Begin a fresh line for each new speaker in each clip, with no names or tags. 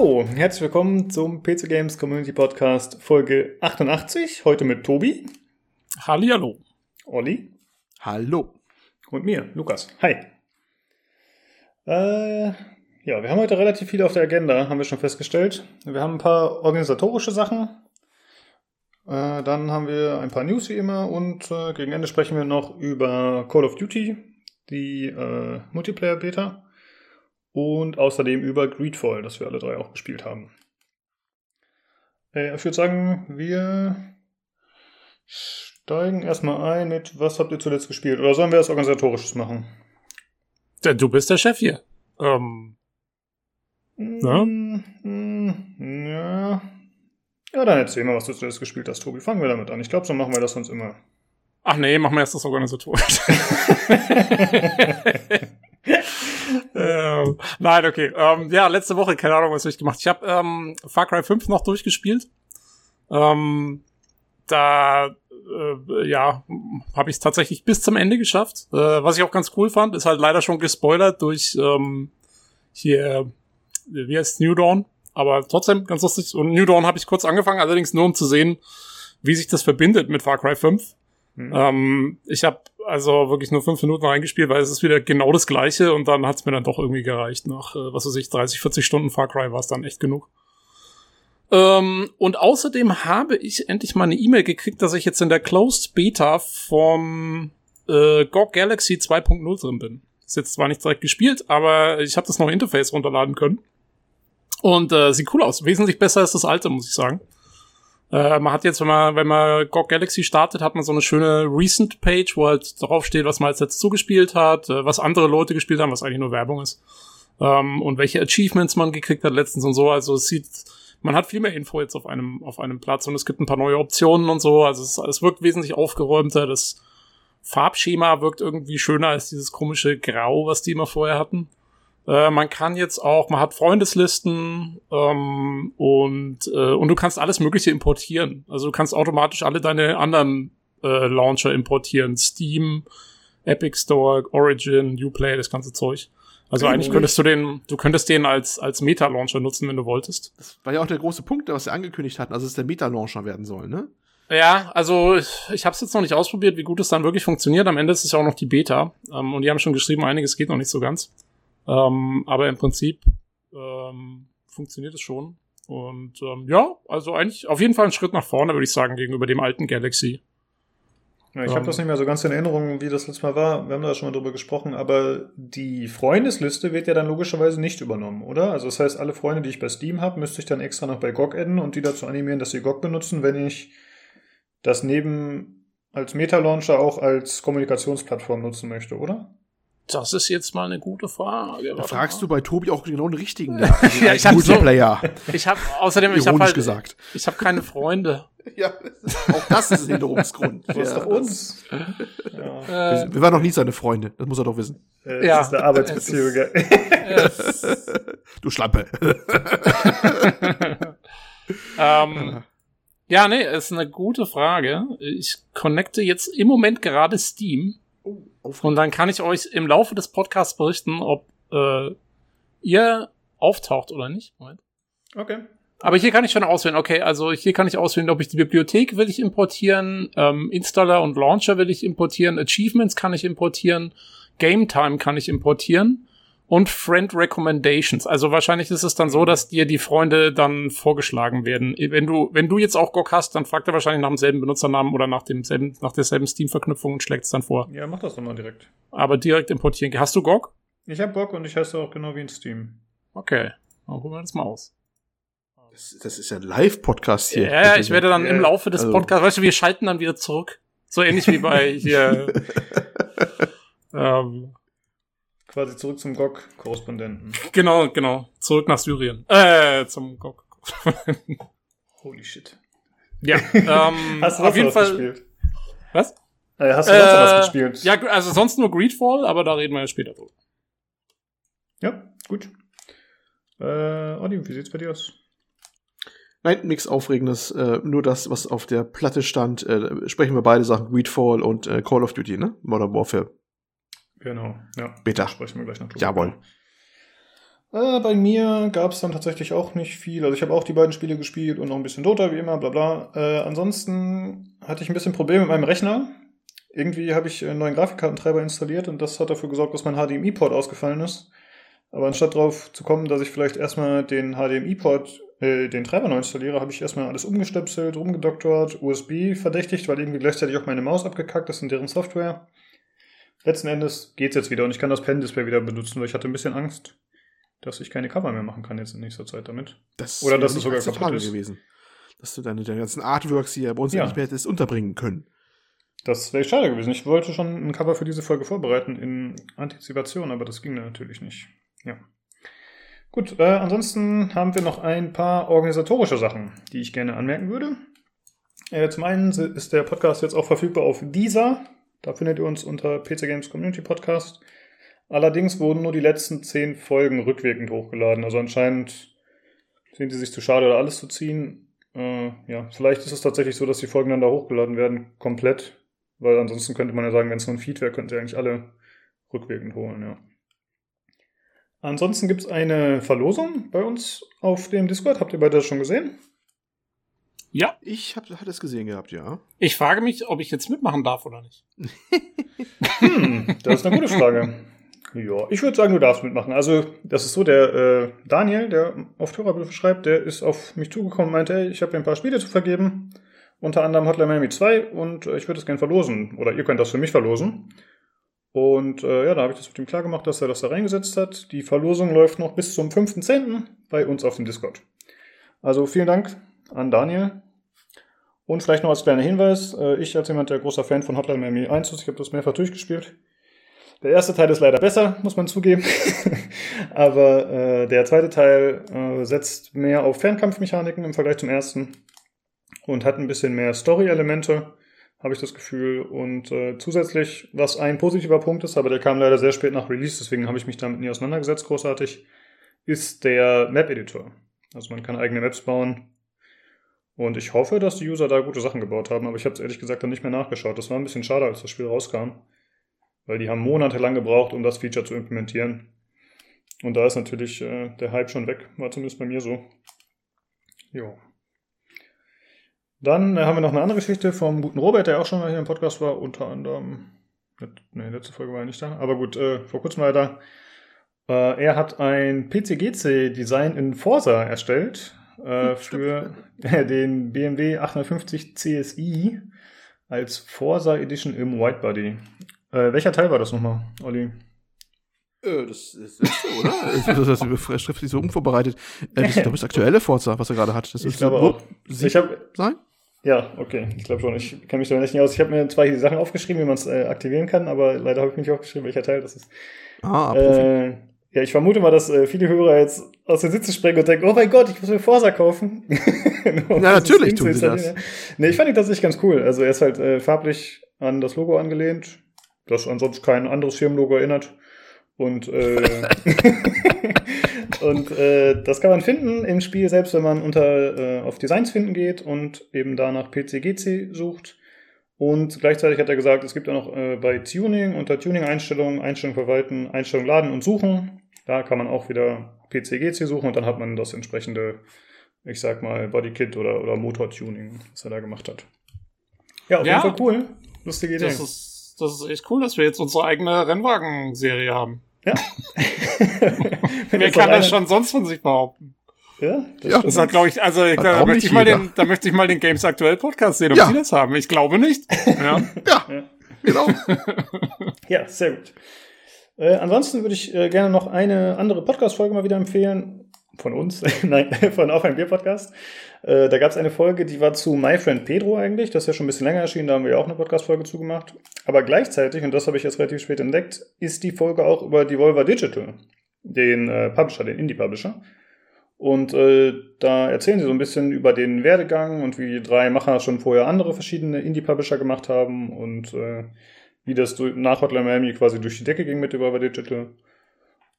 Hallo, herzlich willkommen zum PC Games Community Podcast Folge 88. Heute mit Tobi.
Hallihallo.
Olli.
Hallo.
Und mir, Lukas. Hi. Äh, ja, wir haben heute relativ viel auf der Agenda, haben wir schon festgestellt. Wir haben ein paar organisatorische Sachen. Äh, dann haben wir ein paar News wie immer und äh, gegen Ende sprechen wir noch über Call of Duty, die äh, Multiplayer-Beta und außerdem über Greedfall, das wir alle drei auch gespielt haben. Äh, ich würde sagen, wir steigen erstmal ein mit, was habt ihr zuletzt gespielt? Oder sollen wir was Organisatorisches machen?
Du bist der Chef hier. Ähm,
ja? Mm, ja. Ja, dann erzähl mal, was du zuletzt gespielt hast, Tobi. Fangen wir damit an. Ich glaube, so machen wir das sonst immer.
Ach nee, machen wir erst das organisatorisch. ähm, nein, okay. Ähm, ja, letzte Woche, keine Ahnung, was habe ich gemacht. Ich habe ähm, Far Cry 5 noch durchgespielt. Ähm, da, äh, ja, habe ich es tatsächlich bis zum Ende geschafft. Äh, was ich auch ganz cool fand, ist halt leider schon gespoilert durch ähm, hier, wie heißt New Dawn. Aber trotzdem ganz lustig. Und New Dawn habe ich kurz angefangen, allerdings nur um zu sehen, wie sich das verbindet mit Far Cry 5. Mhm. Ähm, ich habe also wirklich nur fünf Minuten reingespielt, weil es ist wieder genau das gleiche und dann hat es mir dann doch irgendwie gereicht. Nach, äh, was weiß ich, 30, 40 Stunden Far Cry war es dann echt genug. Ähm, und außerdem habe ich endlich mal eine E-Mail gekriegt, dass ich jetzt in der Closed Beta vom äh, GOG Galaxy 2.0 drin bin. Ist jetzt zwar nicht direkt gespielt, aber ich habe das neue Interface runterladen können. Und äh, sieht cool aus. Wesentlich besser als das alte, muss ich sagen. Äh, man hat jetzt, wenn man, wenn man GOG Galaxy startet, hat man so eine schöne Recent-Page, wo halt drauf steht, was man als letztes zugespielt hat, äh, was andere Leute gespielt haben, was eigentlich nur Werbung ist. Ähm, und welche Achievements man gekriegt hat letztens und so. Also es sieht, man hat viel mehr Info jetzt auf einem, auf einem Platz und es gibt ein paar neue Optionen und so. Also es, es wirkt wesentlich aufgeräumter. Das Farbschema wirkt irgendwie schöner als dieses komische Grau, was die immer vorher hatten. Äh, man kann jetzt auch, man hat Freundeslisten ähm, und, äh, und du kannst alles Mögliche importieren. Also du kannst automatisch alle deine anderen äh, Launcher importieren. Steam, Epic Store, Origin, Uplay, das ganze Zeug. Also okay, eigentlich könntest du den, du könntest den als, als Meta-Launcher nutzen, wenn du wolltest.
Das war ja auch der große Punkt, was sie angekündigt hatten, also dass es der Meta-Launcher werden soll, ne?
Ja, also ich, ich habe es jetzt noch nicht ausprobiert, wie gut es dann wirklich funktioniert. Am Ende ist es ja auch noch die Beta. Ähm, und die haben schon geschrieben, einiges geht noch nicht so ganz. Ähm, aber im Prinzip ähm, funktioniert es schon. Und ähm, ja, also eigentlich auf jeden Fall ein Schritt nach vorne, würde ich sagen, gegenüber dem alten Galaxy.
Ja, ich habe das nicht mehr so ganz in Erinnerung, wie das letztes Mal war. Wir haben da schon mal drüber gesprochen, aber die Freundesliste wird ja dann logischerweise nicht übernommen, oder? Also das heißt, alle Freunde, die ich bei Steam habe, müsste ich dann extra noch bei GOG adden und die dazu animieren, dass sie GOG benutzen, wenn ich das neben als Meta-Launcher auch als Kommunikationsplattform nutzen möchte, oder?
Das ist jetzt mal eine gute Frage.
Da fragst mal. du bei Tobi auch genau den richtigen.
ja, ich habe Multiplayer. So, ich habe außerdem ich habe halt,
gesagt.
ich habe keine Freunde.
ja, auch das ist ein Hinderungsgrund.
Du hast ja, doch uns.
Ja. Wir, wir waren noch nie seine Freunde, das muss er doch wissen.
Äh, ja, das ist eine Arbeitsbeziehung.
du Schlampe.
ähm, ja, nee, ist eine gute Frage. Ich connecte jetzt im Moment gerade Steam und dann kann ich euch im Laufe des Podcasts berichten, ob äh, ihr auftaucht oder nicht. Moment.
Okay.
Aber hier kann ich schon auswählen, okay, also hier kann ich auswählen, ob ich die Bibliothek will ich importieren, ähm, Installer und Launcher will ich importieren, Achievements kann ich importieren, Game Time kann ich importieren und Friend Recommendations. Also wahrscheinlich ist es dann so, dass dir die Freunde dann vorgeschlagen werden. Wenn du, wenn du jetzt auch GOG hast, dann fragt er wahrscheinlich nach demselben Benutzernamen oder nach demselben, nach derselben Steam-Verknüpfung und schlägt es dann vor.
Ja, mach das doch mal direkt.
Aber direkt importieren. Hast du GOG?
Ich hab GOG und ich heiße auch genau wie in Steam.
Okay. Dann probieren wir das mal aus.
Das, das ist ja ein Live-Podcast hier.
Ja, ich werde dann im Laufe des also. Podcasts, weißt du, wir schalten dann wieder zurück. So ähnlich wie bei hier.
ähm, Quasi zurück zum GOG-Korrespondenten.
Genau, genau. Zurück nach Syrien. Äh, zum GOG.
Holy shit.
Ja, ähm,
hast du auf jeden Fall. Gespielt?
Was?
Äh, hast du sonst äh, was gespielt?
Ja, also sonst nur Greedfall, aber da reden wir ja später drüber.
Ja, gut. Äh, Olli, wie sieht's bei dir aus?
Nein, nichts Aufregendes. Äh, nur das, was auf der Platte stand. Äh, sprechen wir beide Sachen. Greedfall und äh, Call of Duty, ne? Modern Warfare
Genau, ja.
Beta.
Sprechen wir gleich noch drüber.
Jawohl.
Äh, bei mir gab es dann tatsächlich auch nicht viel. Also ich habe auch die beiden Spiele gespielt und noch ein bisschen Dota, wie immer, bla bla. Äh, ansonsten hatte ich ein bisschen Probleme mit meinem Rechner. Irgendwie habe ich einen neuen Grafikkartentreiber installiert und das hat dafür gesorgt, dass mein HDMI-Port ausgefallen ist. Aber anstatt darauf zu kommen, dass ich vielleicht erstmal den HDMI-Port, äh, den Treiber neu installiere, habe ich erstmal alles umgestöpselt, rumgedoktert, USB verdächtigt, weil irgendwie gleichzeitig auch meine Maus abgekackt ist in deren Software. Letzten Endes geht's jetzt wieder und ich kann das Pen-Display wieder benutzen, weil ich hatte ein bisschen Angst, dass ich keine Cover mehr machen kann jetzt in nächster Zeit damit.
Das
Oder dass
wäre
es sogar kaputt ist.
gewesen. Dass du deine, deine ganzen Artworks hier bei uns
Ja.
nicht mehr hättest unterbringen können.
Das wäre schade gewesen. Ich wollte schon ein Cover für diese Folge vorbereiten in Antizipation, aber das ging dann natürlich nicht. Ja. Gut, äh, ansonsten haben wir noch ein paar organisatorische Sachen, die ich gerne anmerken würde. Äh, zum einen ist der Podcast jetzt auch verfügbar auf Deezer. Da findet ihr uns unter PC Games Community Podcast. Allerdings wurden nur die letzten zehn Folgen rückwirkend hochgeladen. Also anscheinend sind die sich zu schade, da alles zu ziehen. Äh, ja, vielleicht ist es tatsächlich so, dass die Folgen dann da hochgeladen werden, komplett. Weil ansonsten könnte man ja sagen, wenn es nur ein Feed wäre, könnten sie eigentlich alle rückwirkend holen, ja. Ansonsten gibt es eine Verlosung bei uns auf dem Discord. Habt ihr beide das schon gesehen?
Ja,
Ich hab, hatte es gesehen gehabt, ja.
ich frage mich, ob ich jetzt mitmachen darf oder nicht.
Hm, das ist eine gute Frage. Ja, ich würde sagen, du darfst mitmachen. Also, das ist so, der äh, Daniel, der auf Hörerbriefe schreibt, der ist auf mich zugekommen und meinte, hey, ich habe hier ein paar Spiele zu vergeben. Unter anderem Hotline Miami 2 und äh, ich würde es gerne verlosen. Oder ihr könnt das für mich verlosen. Und äh, ja, da habe ich das mit ihm klar gemacht, dass er das da reingesetzt hat. Die Verlosung läuft noch bis zum 5.10. bei uns auf dem Discord. Also vielen Dank an Daniel. Und vielleicht noch als kleiner Hinweis, äh, ich als jemand, der großer Fan von Hotline Miami 1 ist, ich habe das mehrfach durchgespielt. Der erste Teil ist leider besser, muss man zugeben. Aber äh, der zweite Teil äh, setzt mehr auf Fernkampfmechaniken im Vergleich zum ersten und hat ein bisschen mehr Story-Elemente, habe ich das Gefühl. Und äh, zusätzlich, was ein positiver Punkt ist, aber der kam leider sehr spät nach Release, deswegen habe ich mich damit nie auseinandergesetzt, großartig, ist der Map-Editor. Also man kann eigene Maps bauen. Und ich hoffe, dass die User da gute Sachen gebaut haben, aber ich habe es ehrlich gesagt dann nicht mehr nachgeschaut. Das war ein bisschen schade, als das Spiel rauskam. Weil die haben monatelang gebraucht, um das Feature zu implementieren. Und da ist natürlich äh, der Hype schon weg, war zumindest bei mir so. Jo. Dann äh, haben wir noch eine andere Geschichte vom guten Robert, der auch schon mal hier im Podcast war, unter anderem. Ne, letzte Folge war er nicht da. Aber gut, äh, vor kurzem war er da. Äh, er hat ein PCGC-Design in Forsa erstellt äh, für den BMW 850 CSI als Forsa Edition im Whitebody. Äh, welcher Teil war das nochmal, Olli?
Äh, das ist letzte, oder? das ist das schriftlich so unvorbereitet. Äh, das ist, glaube ich, das aktuelle Forza, was er gerade hat. Das
Ich
ist
glaube
nur
auch.
sieben
Ich habe
sein?
Ja, okay. Ich glaube schon. Ich kenne mich da nicht aus. Ich habe mir zwar hier die Sachen aufgeschrieben, wie man es äh, aktivieren kann, aber leider habe ich mir nicht aufgeschrieben, welcher Teil das ist.
Ah.
Äh, ja, ich vermute mal, dass äh, viele Hörer jetzt aus den Sitzen springen und denken, oh mein Gott, ich muss mir Forsa kaufen.
Ja, natürlich tun sie das.
Nee, ich fand ihn tatsächlich ganz cool. Also er ist halt äh, farblich an das Logo angelehnt, das ansonsten kein anderes Firmenlogo erinnert. Und, äh, und äh, das kann man finden im Spiel selbst, wenn man unter äh, auf Designs finden geht und eben da nach PCGC sucht. Und gleichzeitig hat er gesagt, es gibt ja noch äh, bei Tuning unter Tuning-Einstellungen, Einstellungen verwalten, Einstellungen laden und suchen. Da kann man auch wieder PCGC suchen und dann hat man das entsprechende, ich sag mal, Bodykit oder, oder Motor-Tuning, was er da gemacht hat. Ja, auf
Ja.
jeden Fall cool. Lustige Idee.
Das ist, das ist echt cool, dass wir jetzt unsere eigene Rennwagen-Serie haben.
ja.
Wer kann das schon sonst von sich behaupten?
Ja, das
Ja.
Das hat, glaube ich, also
Hat
da möchte ich mal den, da möchte ich mal den Games Aktuell Podcast sehen, ob
Ja.
sie das haben. Ich glaube nicht. Ja.
Ja,
Ja.
genau.
Ja, sehr gut. Äh, ansonsten würde ich äh, gerne noch eine andere Podcast-Folge mal wieder empfehlen. Von uns, nein, von Auf ein Bier-Podcast. Äh, da gab es eine Folge, die war zu My Friend Pedro eigentlich. Das ist ja schon ein bisschen länger erschienen, da haben wir ja auch eine Podcast-Folge zugemacht. Aber gleichzeitig, und das habe ich jetzt relativ spät entdeckt, ist die Folge auch über Devolver Digital, den äh, Publisher, den Indie-Publisher. Und äh, da erzählen sie so ein bisschen über den Werdegang und wie die drei Macher schon vorher andere verschiedene Indie-Publisher gemacht haben und äh, wie das durch- nach Hotline Miami quasi durch die Decke ging mit Devolver Digital.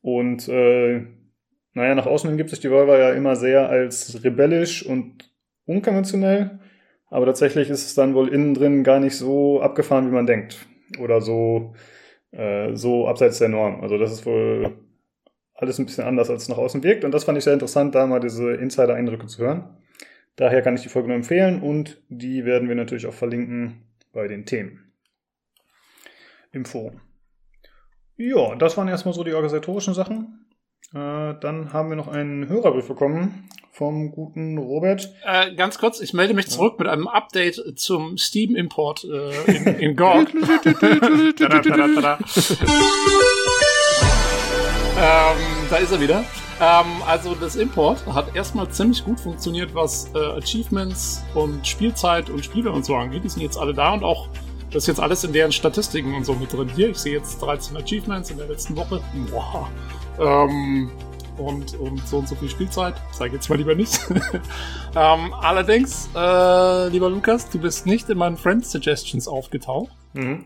Und äh, naja, nach außen hin gibt sich Devolver ja immer sehr als rebellisch und unkonventionell, aber tatsächlich ist es dann wohl innen drin gar nicht so abgefahren, wie man denkt. Oder so, äh, so abseits der Norm. Also das ist wohl alles ein bisschen anders, als es nach außen wirkt. Und das fand ich sehr interessant, da mal diese Insider-Eindrücke zu hören. Daher kann ich die Folge nur empfehlen und die werden wir natürlich auch verlinken bei den Themen im Forum. Ja, das waren erstmal so die organisatorischen Sachen. Äh, dann haben wir noch einen Hörerbrief bekommen vom guten Robert.
Äh, ganz kurz, ich melde mich zurück mit einem Update zum Steam-Import äh, in, in GOG. ähm, da ist er wieder. Ähm, also das Import hat erstmal ziemlich gut funktioniert, was äh, Achievements und Spielzeit und Spiele und so angeht. Die sind jetzt alle da und auch das ist jetzt alles in deren Statistiken und so mit drin. Hier, ich sehe jetzt 13 Achievements in der letzten Woche. Boah. Ähm, und, und so und so viel Spielzeit. Sag jetzt mal lieber nicht. ähm, allerdings, äh, lieber Lukas, du bist nicht in meinen Friends Suggestions aufgetaucht. Mhm.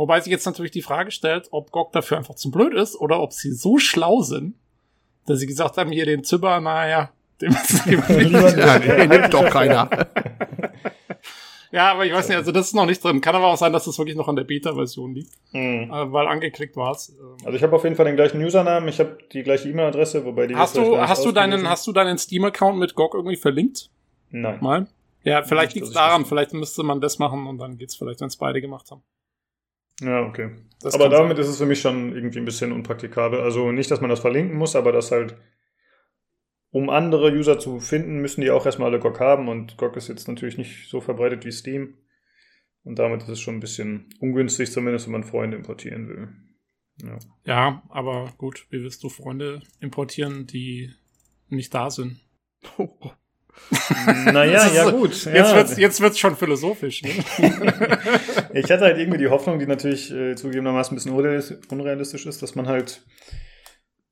Wobei sich jetzt natürlich die Frage stellt, ob GOG dafür einfach zu blöd ist oder ob sie so schlau sind, dass sie gesagt haben, hier den Zyber, naja, dem ist
ja, den nimmt doch keiner.
ja, aber ich weiß nicht, also das ist noch nicht drin. Kann aber auch sein, dass das wirklich noch an der Beta-Version liegt, mhm. äh, weil angeklickt war es.
Ähm. Also ich habe auf jeden Fall den gleichen Usernamen, ich habe die gleiche E-Mail-Adresse, wobei die
hast du hast du deinen hast du deinen Steam-Account mit GOG irgendwie verlinkt?
Nein.
Mal? Ja, vielleicht liegt es daran, vielleicht müsste man das machen und dann geht's vielleicht, wenn es beide gemacht haben.
Ja, okay. Das aber damit sein. ist es für mich schon irgendwie ein bisschen unpraktikabel. Also nicht, dass man das verlinken muss, aber dass halt, um andere User zu finden, müssen die auch erstmal alle GOG haben und GOG ist jetzt natürlich nicht so verbreitet wie Steam. Und damit ist es schon ein bisschen ungünstig, zumindest wenn man Freunde importieren will.
Ja, ja aber gut, wie willst du Freunde importieren, die nicht da sind?
Naja, ja gut.
Jetzt ja. wird's, jetzt wird's schon philosophisch. Ne?
ich hatte halt irgendwie die Hoffnung, die natürlich äh, zugegebenermaßen ein bisschen unrealistisch ist, dass man halt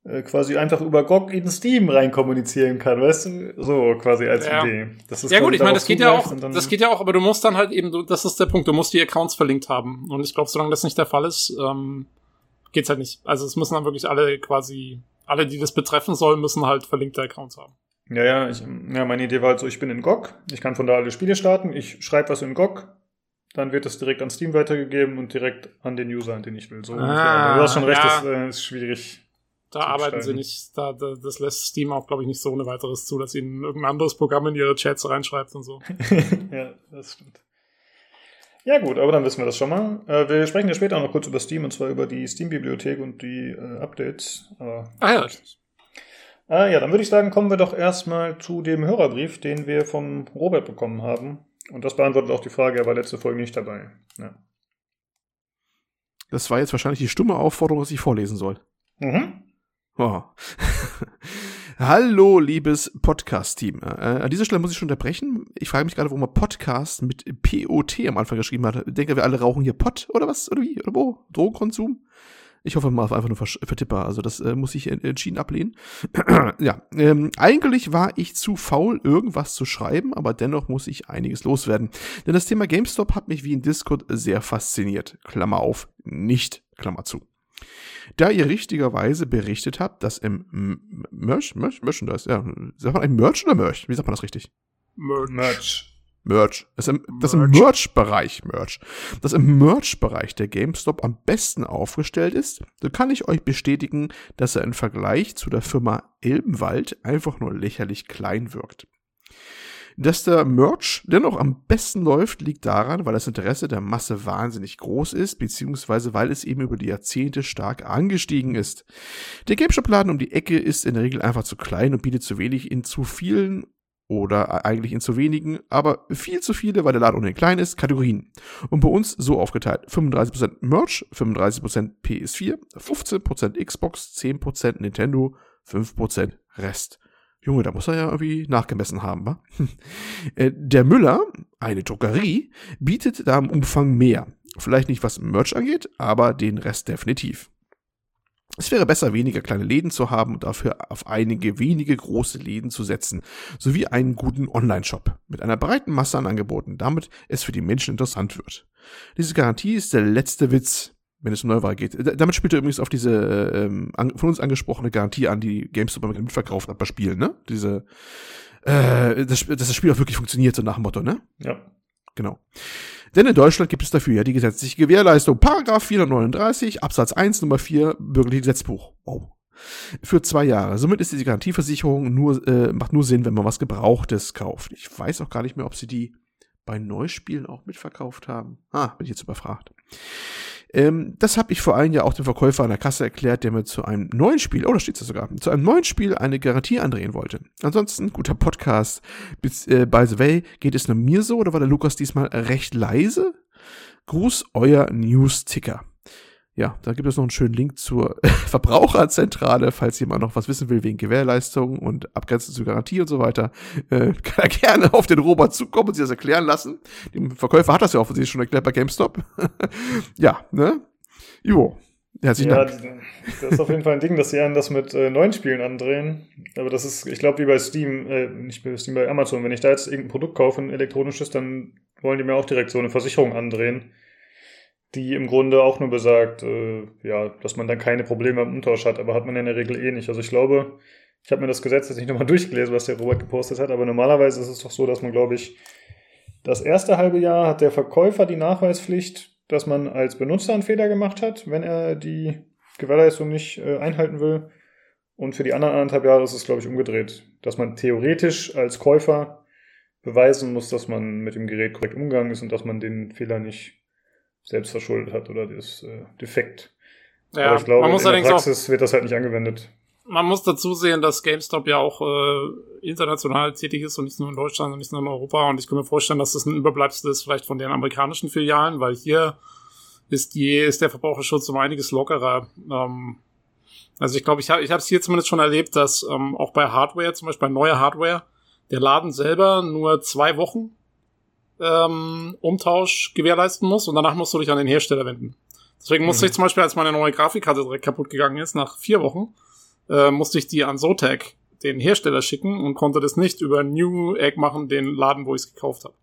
äh, quasi einfach über GOG in Steam rein kommunizieren kann, weißt du? So quasi als ja. Idee.
ja gut, ich meine, das geht ja auch, das geht ja auch, aber du musst dann halt eben, das ist der Punkt, du musst die Accounts verlinkt haben. Und ich glaube, solange das nicht der Fall ist, ähm, geht's halt nicht. Also es müssen dann wirklich alle quasi, alle, die das betreffen sollen, müssen halt verlinkte Accounts haben.
Ja, ja, ich, ja, meine Idee war halt so, ich bin in GOG, ich kann von da alle Spiele starten, ich schreibe was in GOG, dann wird es direkt an Steam weitergegeben und direkt an den User, an den ich will. So ah, du hast schon recht, ja. das äh, ist schwierig.
Da arbeiten sie nicht, da, da, das lässt Steam auch, glaube ich, nicht so ohne weiteres zu, dass ihnen irgendein anderes Programm in ihre Chats reinschreibt und so.
ja, das stimmt. Ja gut, aber dann wissen wir das schon mal. Äh, wir sprechen ja später auch noch kurz über Steam und zwar über die Steam-Bibliothek und die äh, Updates.
ah ja.
Äh, ja, dann würde ich sagen, kommen wir doch erstmal zu dem Hörerbrief, den wir vom Robert bekommen haben. Und das beantwortet auch die Frage, er war letzte Folge nicht dabei. Ja.
Das war jetzt wahrscheinlich die stumme Aufforderung, dass ich vorlesen soll. Mhm. Oh. Hallo, liebes Podcast-Team. Äh, an dieser Stelle muss ich schon unterbrechen. Ich frage mich gerade, wo man Podcast mit POT am Anfang geschrieben hat. Denken wir alle rauchen hier Pott oder was? Oder wie? Oder wo? Drogenkonsum? Ich hoffe mal auf einfach nur vertippbar. Also das äh, muss ich entschieden ablehnen. ja, ähm, eigentlich war ich zu faul, irgendwas zu schreiben, aber dennoch muss ich einiges loswerden. Denn das Thema GameStop hat mich wie in Discord sehr fasziniert. Klammer auf, nicht, Klammer zu. Da ihr richtigerweise berichtet habt, dass im Merch, Merch, Merchandise, ja, sagt man ein Merch oder Merch? Wie sagt man das richtig?
Merch.
Merch. Das im, das im Merch-Bereich, Merch. Das im Merch-Bereich der GameStop am besten aufgestellt ist, so kann ich euch bestätigen, dass er im Vergleich zu der Firma Elbenwald einfach nur lächerlich klein wirkt. Dass der Merch dennoch am besten läuft, liegt daran, weil das Interesse der Masse wahnsinnig groß ist, beziehungsweise weil es eben über die Jahrzehnte stark angestiegen ist. Der GameStop-Laden um die Ecke ist in der Regel einfach zu klein und bietet zu wenig in zu vielen oder eigentlich in zu wenigen, aber viel zu viele, weil der Laden ohnehin klein ist, Kategorien. Und bei uns so aufgeteilt. 35% Merch, 35% PS4, 15% Xbox, 10% Nintendo, 5% Rest. Junge, da muss er ja irgendwie nachgemessen haben, wa? Äh, der Müller, eine Druckerie, bietet da im Umfang mehr. Vielleicht nicht was Merch angeht, aber den Rest definitiv. Es wäre besser, weniger kleine Läden zu haben und dafür auf einige wenige große Läden zu setzen, sowie einen guten Online-Shop mit einer breiten Masse an Angeboten, damit es für die Menschen interessant wird. Diese Garantie ist der letzte Witz, wenn es um Neuwahl geht. Damit spielt er übrigens auf diese ähm, von uns angesprochene Garantie an, die GameStop mitverkauft hat bei Spielen, ne? Diese, äh, dass, das Spiel auch wirklich funktioniert, so nach dem Motto, ne?
Ja.
Genau. Denn in Deutschland gibt es dafür ja die gesetzliche Gewährleistung. Paragraph 439, Absatz 1, Nummer 4, Bürgerliches Gesetzbuch. Wow. Für zwei Jahre. Somit ist diese Garantieversicherung nur, äh, macht nur Sinn, wenn man was Gebrauchtes kauft. Ich weiß auch gar nicht mehr, ob sie die bei Neuspielen auch mitverkauft haben. Ah, bin ich jetzt überfragt. Ähm, das habe ich vor allem ja auch dem Verkäufer an der Kasse erklärt, der mir zu einem neuen Spiel, oh, da steht es sogar, zu einem neuen Spiel eine Garantie andrehen wollte. Ansonsten, guter Podcast. Bis, äh, by the way, geht es nur mir so oder war der Lukas diesmal recht leise? Gruß, euer News-Ticker. Ja, da gibt es noch einen schönen Link zur Verbraucherzentrale, falls jemand noch was wissen will wegen Gewährleistung und Abgrenzung zur Garantie und so weiter. Äh, kann er gerne auf den Robert zukommen und sich das erklären lassen. Dem Verkäufer hat das ja offensichtlich schon erklärt bei GameStop. ja, ne? Jo. Herzlichen ja, Dank.
das ist auf jeden Fall ein Ding, dass sie einen das mit äh, neuen Spielen andrehen. Aber das ist, ich glaube, wie bei Steam, äh, nicht bei Steam, bei Amazon. Wenn ich da jetzt irgendein Produkt kaufe, ein elektronisches, dann wollen die mir auch direkt so eine Versicherung andrehen die im Grunde auch nur besagt, äh, ja, dass man dann keine Probleme im Umtausch hat, aber hat man in der Regel eh nicht. Also ich glaube, ich habe mir das Gesetz jetzt nicht nochmal durchgelesen, was der Robert gepostet hat, aber normalerweise ist es doch so, dass man, glaube ich, das erste halbe Jahr hat der Verkäufer die Nachweispflicht, dass man als Benutzer einen Fehler gemacht hat, wenn er die Gewährleistung nicht äh, einhalten will. Und für die anderen anderthalb Jahre ist es, glaube ich, umgedreht, dass man theoretisch als Käufer beweisen muss, dass man mit dem Gerät korrekt umgegangen ist und dass man den Fehler nicht selbst verschuldet hat oder das äh, defekt. Ja, Aber ich glaube, in der Praxis auch, wird das halt nicht angewendet.
Man muss dazu sehen, dass GameStop ja auch äh, international tätig ist und nicht nur in Deutschland und nicht nur in Europa. Und ich kann mir vorstellen, dass das ein Überbleibsel ist vielleicht von den amerikanischen Filialen, weil hier ist, die, ist der Verbraucherschutz um einiges lockerer. Ähm, also ich glaube, ich habe ich es hier zumindest schon erlebt, dass ähm, auch bei Hardware, zum Beispiel bei neuer Hardware, der Laden selber nur zwei Wochen ähm, Umtausch gewährleisten muss und danach musst du dich an den Hersteller wenden. Deswegen musste mhm. ich zum Beispiel, als meine neue Grafikkarte direkt kaputt gegangen ist, nach vier Wochen, äh, musste ich die an Zotac, den Hersteller, schicken und konnte das nicht über New Egg machen, den Laden, wo ich es gekauft habe.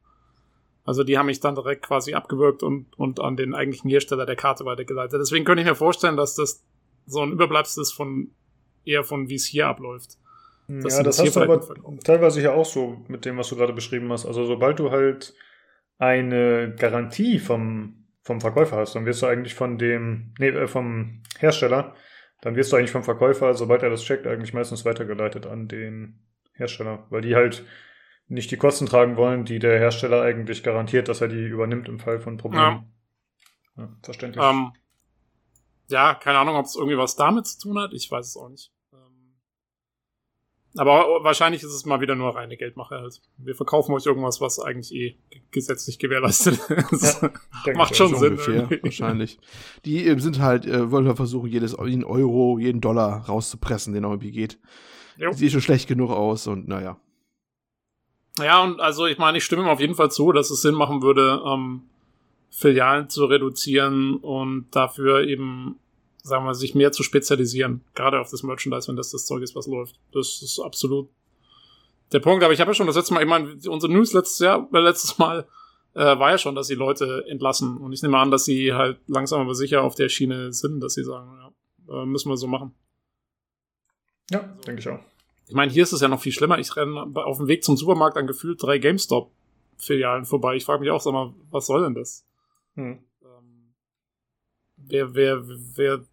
Also die haben mich dann direkt quasi abgewürgt und, und an den eigentlichen Hersteller der Karte weitergeleitet. Deswegen könnte ich mir vorstellen, dass das so ein Überbleibsel ist von eher von wie es hier abläuft.
Ja, das hast du aber teilweise ja auch so mit dem, was du gerade beschrieben hast. Also sobald du halt eine Garantie vom, vom Verkäufer hast, dann wirst du eigentlich von dem, nee, äh, vom Hersteller, dann wirst du eigentlich vom Verkäufer, sobald er das checkt, eigentlich meistens weitergeleitet an den Hersteller, weil die halt nicht die Kosten tragen wollen, die der Hersteller eigentlich garantiert, dass er die übernimmt im Fall von Problemen.
Ja. Ja, verständlich. Ähm, ja, keine Ahnung, ob es irgendwie was damit zu tun hat. Ich weiß es auch nicht. Aber wahrscheinlich ist es mal wieder nur reine Geldmache halt. Wir verkaufen euch irgendwas, was eigentlich eh gesetzlich gewährleistet ist. Ja, Macht schon Sinn.
Ungefähr, wahrscheinlich. Die äh, sind halt, äh, wollen wir versuchen, jedes, jeden Euro, jeden Dollar rauszupressen, den irgendwie geht. Jo. Sieht schon schlecht genug aus und naja.
Ja, und also ich meine, ich stimme ihm auf jeden Fall zu, dass es Sinn machen würde, ähm, Filialen zu reduzieren und dafür eben sagen wir, sich mehr zu spezialisieren, gerade auf das Merchandise, wenn das das Zeug ist, was läuft. Das ist absolut der Punkt. Aber ich habe ja schon das letzte Mal, ich meine, unsere News letztes Jahr, äh, letztes Mal äh, war ja schon, dass sie Leute entlassen. Und ich nehme an, dass sie halt langsam aber sicher auf der Schiene sind, dass sie sagen, ja, äh, müssen wir so machen.
Ja, also, denke ich auch.
Ich meine, hier ist es ja noch viel schlimmer. Ich renne auf dem Weg zum Supermarkt an gefühlt drei GameStop-Filialen vorbei. Ich frage mich auch, sag mal, was soll denn das? Hm. Ähm, wer, wer, wer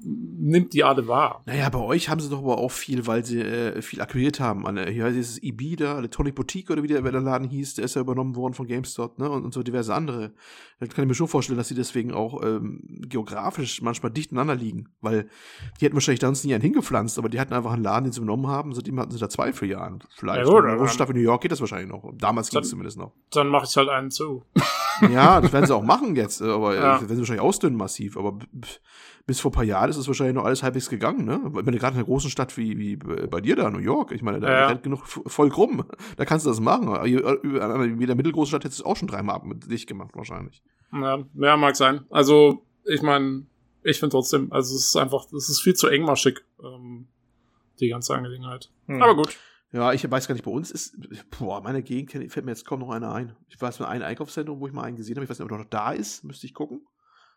nimmt die alle wahr.
Naja, bei euch haben sie doch aber auch viel, weil sie äh, viel akquiriert haben. An, hier heißt es Ibida, Electronic Boutique oder wie der, der Laden hieß, der ist ja übernommen worden von GameStop, ne? Und, und so diverse andere. Da kann ich mir schon vorstellen, dass sie deswegen auch ähm, geografisch manchmal dicht aneinander liegen. Weil die hätten wahrscheinlich sonst nie einen hingepflanzt, aber die hatten einfach einen Jahren, den sie übernommen haben, seitdem hatten sie da zwei für Jahren. Vielleicht. Ja, gut, in der Großstadt in New York geht das wahrscheinlich noch. Damals ging es zumindest noch.
Dann mache ich halt einen zu.
ja, das werden sie auch machen jetzt, aber ja. äh, werden sie wahrscheinlich ausdünnen massiv, aber bis vor ein paar Jahren ist es wahrscheinlich noch alles halbwegs gegangen, ne? Ich meine, gerade in einer großen Stadt wie, wie bei dir da, New York, ich meine, da ja. rennt genug voll krumm. Da kannst du das machen. In jeder mittelgroßen Stadt hättest du es auch schon dreimal mit dich gemacht, wahrscheinlich.
Ja, ja, mag sein. Also, ich meine, ich finde trotzdem, also es ist einfach, es ist viel zu engmaschig, ähm, die ganze Angelegenheit. Hm. Aber gut.
Ja, ich weiß gar nicht, bei uns ist, boah, meine Gegend fällt mir jetzt kaum noch einer ein. Ich weiß nur ein Einkaufszentrum, wo ich mal einen gesehen habe. Ich weiß nicht, ob er noch da ist, müsste ich gucken.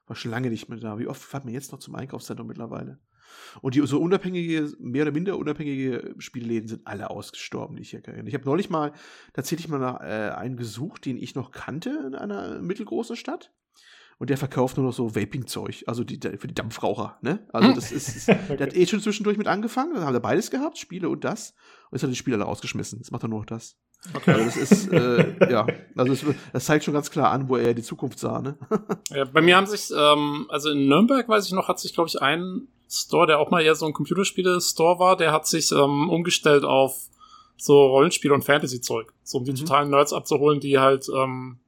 War schon lange nicht mehr da. Wie oft fährt man jetzt noch zum Einkaufszentrum mittlerweile? Und die so unabhängige, mehr oder minder unabhängige Spielläden sind alle ausgestorben, die ich hier kenne. Ich habe neulich mal tatsächlich mal nach, äh, einen gesucht, den ich noch kannte in einer mittelgroßen Stadt. und der verkauft nur noch so Vaping-Zeug, also die, für die Dampfraucher, ne? Also das ist, okay. der hat eh schon zwischendurch mit angefangen, dann haben wir beides gehabt, Spiele und das. Und jetzt hat er die Spiele alle rausgeschmissen. Jetzt macht er nur noch das. Okay. Also das ist, äh, ja, also das, das, zeigt schon ganz klar an, wo er die Zukunft sah, ne?
ja, bei mir haben sich, ähm, also in Nürnberg, weiß ich noch, hat sich, glaube ich, ein Store, der auch mal eher so ein Computerspiele-Store war, der hat sich ähm, umgestellt auf so Rollenspiel- und Fantasy-Zeug. So um die mhm. totalen Nerds abzuholen, die halt ähm,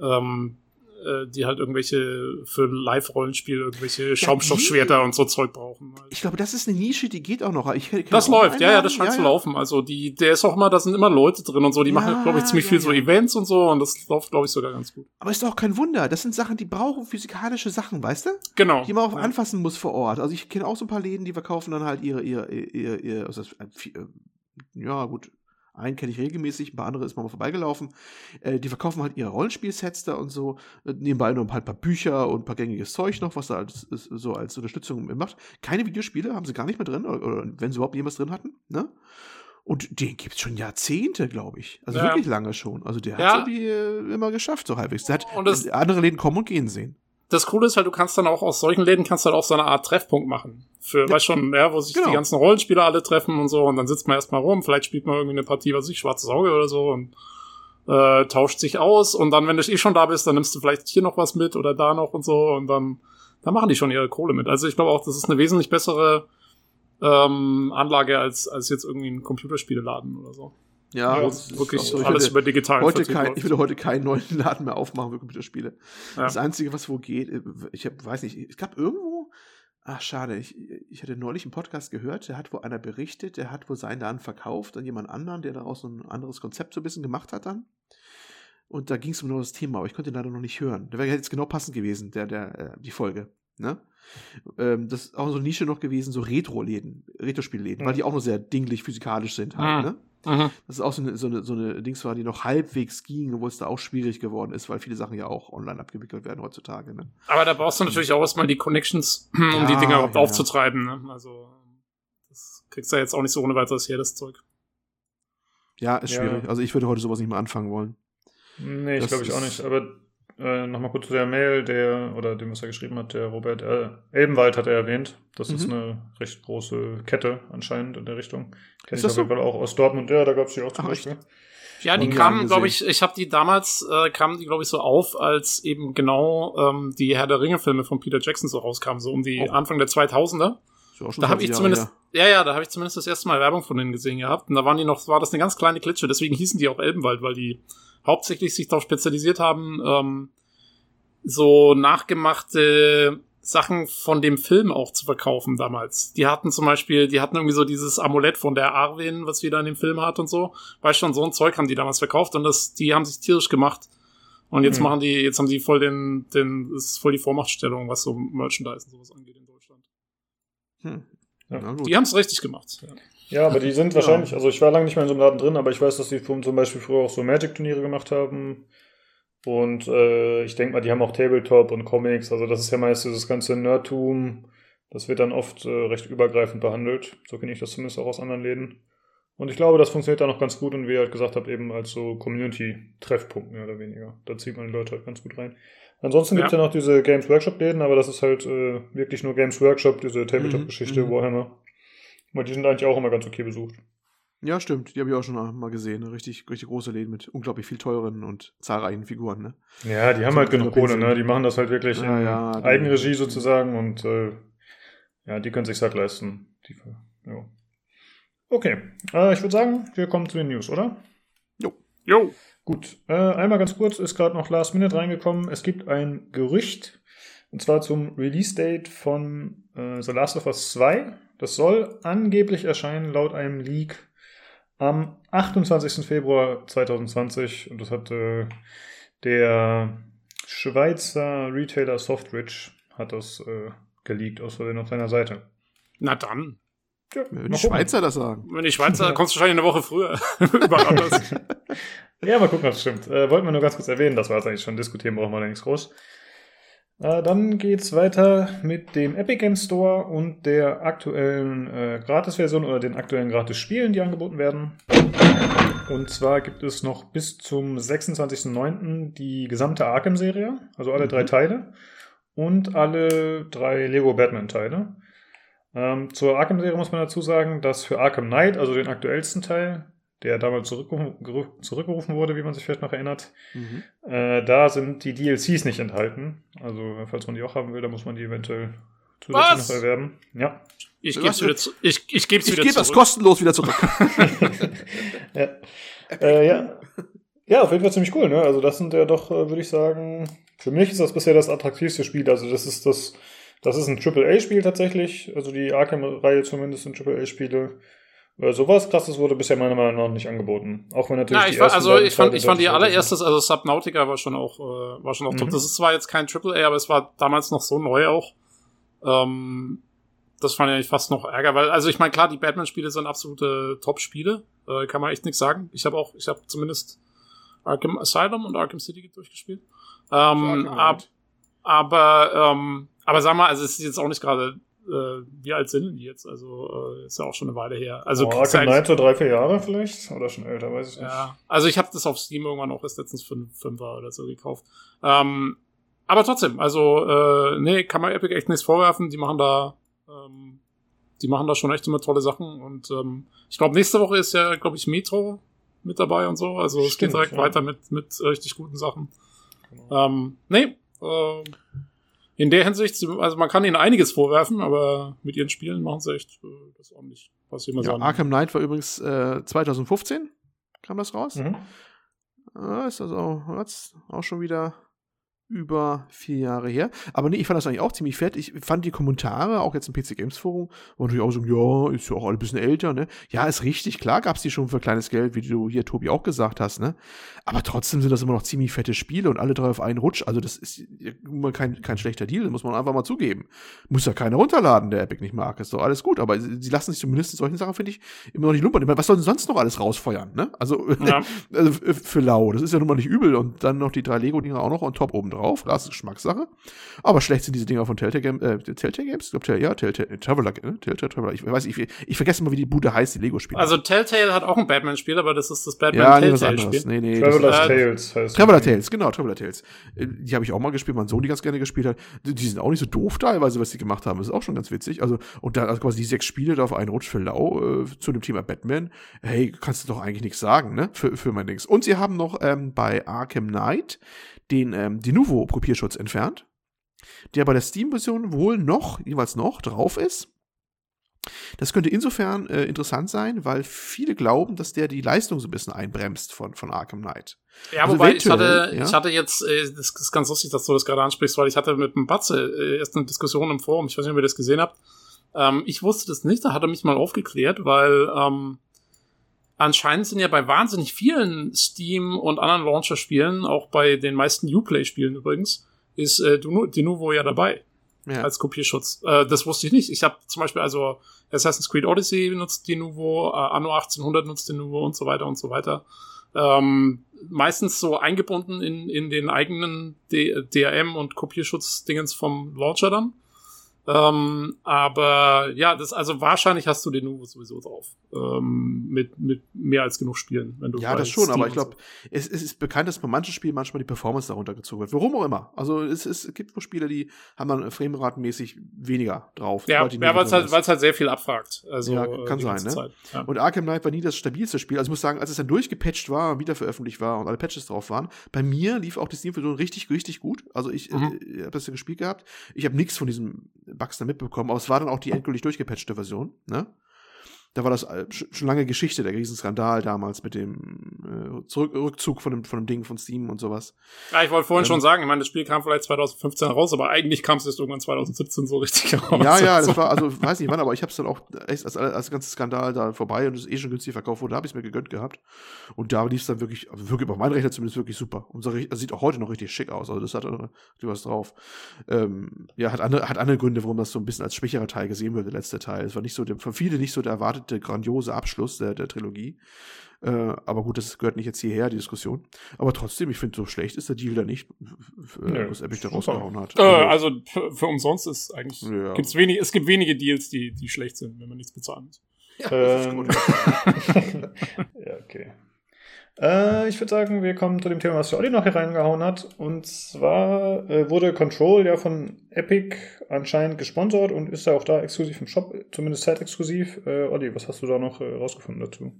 ähm, äh, die halt irgendwelche für Live-Rollenspiel irgendwelche Schaumstoffschwerter und so Zeug brauchen.
Ich glaube, das ist eine Nische, die geht auch noch. Ich,
das läuft, ja, ja, das scheint ja, zu ja. laufen. Also die, der ist auch immer, da sind immer Leute drin und so, die ja, machen, glaube ich, ziemlich viel so Events und so und das läuft, glaube ich, sogar ganz gut.
Aber ist doch auch kein Wunder. Das sind Sachen, die brauchen physikalische Sachen, weißt du?
Genau.
Die man auch anfassen muss vor Ort. Also ich kenne auch so ein paar Läden, die verkaufen dann halt ihre, ihre, ihre, ihre, also das, äh, ja gut, einen kenne ich regelmäßig, ein paar andere ist mal vorbeigelaufen. Äh, die verkaufen halt ihre Rollenspielsets da und so. Äh, nebenbei nur ein paar Bücher und ein paar gängiges Zeug noch, was da als, so als Unterstützung macht. Keine Videospiele haben sie gar nicht mehr drin, oder, oder wenn sie überhaupt jemals drin hatten. Ne? Und den gibt es schon Jahrzehnte, glaube ich. Also ja. wirklich lange schon. Also der ja. hat es irgendwie immer geschafft, so halbwegs. Der hat andere Läden kommen und gehen sehen
das Coole ist halt, du kannst dann auch aus solchen Läden kannst halt auch so eine Art Treffpunkt machen. Für, ja. weißt schon, ja, wo sich genau. die ganzen Rollenspieler alle treffen und so und dann sitzt man erstmal rum, vielleicht spielt man irgendwie eine Partie, was ich, schwarzes Auge oder so und äh, tauscht sich aus und dann, wenn du eh schon da bist, dann nimmst du vielleicht hier noch was mit oder da noch und so und dann, dann machen die schon ihre Kohle mit. Also ich glaube auch, das ist eine wesentlich bessere ähm, Anlage als, als jetzt irgendwie ein Computerspieleladen oder so.
Ja, ja
wirklich so, alles über digital.
Heute kein, ich würde heute keinen neuen Laden mehr aufmachen für Computerspiele. Ja. Das Einzige, was wo geht, äh, ich hab, weiß nicht, es gab irgendwo, ach schade, ich, ich hatte neulich einen Podcast gehört, der hat wo einer berichtet, der hat wo seinen Laden verkauft an jemand anderen, der daraus so ein anderes Konzept so ein bisschen gemacht hat dann. Und da ging es um nur das Thema, aber ich konnte ihn leider noch nicht hören. Da wäre jetzt genau passend gewesen, der, der, äh, die Folge. Ne? Ähm, das ist auch so eine Nische noch gewesen, so Retro-Läden, Retro-Spielläden, mhm. weil die auch noch sehr dinglich physikalisch sind halt, mhm. ne? Mhm. Das ist auch so eine, so, eine, so eine Dings war, die noch halbwegs ging, wo es da auch schwierig geworden ist, weil viele Sachen ja auch online abgewickelt werden heutzutage. Ne?
Aber da brauchst du natürlich auch erstmal die Connections, um ja, die Dinger überhaupt ja. aufzutreiben. Ne? Also das kriegst du ja jetzt auch nicht so ohne weiteres her, das Zeug.
Ja, ist schwierig. Also ich würde heute sowas nicht mehr anfangen wollen.
Nee, ich glaube ich auch nicht. Aber äh, nochmal kurz zu der Mail, der, oder dem, was er geschrieben hat, der Robert äh, Elbenwald hat er erwähnt. Das mhm. ist eine recht große Kette anscheinend in der Richtung. Kenne ich auf jeden Fall auch aus Dortmund, ja, da gab es die auch zum Ach, Beispiel.
Ja, die kamen, glaube ich, ich habe die damals, äh, kamen die, glaube ich, so auf, als eben genau ähm, die Herr der Ringe-Filme von Peter Jackson so rauskamen, so um die oh. Anfang der 2000er. Da habe ich zumindest, ja, ja, ja da habe ich zumindest das erste Mal Werbung von denen gesehen gehabt. Und da waren die noch, war das eine ganz kleine Klitsche, deswegen hießen die auch Elbenwald, weil die hauptsächlich sich darauf spezialisiert haben, ähm, so nachgemachte Sachen von dem Film auch zu verkaufen damals. Die hatten zum Beispiel, die hatten irgendwie so dieses Amulett von der Arwen, was wieder in dem Film hat und so. Weißt schon, so ein Zeug haben die damals verkauft und das, die haben sich tierisch gemacht. Und jetzt mhm. machen die, jetzt haben sie voll den, den, ist voll die Vormachtstellung, was so Merchandise und sowas angeht in Deutschland. Hm. Ja. Die haben es richtig gemacht.
Ja. Ja, aber die sind wahrscheinlich, also ich war lange nicht mehr in so einem Laden drin, aber ich weiß, dass die zum Beispiel früher auch so Magic-Turniere gemacht haben. Und äh, ich denke mal, die haben auch Tabletop und Comics. Also das ist ja meist dieses ganze Nerdtum. Das wird dann oft äh, recht übergreifend behandelt. So kenne ich das zumindest auch aus anderen Läden. Und ich glaube, das funktioniert da noch ganz gut und wie ihr halt gesagt habt, eben als so Community-Treffpunkt mehr oder weniger. Da zieht man die Leute halt ganz gut rein. Ansonsten ja. gibt es ja noch diese Games Workshop-Läden, aber das ist halt äh, wirklich nur Games Workshop, diese Tabletop-Geschichte, mhm, Warhammer. Aber die sind eigentlich auch immer ganz okay besucht.
Ja, stimmt. Die habe ich auch schon mal gesehen. Richtig, richtig große Läden mit unglaublich viel teuren und zahlreichen Figuren. Ne?
Ja, die haben so halt genug Kohle. Ne? Die machen das halt wirklich ja, in ja, Eigenregie sozusagen und äh, ja, die können sich halt leisten. Die, ja. Okay, äh, ich würde sagen, wir kommen zu den News, oder?
Jo.
Jo.
Gut, äh, einmal ganz kurz, ist gerade noch Last Minute reingekommen. Es gibt ein Gerücht, und zwar zum Release-Date von äh, The Last of Us 2. Das soll angeblich erscheinen laut einem Leak am 28. Februar 2020 und das hat äh, der Schweizer Retailer Softridge hat das äh, geleakt aus Versehen auf seiner Seite.
Na dann.
Ja, Wenn die Schweizer das sagen.
Wenn die Schweizer, kommst du wahrscheinlich eine Woche früher. Überall anders.
ja, mal gucken, ob es stimmt. Äh, wollten wir nur ganz kurz erwähnen, das war jetzt eigentlich schon diskutieren, brauchen wir da nichts groß. Äh, dann geht's weiter mit dem Epic Game Store und der aktuellen äh, Gratis-Version oder den aktuellen Gratis-Spielen, die angeboten werden. Und zwar gibt es noch bis zum 26.09. die gesamte Arkham-Serie, also alle mhm. drei Teile und alle drei Lego Batman-Teile. Ähm, zur Arkham-Serie muss man dazu sagen, dass für Arkham Knight, also den aktuellsten Teil, der damals zurückgerufen, zurückgerufen wurde, wie man sich vielleicht noch erinnert, mhm. äh, da sind die DLCs nicht enthalten. Also, falls man die auch haben will, dann muss man die eventuell zusätzlich noch erwerben. Ja.
Ich gebe es wieder, zu, ich, ich geb's
ich wieder gebe das kostenlos wieder zurück.
ja. Äh, ja. ja, auf jeden Fall ziemlich cool. Ne? Also das sind ja doch, äh, würde ich sagen, für mich ist das bisher das attraktivste Spiel. Also das ist das, das ist ein AAA-Spiel tatsächlich. Also die Arkham-Reihe zumindest sind AAA-Spiele. Weil sowas krasses wurde bisher meiner Meinung nach nicht angeboten. Auch wenn natürlich.
Ja, ich, fand, also ich fand, ich fand die allererstes, also Subnautica war schon auch, äh, war schon auch mhm. top. Das ist zwar jetzt kein AAA, aber es war damals noch so neu auch. Ähm, das fand ich fast noch Ärger, weil, also ich meine, klar, die Batman-Spiele sind absolute Top-Spiele, äh, kann man echt nichts sagen. Ich habe auch, ich habe zumindest Arkham Asylum und Arkham City durchgespielt. Ähm, ab, aber, ähm, aber sag mal, also es ist jetzt auch nicht gerade, äh, wie alt sind die jetzt? Also äh, ist ja auch schon eine Weile her. Also
oh, Arkham Knight so drei, vier Jahre vielleicht oder schon älter, weiß ich nicht.
Ja, also ich habe das auf Steam irgendwann auch erst letztens für Fünfer oder so gekauft. Ähm, aber trotzdem, also äh, nee, kann man Epic echt nichts vorwerfen. Die machen da ähm, die machen da schon echt immer tolle Sachen und ähm, ich glaube, nächste Woche ist ja, glaube ich, Metro mit dabei und so. Also Stimmt, es geht direkt ja. weiter mit, mit richtig guten Sachen. Genau. Ähm, nee, äh, in der Hinsicht, also man kann ihnen einiges vorwerfen, aber mit ihren Spielen machen sie echt äh, das ordentlich, was
immer ja, sagen. Arkham Knight war übrigens äh, 2015, kam das raus. Mhm. Äh, ist also jetzt auch schon wieder über vier Jahre her. Aber nee, ich fand das eigentlich auch ziemlich fett. Ich fand die Kommentare, auch jetzt im PC Games Forum, waren natürlich auch so, ja, ist ja auch ein bisschen älter, ne? Ja, ist richtig, klar gab's die schon für kleines Geld, wie du hier, Tobi, auch gesagt hast, ne? Aber trotzdem sind das immer noch ziemlich fette Spiele und alle drei auf einen Rutsch. Also das ist immer kein, kein schlechter Deal, das muss man einfach mal zugeben. Muss ja keiner runterladen, der Epic nicht mag. Ist doch alles gut. Aber sie lassen sich zumindest in solchen Sachen, finde ich, immer noch nicht lumpern. Was soll denn sonst noch alles rausfeuern, ne? Also, ja. also für lau. Das ist ja nun mal nicht übel. Und dann noch die drei Lego-Dinger auch noch on top oben drauf. Das ist Geschmackssache. Aber schlecht sind diese Dinger von Telltale, Game, äh, Telltale Games? Ich glaube, ja, Telltale, äh, Traveler, ne? Telltale Traveler. Ich weiß, ich, ich vergesse immer, wie die Bude heißt, die Lego-Spiele.
Also Telltale hat auch ein Batman-Spiel, aber das ist das Batman ja.
Nee, nee, Traveler Tales
heißt Traveler Tales, genau, Traveler Tales. Äh, die habe ich auch mal gespielt, mein Sohn die ganz gerne gespielt hat. Die, die sind auch nicht so doof teilweise, was sie gemacht haben. Das ist auch schon ganz witzig. Also, und dann also quasi die sechs Spiele da auf einen Rutsch für Lau äh, zu dem Thema Batman. Hey, kannst du doch eigentlich nichts sagen, ne? Für, für mein Dings. Und sie haben noch ähm, bei Arkham Knight den ähm, Denuvo-Kopierschutz entfernt, der bei der Steam-Version wohl noch, jeweils noch, drauf ist. Das könnte insofern äh, interessant sein, weil viele glauben, dass der die Leistung so ein bisschen einbremst von, von Arkham Knight.
Ja, also wobei ich hatte, ja? ich hatte jetzt, äh, das ist ganz lustig, dass du das gerade ansprichst, weil ich hatte mit dem Batze äh, erst eine Diskussion im Forum, ich weiß nicht, ob ihr das gesehen habt. Ähm, ich wusste das nicht, da hat er mich mal aufgeklärt, weil ähm, anscheinend sind ja bei wahnsinnig vielen Steam und anderen Launcher-Spielen, auch bei den meisten Uplay-Spielen übrigens, ist äh, Denuvo ja dabei. Ja. Als Kopierschutz. Äh, das wusste ich nicht. Ich habe zum Beispiel, also Assassin's Creed Odyssey nutzt Denuvo, äh, Anno 1800 nutzt Denuvo und so weiter und so weiter. Ähm, meistens so eingebunden in, in den eigenen DRM und Kopierschutzdingens vom Launcher dann. Ähm, aber ja, das also wahrscheinlich hast du den Nuvo sowieso drauf. Ähm, mit, mit mehr als genug Spielen, wenn du
Ja, das schon, Steam aber ich glaube, so. es, es, ist bekannt, dass bei manchen Spielen manchmal die Performance darunter gezogen wird. Warum auch immer. Also es, es gibt wohl Spiele, die haben dann frameratenmäßig weniger drauf.
Ja, ja weil es halt, halt sehr viel abfragt. Also,
ja, kann sein, ne? Ja. Und Arkham Knight war nie das stabilste Spiel. Also ich muss sagen, als es dann durchgepatcht war, wieder veröffentlicht war und alle Patches drauf waren, bei mir lief auch die Steam-Version richtig, richtig gut. Also ich, mhm. äh, habe das ja gespielt gehabt. Ich habe nichts von diesem Bugs da mitbekommen, aber es war dann auch die endgültig durchgepatchte Version, ne? Da war das äh, schon lange Geschichte, der Riesenskandal damals mit dem äh, Zurück Rückzug von dem, von dem Ding von Steam und sowas.
Ja, ich wollte vorhin ähm, schon sagen, ich meine, das Spiel kam vielleicht 2015 raus, aber eigentlich kam es erst irgendwann 2017 so richtig
raus. Ja, ja, das war, also weiß nicht wann, aber ich habe es dann auch, echt, als, als der ganze Skandal da vorbei und es eh schon günstig verkauft wurde, habe ich es mir gegönnt gehabt. Und da lief es dann wirklich, also wirklich auf meinen Rechner zumindest wirklich super. Und so, das sieht auch heute noch richtig schick aus, also das hat äh, was drauf. Ähm, ja, hat andere, hat andere Gründe, warum das so ein bisschen als schwächerer Teil gesehen wird, der letzte Teil. Es war nicht so, für viele nicht so der erwartete grandiose Abschluss der, der Trilogie. Äh, aber gut, das gehört nicht jetzt hierher, die Diskussion. Aber trotzdem, ich finde, so schlecht ist der Deal da nicht,
äh, was Epic da rausgehauen hat. Äh, also für umsonst ist eigentlich, ja. gibt's wenig, es gibt wenige Deals, die, die schlecht sind, wenn man nichts bezahlen muss.
Ja, ähm, ja okay. Äh, ich würde sagen, wir kommen zu dem Thema, was Olli noch hier reingehauen hat. Und zwar äh, wurde Control ja von Epic anscheinend gesponsert und ist ja auch da exklusiv im Shop, zumindest zeitexklusiv. Äh, Olli, was hast du da noch äh, rausgefunden dazu?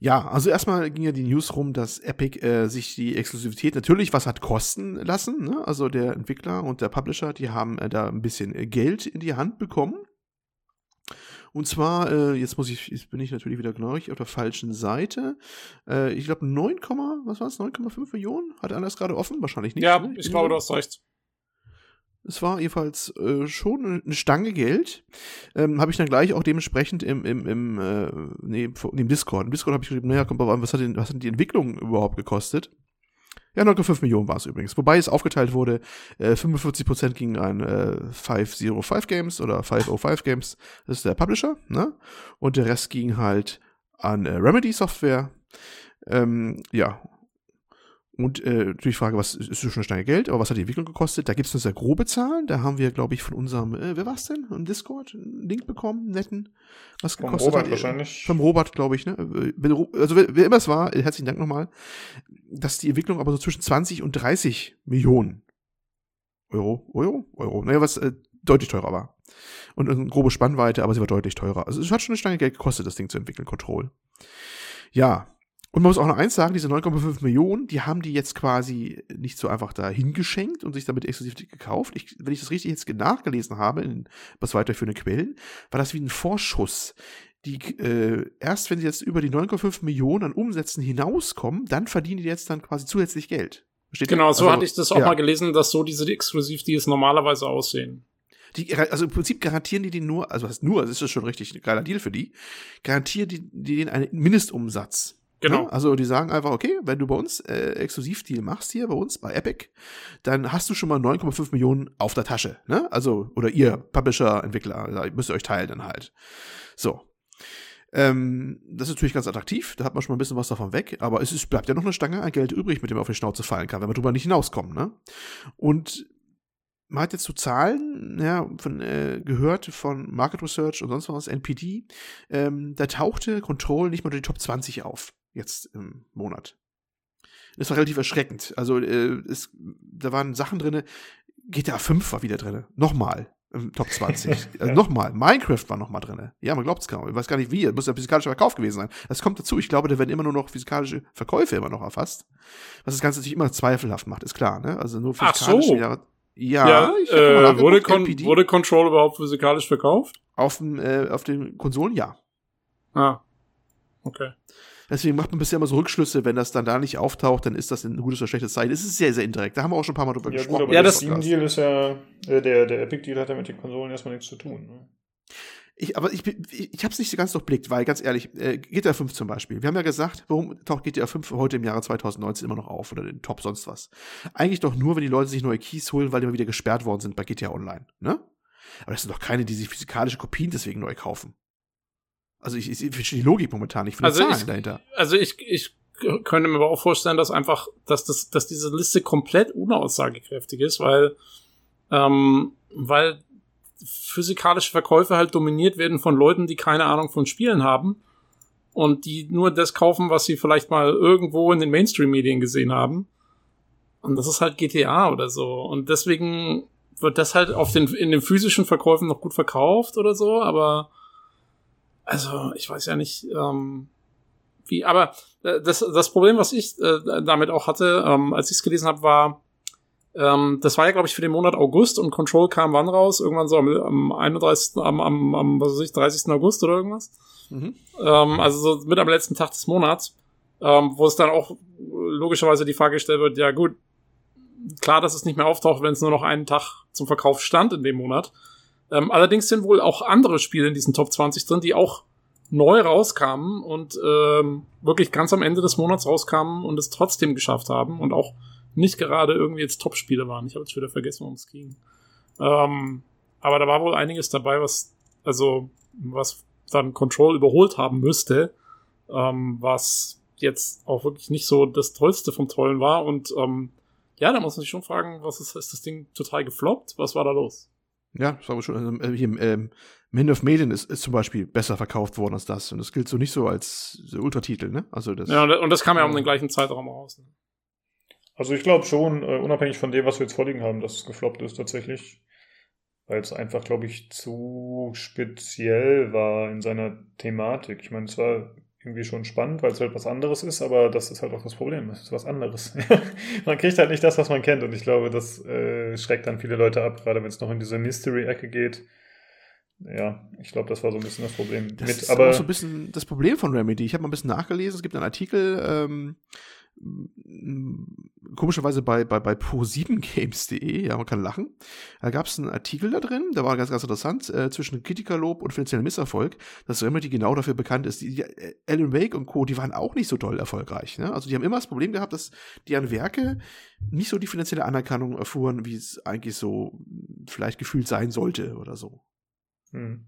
Ja, also erstmal ging ja die News rum, dass Epic äh, sich die Exklusivität natürlich was hat kosten lassen. Ne? Also der Entwickler und der Publisher, die haben äh, da ein bisschen äh, Geld in die Hand bekommen. Und zwar, äh, jetzt muss ich, jetzt bin ich natürlich wieder genau auf der falschen Seite. Äh, ich glaube 9, was war es? 9,5 Millionen? Hat alles gerade offen? Wahrscheinlich nicht.
Ja, ne? ich glaube, du hast recht.
Es war jedenfalls äh, schon eine Stange Geld. Ähm, habe ich dann gleich auch dementsprechend im, im, im, äh, nee, im Discord. Im Discord habe ich geschrieben, naja, kommt mal an, was hat, denn, was hat die Entwicklung überhaupt gekostet? Ja, 9,5 Millionen war es übrigens. Wobei es aufgeteilt wurde, äh, 45% ging an äh, 505 Games oder 505 Games, das ist der Publisher, ne? Und der Rest ging halt an äh, Remedy Software. Ähm, ja, und äh, natürlich Frage, was ist schon eine Stange Geld, aber was hat die Entwicklung gekostet? Da gibt es nur sehr grobe Zahlen. Da haben wir, glaube ich, von unserem, äh, wer war es denn? Im Discord einen Link bekommen, netten, was
gekostet Vom Robert hat. wahrscheinlich.
Vom Robert, glaube ich, ne? Also wer, wer immer es war, herzlichen Dank nochmal, dass die Entwicklung aber so zwischen 20 und 30 Millionen Euro, Euro, Euro, naja, was äh, deutlich teurer war. Und eine grobe Spannweite, aber sie war deutlich teurer. Also es hat schon eine Stange Geld gekostet, das Ding zu entwickeln, Control. Ja, und man muss auch noch eins sagen, diese 9,5 Millionen, die haben die jetzt quasi nicht so einfach da hingeschenkt und sich damit exklusiv gekauft. Ich, wenn ich das richtig jetzt nachgelesen habe, in was weiterführenden Quellen, war das wie ein Vorschuss. Die, äh, erst wenn sie jetzt über die 9,5 Millionen an Umsätzen hinauskommen, dann verdienen die jetzt dann quasi zusätzlich Geld.
Versteht genau, so also, hatte ich das auch ja. mal gelesen, dass so diese Exklusivdeals normalerweise aussehen.
Die, also im Prinzip garantieren die den nur, also was nur, das ist schon richtig ein geiler Deal für die, garantieren die, die den einen Mindestumsatz. Genau. Ne? Also die sagen einfach, okay, wenn du bei uns äh, Exklusivdeal machst hier bei uns bei Epic, dann hast du schon mal 9,5 Millionen auf der Tasche. Ne? Also, oder ihr Publisher, Entwickler, müsst ihr euch teilen dann halt. So. Ähm, das ist natürlich ganz attraktiv, da hat man schon mal ein bisschen was davon weg, aber es ist, bleibt ja noch eine Stange an Geld übrig, mit dem man auf die Schnauze fallen kann, wenn man drüber nicht hinauskommt. Ne? Und man hat jetzt so Zahlen ja, von, äh, gehört von Market Research und sonst was, NPD, ähm, da tauchte Control nicht mal unter die Top 20 auf jetzt im Monat. Das war relativ erschreckend. Also äh, es, da waren Sachen drin. GTA 5 war wieder drin. Nochmal. Im Top 20. also nochmal. Minecraft war nochmal drin. Ja, man glaubt es kaum. Ich weiß gar nicht wie. Das muss ja physikalischer Verkauf gewesen sein. Das kommt dazu. Ich glaube, da werden immer nur noch physikalische Verkäufe immer noch erfasst. Was das Ganze natürlich immer zweifelhaft macht, ist klar. Ne? Also nur
physikalische. Ach so. Ja, ja, ja äh, wurde, Con wurde Control überhaupt physikalisch verkauft?
Auf, dem, äh, auf den Konsolen ja.
Ah. Okay.
Deswegen macht man bisher immer so Rückschlüsse, wenn das dann da nicht auftaucht, dann ist das ein gutes oder schlechtes Zeichen. Es ist sehr, sehr indirekt. Da haben wir auch schon ein paar Mal drüber
ja,
gesprochen.
Gut, ja, der Steam-Deal ist ja, äh, der, der Epic-Deal hat ja mit den Konsolen erstmal nichts zu tun. Ne?
Ich, aber ich, ich, ich habe es nicht so ganz durchblickt, weil ganz ehrlich, äh, GTA 5 zum Beispiel. Wir haben ja gesagt, warum taucht GTA 5 heute im Jahre 2019 immer noch auf oder den Top sonst was? Eigentlich doch nur, wenn die Leute sich neue Keys holen, weil die mal wieder gesperrt worden sind bei GTA Online, ne? Aber das sind doch keine, die sich physikalische Kopien deswegen neu kaufen. Also ich, ich, ich verstehe die Logik momentan nicht von den
also
Zahlen
ich,
dahinter.
Also ich, ich könnte mir aber auch vorstellen, dass einfach, dass das, dass diese Liste komplett unaussagekräftig ist, weil, ähm, weil physikalische Verkäufe halt dominiert werden von Leuten, die keine Ahnung von Spielen haben und die nur das kaufen, was sie vielleicht mal irgendwo in den Mainstream-Medien gesehen haben. Und das ist halt GTA oder so. Und deswegen wird das halt auf den, in den physischen Verkäufen noch gut verkauft oder so, aber also ich weiß ja nicht, ähm, wie, aber äh, das, das Problem, was ich äh, damit auch hatte, ähm, als ich es gelesen habe, war, ähm, das war ja, glaube ich, für den Monat August und Control kam wann raus? Irgendwann so am, am 31., am, am, am was weiß ich, 30. August oder irgendwas. Mhm. Ähm, also so mit am letzten Tag des Monats, ähm, wo es dann auch logischerweise die Frage gestellt wird, ja gut, klar, dass es nicht mehr auftaucht, wenn es nur noch einen Tag zum Verkauf stand in dem Monat. Ähm, allerdings sind wohl auch andere Spiele in diesen Top 20 drin, die auch neu rauskamen und ähm, wirklich ganz am Ende des Monats rauskamen und es trotzdem geschafft haben und auch nicht gerade irgendwie jetzt Top-Spiele waren. Ich habe jetzt wieder vergessen, worum es ging. Ähm, aber da war wohl einiges dabei, was, also, was dann Control überholt haben müsste, ähm, was jetzt auch wirklich nicht so das Tollste vom Tollen war. Und ähm, ja, da muss man sich schon fragen, was ist, ist das Ding total gefloppt? Was war da los?
Ja, das war schon. Also, hier, ähm, Man of Maiden ist, ist zum Beispiel besser verkauft worden als das. Und das gilt so nicht so als Ultratitel, ne? Also das,
ja, und das kam ja um den gleichen Zeitraum raus. Ne?
Also ich glaube schon, uh, unabhängig von dem, was wir jetzt vorliegen haben, dass es gefloppt ist tatsächlich. Weil es einfach, glaube ich, zu speziell war in seiner Thematik. Ich meine, es war irgendwie schon spannend, weil es halt was anderes ist, aber das ist halt auch das Problem. Es ist was anderes. man kriegt halt nicht das, was man kennt. Und ich glaube, das äh, schreckt dann viele Leute ab, gerade wenn es noch in diese Mystery-Ecke geht. Ja, ich glaube, das war so ein bisschen das Problem.
Das Mit, ist aber so ein bisschen das Problem von Remedy. Ich habe mal ein bisschen nachgelesen. Es gibt einen Artikel, ähm, komischerweise bei, bei, bei pro7games.de, ja, man kann lachen. Da gab es einen Artikel da drin, der war ganz, ganz interessant, äh, zwischen Kritikerlob und finanziellem Misserfolg, dass Remedy genau dafür bekannt ist. Die, die, äh, Alan Wake und Co., die waren auch nicht so doll erfolgreich. Ne? Also die haben immer das Problem gehabt, dass deren Werke nicht so die finanzielle Anerkennung erfuhren, wie es eigentlich so vielleicht gefühlt sein sollte oder so.
Hm.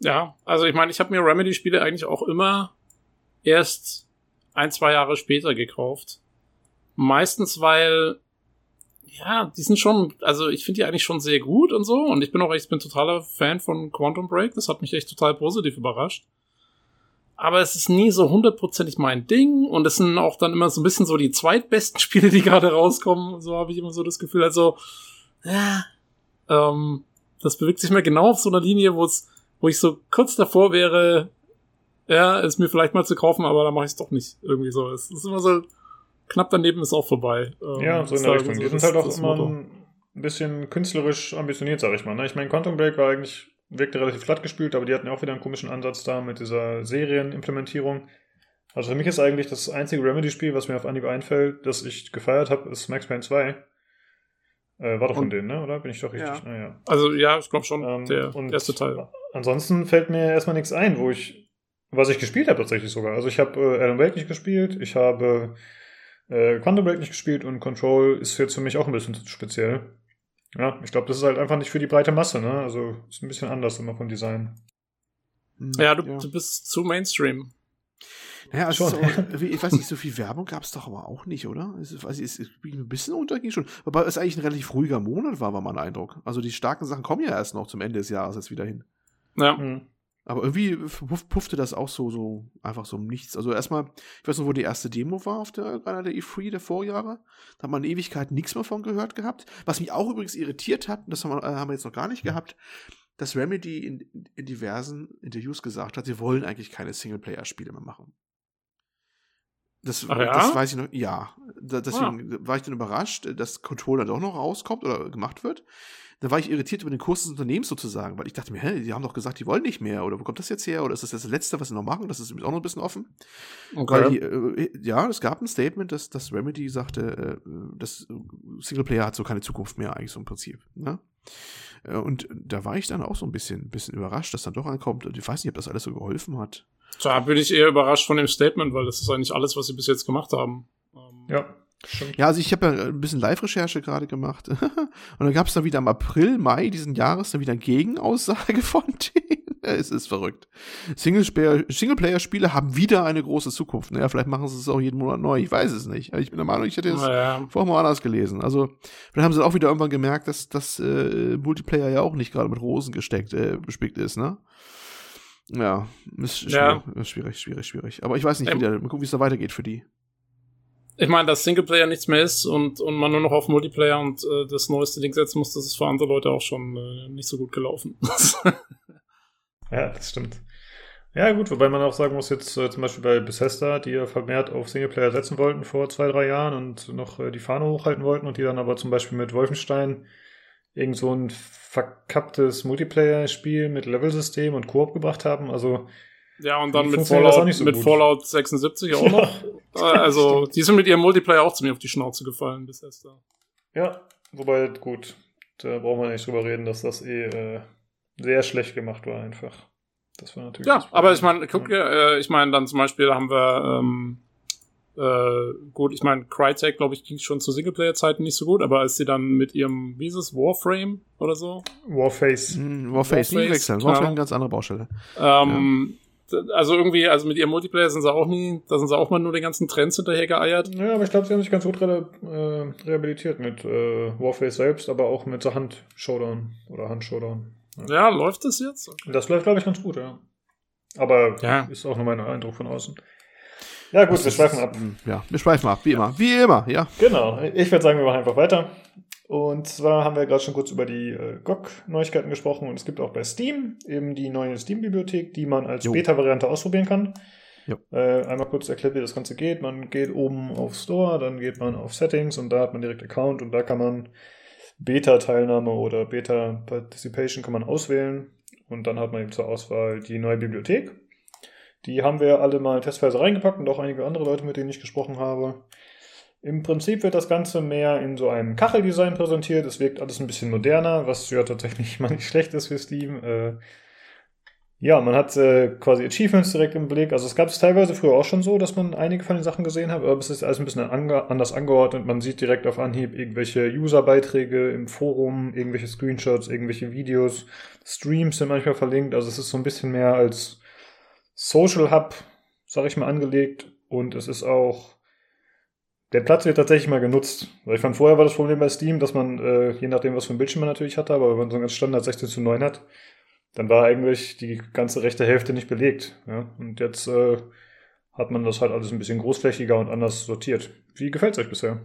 Ja, also ich meine, ich habe mir Remedy-Spiele eigentlich auch immer erst ein, zwei Jahre später gekauft. Meistens, weil, ja, die sind schon, also ich finde die eigentlich schon sehr gut und so. Und ich bin auch echt, bin totaler Fan von Quantum Break. Das hat mich echt total positiv überrascht. Aber es ist nie so hundertprozentig mein Ding. Und es sind auch dann immer so ein bisschen so die zweitbesten Spiele, die gerade rauskommen. So habe ich immer so das Gefühl. Also, ja, ähm, das bewegt sich mir genau auf so einer Linie, wo es, wo ich so kurz davor wäre, ja, es mir vielleicht mal zu kaufen, aber dann mache ich es doch nicht. Irgendwie so. Es ist immer so knapp daneben ist auch vorbei.
Ähm, ja, so in der Richtung. So die sind halt auch immer ein bisschen künstlerisch ambitioniert, sag ich mal. Ne? Ich meine, Quantum Break war eigentlich, wirkte relativ flat gespielt, aber die hatten ja auch wieder einen komischen Ansatz da mit dieser Serienimplementierung. Also für mich ist eigentlich das einzige Remedy-Spiel, was mir auf Anhieb einfällt, das ich gefeiert habe, ist Max Payne 2. Äh, war doch von denen, ne? oder? Bin ich doch richtig?
Ja. Naja. Also ja, ich glaube schon, ähm, der erste Teil.
Ansonsten fällt mir erstmal nichts ein, wo ich was ich gespielt habe tatsächlich sogar. Also ich habe äh, Alan Wake nicht gespielt, ich habe äh, Quantum Break nicht gespielt und Control ist jetzt für mich auch ein bisschen speziell. Ja, ich glaube, das ist halt einfach nicht für die breite Masse, ne? Also ist ein bisschen anders immer vom Design.
Ja, du, ja. du bist zu Mainstream.
Naja, also so, ich weiß nicht, so viel Werbung gab es doch aber auch nicht, oder? Es, also, es, es ein bisschen unterging schon. Aber es eigentlich ein relativ ruhiger Monat war, war mein Eindruck. Also die starken Sachen kommen ja erst noch zum Ende des Jahres jetzt wieder hin.
Ja. Mhm.
Aber irgendwie puffte das auch so, so einfach so um nichts. Also erstmal, ich weiß noch, wo die erste Demo war auf der, einer der E3 der Vorjahre. Da hat man in Ewigkeit nichts mehr von gehört gehabt. Was mich auch übrigens irritiert hat, das haben wir, äh, haben wir jetzt noch gar nicht gehabt, dass Remedy in, in diversen Interviews gesagt hat, sie wollen eigentlich keine Singleplayer-Spiele mehr machen. Das, ja? das weiß ich noch, ja. deswegen ah. war ich dann überrascht, dass Controller doch noch rauskommt oder gemacht wird da war ich irritiert über den Kurs des Unternehmens sozusagen, weil ich dachte mir, hä, die haben doch gesagt, die wollen nicht mehr, oder wo kommt das jetzt her, oder ist das das Letzte, was sie noch machen? Das ist auch noch ein bisschen offen. Okay. Weil die, äh, ja, es gab ein Statement, dass, dass Remedy sagte, äh, das Singleplayer hat so keine Zukunft mehr, eigentlich so im Prinzip. Ne? Äh, und da war ich dann auch so ein bisschen, bisschen überrascht, dass dann doch ankommt. Und ich weiß nicht, ob das alles so geholfen hat.
Da bin ich eher überrascht von dem Statement, weil das ist eigentlich alles, was sie bis jetzt gemacht haben.
Ähm, ja.
Stimmt. Ja, also ich habe ja ein bisschen Live-Recherche gerade gemacht. und dann gab es dann wieder im April, Mai diesen Jahres dann wieder eine Gegenaussage von denen. es ist verrückt. Singleplayer-Spiele haben wieder eine große Zukunft. Naja, vielleicht machen sie es auch jeden Monat neu. Ich weiß es nicht. Ich bin der Meinung, ich hätte es ja. vorher mal anders gelesen. Also, vielleicht haben sie auch wieder irgendwann gemerkt, dass das äh, Multiplayer ja auch nicht gerade mit Rosen gesteckt, äh, bespickt ist, ne? Ja, ist schwierig, ja. schwierig, schwierig, schwierig. Aber ich weiß nicht, wie, der, mal gucken, wie es da weitergeht für die
ich meine, dass Singleplayer nichts mehr ist und, und man nur noch auf Multiplayer und äh, das neueste Ding setzen muss, das ist für andere Leute auch schon äh, nicht so gut gelaufen.
ja, das stimmt. Ja, gut, wobei man auch sagen muss, jetzt äh, zum Beispiel bei Bethesda, die ja vermehrt auf Singleplayer setzen wollten vor zwei, drei Jahren und noch äh, die Fahne hochhalten wollten und die dann aber zum Beispiel mit Wolfenstein irgend so ein verkapptes Multiplayer-Spiel mit Level-System und Koop gebracht haben. Also
ja, und dann mit Fallout, so mit Fallout 76 auch noch. Äh, also, die sind mit ihrem Multiplayer auch ziemlich auf die Schnauze gefallen bis erst da.
Ja, wobei, gut, da brauchen wir nicht drüber reden, dass das eh äh, sehr schlecht gemacht war einfach. Das war natürlich.
Ja, aber ich meine, guck ja, äh, ich meine, dann zum Beispiel haben wir, ähm, äh, gut, ich meine, Crytek, glaube ich, ging schon zu Singleplayer-Zeiten nicht so gut, aber als sie dann mit ihrem, wie ist es, Warframe oder so?
Warface.
Mm, Warface, Warface, nie wechseln. Warframe, ganz andere Baustelle.
Ähm, ja also irgendwie, also mit ihrem Multiplayer sind sie auch nie, da sind sie auch mal nur den ganzen Trends hinterher geeiert.
Ja, aber ich glaube, sie haben sich ganz gut re äh, rehabilitiert mit äh, Warface selbst, aber auch mit so Hand-Showdown oder Hand-Showdown.
Ja. ja. läuft das jetzt?
Okay. Das läuft, glaube ich, ganz gut, ja. Aber ja. ist auch nur mein Eindruck von außen. Ja, gut, wir schweifen ab.
Ja, wir schweifen ab, wie immer. Wie immer, ja.
Genau. Ich würde sagen, wir machen einfach weiter. Und zwar haben wir gerade schon kurz über die äh, GOG-Neuigkeiten gesprochen und es gibt auch bei Steam eben die neue Steam-Bibliothek, die man als Beta-Variante ausprobieren kann. Äh, einmal kurz erklärt, wie das Ganze geht. Man geht oben auf Store, dann geht man auf Settings und da hat man direkt Account und da kann man Beta-Teilnahme oder Beta-Participation kann man auswählen und dann hat man eben zur Auswahl die neue Bibliothek. Die haben wir alle mal testweise reingepackt und auch einige andere Leute, mit denen ich gesprochen habe. Im Prinzip wird das Ganze mehr in so einem Kacheldesign präsentiert. Es wirkt alles ein bisschen moderner, was ja tatsächlich mal nicht schlecht ist für Steam. Äh, ja, man hat äh, quasi Achievements direkt im Blick. Also es gab es teilweise früher auch schon so, dass man einige von den Sachen gesehen hat, aber es ist alles ein bisschen ange anders angeordnet. Man sieht direkt auf Anhieb irgendwelche User-Beiträge im Forum, irgendwelche Screenshots, irgendwelche Videos. Streams sind manchmal verlinkt. Also es ist so ein bisschen mehr als Social Hub, sag ich mal, angelegt. Und es ist auch der Platz wird tatsächlich mal genutzt. Weil ich fand, vorher war das Problem bei Steam, dass man, äh, je nachdem, was für ein Bildschirm man natürlich hatte, aber wenn man so ein ganz Standard 16 zu 9 hat, dann war eigentlich die ganze rechte Hälfte nicht belegt. Ja? Und jetzt äh, hat man das halt alles ein bisschen großflächiger und anders sortiert. Wie gefällt es euch bisher?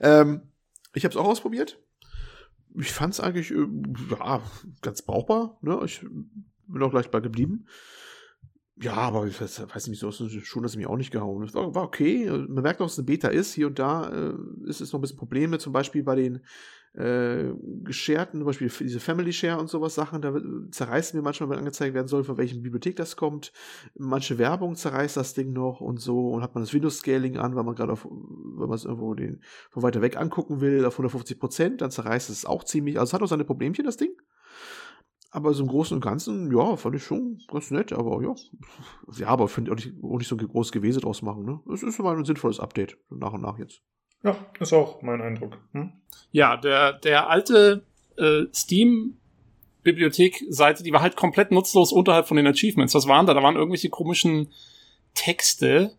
Ähm, ich habe es auch ausprobiert. Ich fand es eigentlich äh, ja, ganz brauchbar. Ne? Ich bin auch gleich bei geblieben. Ja, aber ich weiß, weiß nicht, so schon, dass es mich auch nicht gehauen. War, war okay. Man merkt auch, dass es eine Beta ist. Hier und da äh, ist es noch ein bisschen Probleme, zum Beispiel bei den äh, gescherten, zum Beispiel diese Family Share und sowas Sachen, da zerreißen mir manchmal, wenn angezeigt werden soll, von welchen Bibliothek das kommt. Manche Werbung zerreißt das Ding noch und so und hat man das Windows-Scaling an, weil man gerade auf, wenn man es irgendwo den, von weiter weg angucken will, auf 150 Prozent, dann zerreißt es auch ziemlich. Also es hat auch seine Problemchen, das Ding. Aber so im Großen und Ganzen, ja, fand ich schon ganz nett, aber ja. Ja, aber finde auch nicht, auch nicht so ein großes Gewese draus machen, ne? Es ist mal ein sinnvolles Update, nach und nach jetzt.
Ja, ist auch mein Eindruck. Hm?
Ja, der, der alte äh, Steam Bibliothek-Seite, die war halt komplett nutzlos unterhalb von den Achievements. Was waren da? Da waren irgendwelche komischen Texte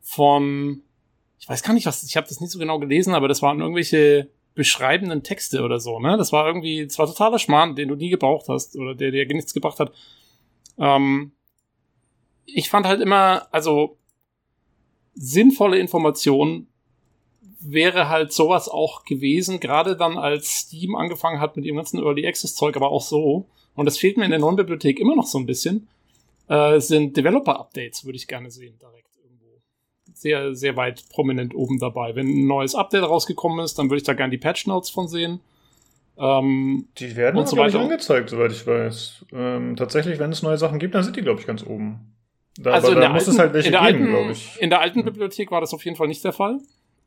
von, ich weiß gar nicht, was, ich habe das nicht so genau gelesen, aber das waren irgendwelche beschreibenden Texte oder so, ne? Das war irgendwie, das war totaler Schmarrn, den du nie gebraucht hast oder der dir nichts gebracht hat. Ähm, ich fand halt immer, also sinnvolle Informationen wäre halt sowas auch gewesen, gerade dann als Steam angefangen hat mit dem ganzen Early Access Zeug, aber auch so. Und das fehlt mir in der neuen Bibliothek immer noch so ein bisschen. Äh, sind Developer Updates, würde ich gerne sehen direkt sehr, sehr weit prominent oben dabei. Wenn ein neues Update rausgekommen ist, dann würde ich da gerne die Patch Notes von sehen.
Ähm, die werden und so weiter. angezeigt, soweit ich weiß. Ähm, tatsächlich, wenn es neue Sachen gibt, dann sind die, glaube ich, ganz oben.
Da, also in, da muss alten, es halt welche geben, glaube ich. In der alten Bibliothek war das auf jeden Fall nicht der Fall.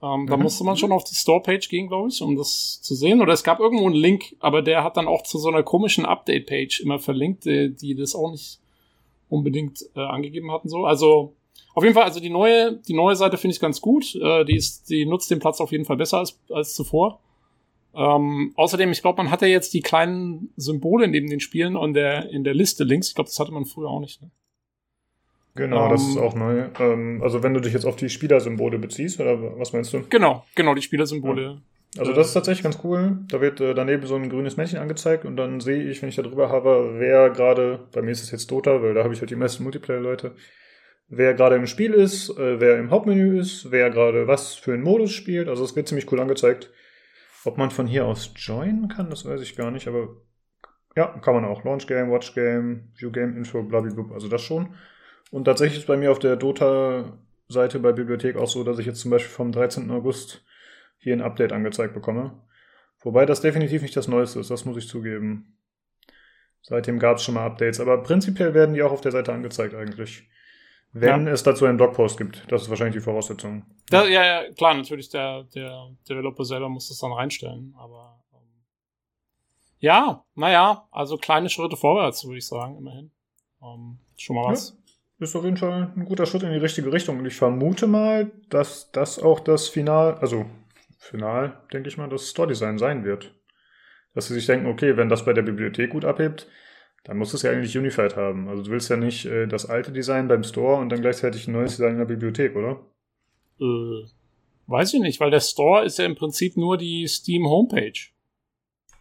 Ähm, da mhm. musste man schon auf die Store-Page gehen, glaube ich, um das zu sehen. Oder es gab irgendwo einen Link, aber der hat dann auch zu so einer komischen Update-Page immer verlinkt, die, die das auch nicht unbedingt äh, angegeben hatten. So, also auf jeden Fall, also die neue, die neue Seite finde ich ganz gut. Äh, die, ist, die nutzt den Platz auf jeden Fall besser als, als zuvor. Ähm, außerdem, ich glaube, man hat ja jetzt die kleinen Symbole neben den Spielen und der, in der Liste links. Ich glaube, das hatte man früher auch nicht. Ne?
Genau, ähm, das ist auch neu. Ähm, also wenn du dich jetzt auf die Spielersymbole beziehst, oder was meinst du?
Genau, genau, die Spielersymbole. Ja.
Also das ist tatsächlich ganz cool. Da wird äh, daneben so ein grünes Männchen angezeigt und dann sehe ich, wenn ich da drüber habe, wer gerade, bei mir ist es jetzt Dota, weil da habe ich halt die meisten Multiplayer-Leute, wer gerade im Spiel ist, äh, wer im Hauptmenü ist, wer gerade was für einen Modus spielt. Also es wird ziemlich cool angezeigt. Ob man von hier aus joinen kann, das weiß ich gar nicht, aber ja, kann man auch. Launch Game, Watch Game, View Game Info, blablabla, also das schon. Und tatsächlich ist bei mir auf der Dota-Seite bei Bibliothek auch so, dass ich jetzt zum Beispiel vom 13. August hier ein Update angezeigt bekomme. Wobei das definitiv nicht das Neueste ist, das muss ich zugeben. Seitdem gab es schon mal Updates, aber prinzipiell werden die auch auf der Seite angezeigt eigentlich. Wenn ja. es dazu einen Blogpost gibt. Das ist wahrscheinlich die Voraussetzung.
Da, ja, ja, klar, natürlich, der, der Developer selber muss das dann reinstellen, aber ähm, ja, naja, also kleine Schritte vorwärts, würde ich sagen, immerhin. Ähm, schon mal was.
Ja, ist auf jeden Fall ein guter Schritt in die richtige Richtung. Und ich vermute mal, dass das auch das Final, also Final, denke ich mal, das Store-Design sein wird. Dass sie sich denken, okay, wenn das bei der Bibliothek gut abhebt, Dann musst du es ja eigentlich unified haben. Also du willst ja nicht äh, das alte Design beim Store und dann gleichzeitig ein neues Design in der Bibliothek, oder?
Äh, weiß ich nicht, weil der Store ist ja im Prinzip nur die Steam Homepage.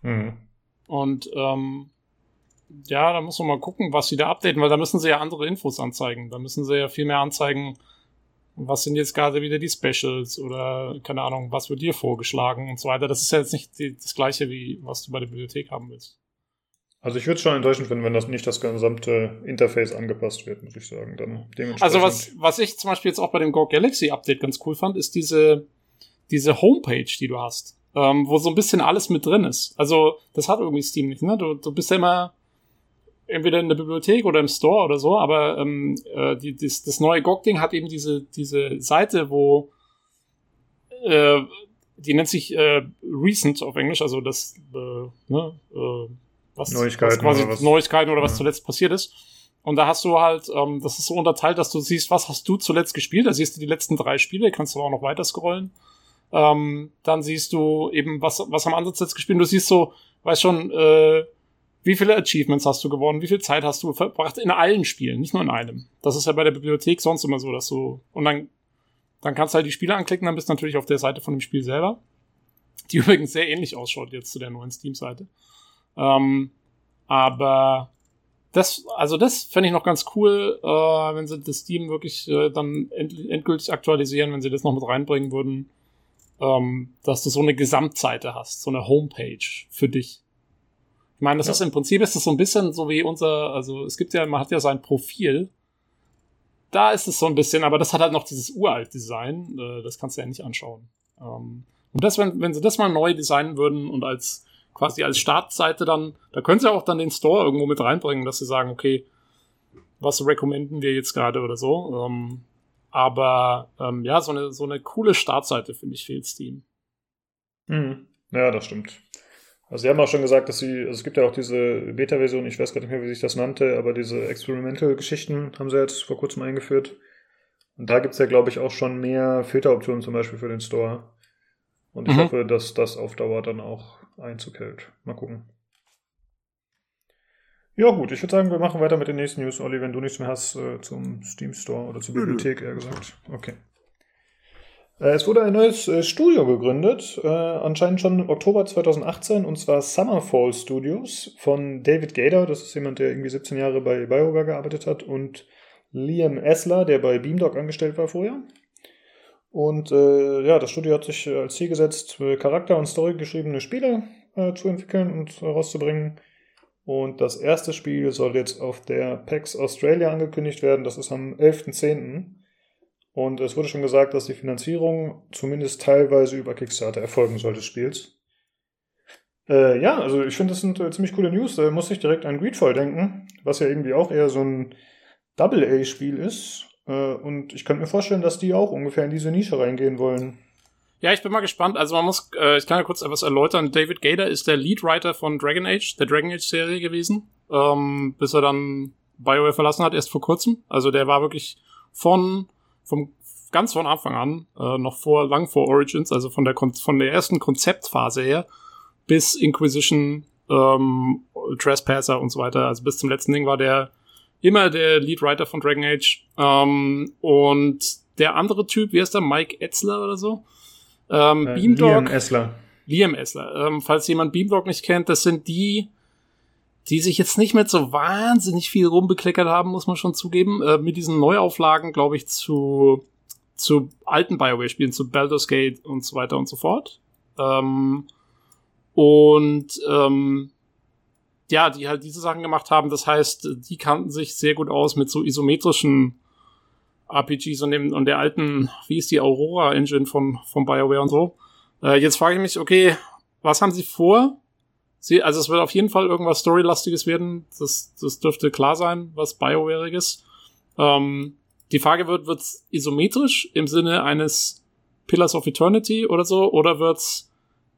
Mhm. Und ähm, ja, da muss man mal gucken, was sie da updaten, weil da müssen sie ja andere Infos anzeigen. Da müssen sie ja viel mehr anzeigen, was sind jetzt gerade wieder die Specials oder keine Ahnung, was wird dir vorgeschlagen und so weiter. Das ist ja jetzt nicht die, das gleiche, wie was du bei der Bibliothek haben willst.
Also ich würde es schon enttäuschend finden, wenn das nicht das gesamte Interface angepasst wird, muss ich sagen. Dann
also was, was ich zum Beispiel jetzt auch bei dem Go Galaxy Update ganz cool fand, ist diese, diese Homepage, die du hast, ähm, wo so ein bisschen alles mit drin ist. Also das hat irgendwie Steam nicht, ne? Du, du bist ja immer entweder in der Bibliothek oder im Store oder so, aber ähm, äh, die, das, das neue GOG-Ding hat eben diese, diese Seite, wo äh, die nennt sich äh, Recent auf Englisch, also das äh, ne, äh, was,
Neuigkeiten,
was quasi oder was, Neuigkeiten oder was zuletzt passiert ist. Und da hast du halt, ähm, das ist so unterteilt, dass du siehst, was hast du zuletzt gespielt. Da siehst du die letzten drei Spiele, kannst du auch noch weiter scrollen. Ähm, dann siehst du eben, was, was haben andere jetzt gespielt. Du siehst so, weißt schon, äh, wie viele Achievements hast du gewonnen, wie viel Zeit hast du verbracht in allen Spielen, nicht nur in einem. Das ist ja bei der Bibliothek sonst immer so, dass du, und dann, dann kannst du halt die Spiele anklicken, dann bist du natürlich auf der Seite von dem Spiel selber, die übrigens sehr ähnlich ausschaut jetzt zu der neuen Steam-Seite. Ähm, aber das, also das fände ich noch ganz cool, äh, wenn sie das Steam wirklich äh, dann end endgültig aktualisieren, wenn sie das noch mit reinbringen würden, ähm, dass du so eine Gesamtseite hast, so eine Homepage für dich. Ich meine, das ja. ist im Prinzip ist das so ein bisschen so wie unser, also es gibt ja, man hat ja sein Profil. Da ist es so ein bisschen, aber das hat halt noch dieses uralt Design. Äh, das kannst du ja nicht anschauen. Ähm, und das, wenn, wenn sie das mal neu designen würden und als quasi als Startseite dann, da können sie auch dann den Store irgendwo mit reinbringen, dass sie sagen, okay, was recommenden wir jetzt gerade oder so. Ähm, aber ähm, ja, so eine, so eine coole Startseite finde ich fehlt Steam.
Mhm. Ja, das stimmt. Also sie haben auch schon gesagt, dass sie, also es gibt ja auch diese Beta-Version, ich weiß gerade nicht mehr, wie sich das nannte, aber diese Experimental-Geschichten haben sie jetzt vor kurzem eingeführt. Und da gibt es ja, glaube ich, auch schon mehr Filteroptionen zum Beispiel für den Store. Und ich mhm. hoffe, dass das auf Dauer dann auch Einzug hält. Mal gucken. Ja gut, ich würde sagen, wir machen weiter mit den nächsten News, Olli, wenn du nichts mehr hast äh, zum Steam Store oder zur Bibliothek, eher gesagt. Okay. Äh, es wurde ein neues äh, Studio gegründet, äh, anscheinend schon im Oktober 2018, und zwar Summerfall Studios von David Gader, das ist jemand, der irgendwie 17 Jahre bei BioWare gearbeitet hat, und Liam Essler, der bei Beamdog angestellt war vorher. Und äh, ja, das Studio hat sich als Ziel gesetzt, Charakter- und Story geschriebene Spiele äh, zu entwickeln und herauszubringen. Und das erste Spiel soll jetzt auf der PAX Australia angekündigt werden. Das ist am 11.10. Und es wurde schon gesagt, dass die Finanzierung zumindest teilweise über Kickstarter erfolgen soll des Spiels. Äh, ja, also ich finde, das sind äh, ziemlich coole News. Da muss ich direkt an Greedfall denken, was ja irgendwie auch eher so ein Double-A-Spiel ist. Äh, und ich könnte mir vorstellen, dass die auch ungefähr in diese Nische reingehen wollen.
Ja, ich bin mal gespannt. Also man muss, äh, ich kann ja kurz etwas erläutern. David Gader ist der Leadwriter von Dragon Age, der Dragon Age Serie gewesen, ähm, bis er dann BioWare verlassen hat, erst vor kurzem. Also der war wirklich von vom ganz von Anfang an, äh, noch vor, lang vor Origins, also von der, von der ersten Konzeptphase her, bis Inquisition, ähm, Trespasser und so weiter, also bis zum letzten Ding war der immer der Leadwriter von Dragon Age. Ähm, und der andere Typ, wie heißt der? Mike Etzler oder so? Ähm, äh, Beamdog. Liam Essler. Liam Essler. Ähm, falls jemand Beamdog nicht kennt, das sind die, die sich jetzt nicht mehr so wahnsinnig viel rumbekleckert haben, muss man schon zugeben, äh, mit diesen Neuauflagen, glaube ich, zu, zu alten Bioware-Spielen, zu Baldur's Gate und so weiter und so fort. Ähm, und ähm, ja, die halt diese Sachen gemacht haben. Das heißt, die kannten sich sehr gut aus mit so isometrischen RPGs und, dem, und der alten, wie ist die Aurora-Engine von, von BioWare und so. Äh, jetzt frage ich mich, okay, was haben sie vor? Sie, also es wird auf jeden Fall irgendwas Storylastiges werden. Das, das dürfte klar sein, was BioWareiges. Ähm, die Frage wird, wird's isometrisch im Sinne eines Pillars of Eternity oder so, oder wird's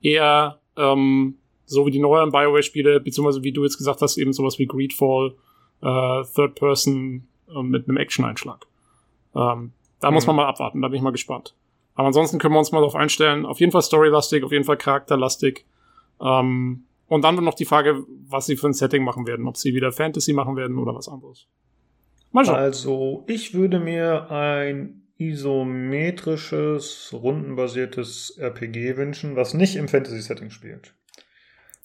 eher ähm, so wie die neueren Bioware-Spiele, beziehungsweise wie du jetzt gesagt hast, eben sowas wie Greedfall, äh, Third Person äh, mit einem Action-Einschlag. Ähm, da mhm. muss man mal abwarten, da bin ich mal gespannt. Aber ansonsten können wir uns mal darauf einstellen. Auf jeden Fall storylastig, auf jeden Fall charakterlastig. Ähm, Und dann noch die Frage, was sie für ein Setting machen werden. Ob sie wieder Fantasy machen werden oder was anderes.
Mal schauen. Also, ich würde mir ein isometrisches, rundenbasiertes RPG wünschen, was nicht im Fantasy-Setting spielt.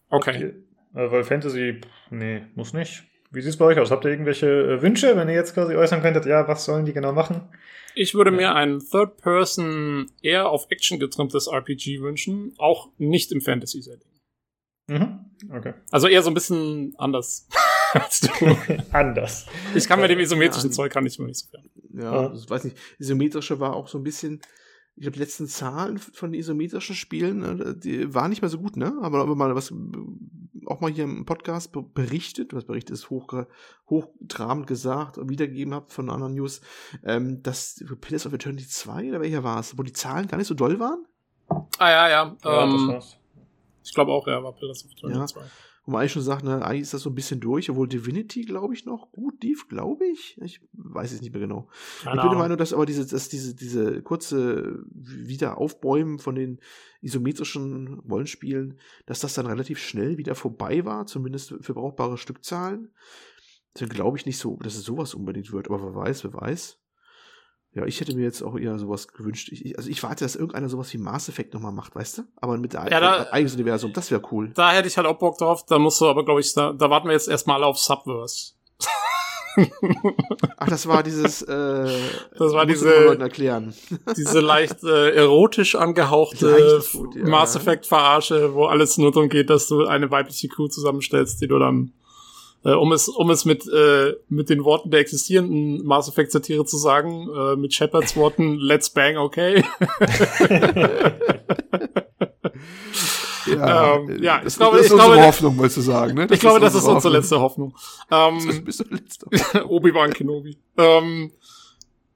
Okay.
Ihr, weil Fantasy, nee, muss nicht. Wie sieht es bei euch aus? Habt ihr irgendwelche äh, Wünsche, wenn ihr jetzt quasi äußern könntet, ja, was sollen die genau machen?
Ich würde mir ein Third-Person, eher auf Action getrimmtes RPG wünschen, auch nicht im Fantasy-Setting.
Mhm. Okay.
Also eher so ein bisschen anders als du.
anders.
Ich kann mit dem isometrischen ja. Zeug kann ich mir nicht so fern.
Ja, ja. ich weiß nicht. Isometrische war auch so ein bisschen, ich glaube, die letzten Zahlen von isometrischen Spielen, äh, die waren nicht mehr so gut, ne? Aber, aber mal was, auch mal hier im Podcast berichtet, was berichtet ist hoch, hochtrabend gesagt und wiedergegeben habt von anderen News, ähm, dass Pillars of Eternity 2 oder welcher war es, wo die Zahlen gar nicht so doll waren?
Ah, ja, ja. ja ähm, ich glaube auch, er war Pillars of Eternity ja. 2
wo man eigentlich schon sagt, na, eigentlich ist das so ein bisschen durch, obwohl Divinity, glaube ich, noch gut lief, glaube ich. Ich weiß es nicht mehr genau. Keine ich bin der Meinung, dass aber diese, dass diese, diese kurze Wiederaufbäumen von den isometrischen Rollenspielen, dass das dann relativ schnell wieder vorbei war, zumindest für brauchbare Stückzahlen. Deswegen glaube ich nicht so, dass es sowas unbedingt wird, aber wer weiß, wer weiß. Ja, ich hätte mir jetzt auch eher sowas gewünscht. Ich, also ich warte, dass irgendeiner sowas wie Mass Effect nochmal macht, weißt du? Aber mit der
ja, da,
eigenes Universum, das wäre cool.
Da hätte ich halt auch Bock drauf. Da musst du aber, glaube ich, da, da warten wir jetzt erstmal auf Subverse.
Ach, das war dieses, äh,
das war diese,
erklären.
diese leicht äh, erotisch angehauchte gut, ja. Mass Effect Verarsche, wo alles nur darum geht, dass du eine weibliche Crew zusammenstellst, die du dann äh, um es, um es mit, äh, mit den Worten der existierenden Mass Effect Satire zu sagen, äh, mit Shepards Worten, let's bang, okay.
Ja, ähm, ja ich glaube, das ist ich unsere glaube, Hoffnung, wolltest du sagen. Ne?
Das ich glaube, das ist unsere letzte Hoffnung. Ähm, Obi-Wan Kenobi. Ähm,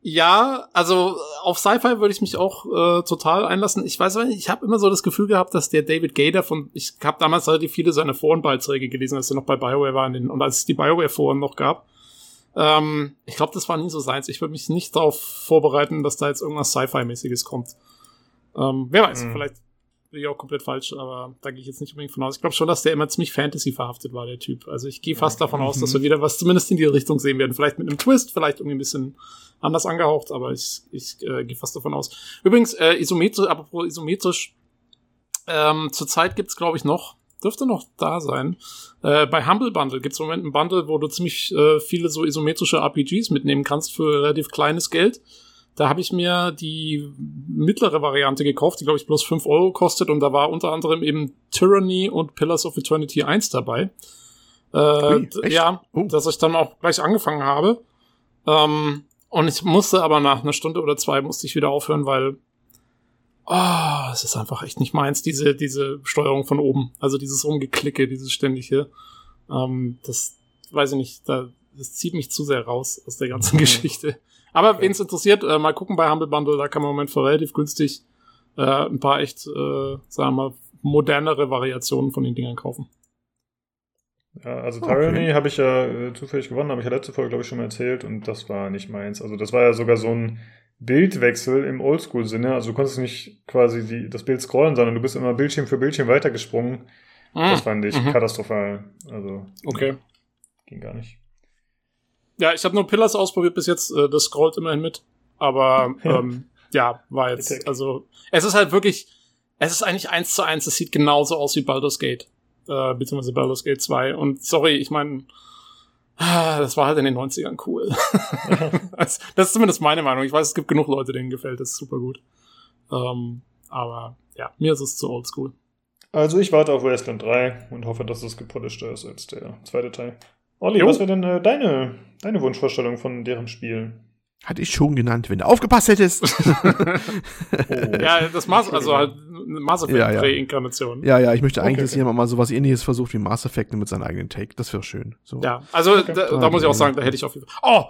ja, also auf Sci-Fi würde ich mich auch äh, total einlassen. Ich weiß nicht, ich habe immer so das Gefühl gehabt, dass der David Gader von, ich habe damals relativ viele seine Forenbeiträge gelesen, als er noch bei BioWare war den, und als es die BioWare-Foren noch gab. Ähm, ich glaube, das war nie so seins. Ich würde mich nicht darauf vorbereiten, dass da jetzt irgendwas Sci-Fi-mäßiges kommt. Ähm, wer weiß, mhm. vielleicht bin ich auch komplett falsch, aber da gehe ich jetzt nicht unbedingt von aus. Ich glaube schon, dass der immer ziemlich Fantasy verhaftet war, der Typ. Also ich gehe fast davon aus, dass wir wieder was zumindest in die Richtung sehen werden. Vielleicht mit einem Twist, vielleicht irgendwie ein bisschen anders angehaucht, aber ich, ich äh, gehe fast davon aus. Übrigens, äh, isometrisch, apropos isometrisch, ähm, zurzeit gibt's glaube ich noch, dürfte noch da sein. Äh, bei Humble Bundle gibt's im Moment ein Bundle, wo du ziemlich äh, viele so isometrische RPGs mitnehmen kannst für relativ kleines Geld. Da habe ich mir die mittlere Variante gekauft, die glaube ich bloß 5 Euro kostet und da war unter anderem eben Tyranny und Pillars of Eternity 1 dabei. Äh, Ui, ja, oh. dass ich dann auch gleich angefangen habe. Ähm, und ich musste aber nach einer Stunde oder zwei musste ich wieder aufhören, weil oh, es ist einfach echt nicht meins, diese, diese Steuerung von oben. Also dieses Rumgeklicke, dieses ständige. Ähm, das weiß ich nicht, da, das zieht mich zu sehr raus aus der ganzen mhm. Geschichte. Aber okay. wen es interessiert, äh, mal gucken bei Humble Bundle, da kann man im Moment für relativ günstig äh, ein paar echt, äh, sagen wir mal, modernere Variationen von den Dingern kaufen.
Ja, also Tyranny okay. habe ich ja äh, zufällig gewonnen, habe ich ja letzte Folge, glaube ich, schon mal erzählt und das war nicht meins. Also das war ja sogar so ein Bildwechsel im Oldschool-Sinne. Also du konntest nicht quasi die, das Bild scrollen, sondern du bist immer Bildschirm für Bildschirm weitergesprungen. Ah, das fand ich mhm. katastrophal. Also
okay.
ging gar nicht.
Ja, ich habe nur Pillars ausprobiert bis jetzt. Äh, das scrollt immerhin mit. Aber ähm, ja, war jetzt, also es ist halt wirklich, es ist eigentlich eins zu eins. Es sieht genauso aus wie Baldur's Gate äh, beziehungsweise Baldur's Gate 2. Und sorry, ich meine, das war halt in den 90ern cool. das, das, ist zumindest meine Meinung. Ich weiß, es gibt genug Leute, denen gefällt das super gut. Ähm, aber ja, mir ist es zu oldschool.
Also ich warte auf Wasteland 3 und hoffe, dass es gepolischter ist als der zweite Teil. Olli, jo. was wäre denn äh, deine, deine Wunschvorstellung von deren Spiel?
Hatte ich schon genannt, wenn du aufgepasst hättest.
oh. Ja, das Maß, also halt Mass Effect ja, ja. Reinkarnation.
Ja, ja, ich möchte eigentlich, okay, dass jemand mal sowas ähnliches versucht wie Mass Effect mit seinem eigenen Take. Das wäre schön. So.
Ja, also okay. da, da, muss ich auch sagen, da hätte ich auf jeden Fall. Oh!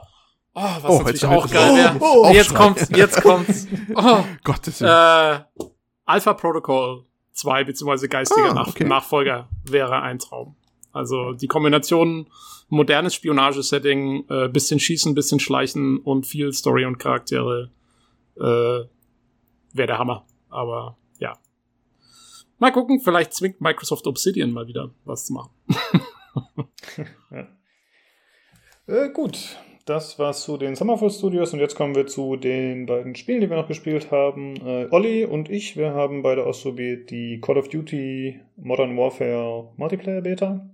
Oh, was oh, natürlich auch geil wäre. Oh, oh, jetzt kommt's, jetzt kommt's. Oh,
Gottes
Willen. Äh, Alpha Protocol 2 beziehungsweise geistiger ah, okay. Nachfolger wäre ein Traum. Also die Kombination modernes Spionagesetting, äh, bisschen Schießen, bisschen Schleichen und viel Story und Charaktere äh, wäre der Hammer. Aber ja. Mal gucken, vielleicht zwingt Microsoft Obsidian mal wieder was zu machen.
ja. äh, gut, das war's zu den Summerfall Studios und jetzt kommen wir zu den beiden Spielen, die wir noch gespielt haben. Äh, Olli und ich, wir haben beide ausprobiert die Call of Duty Modern Warfare Multiplayer Beta.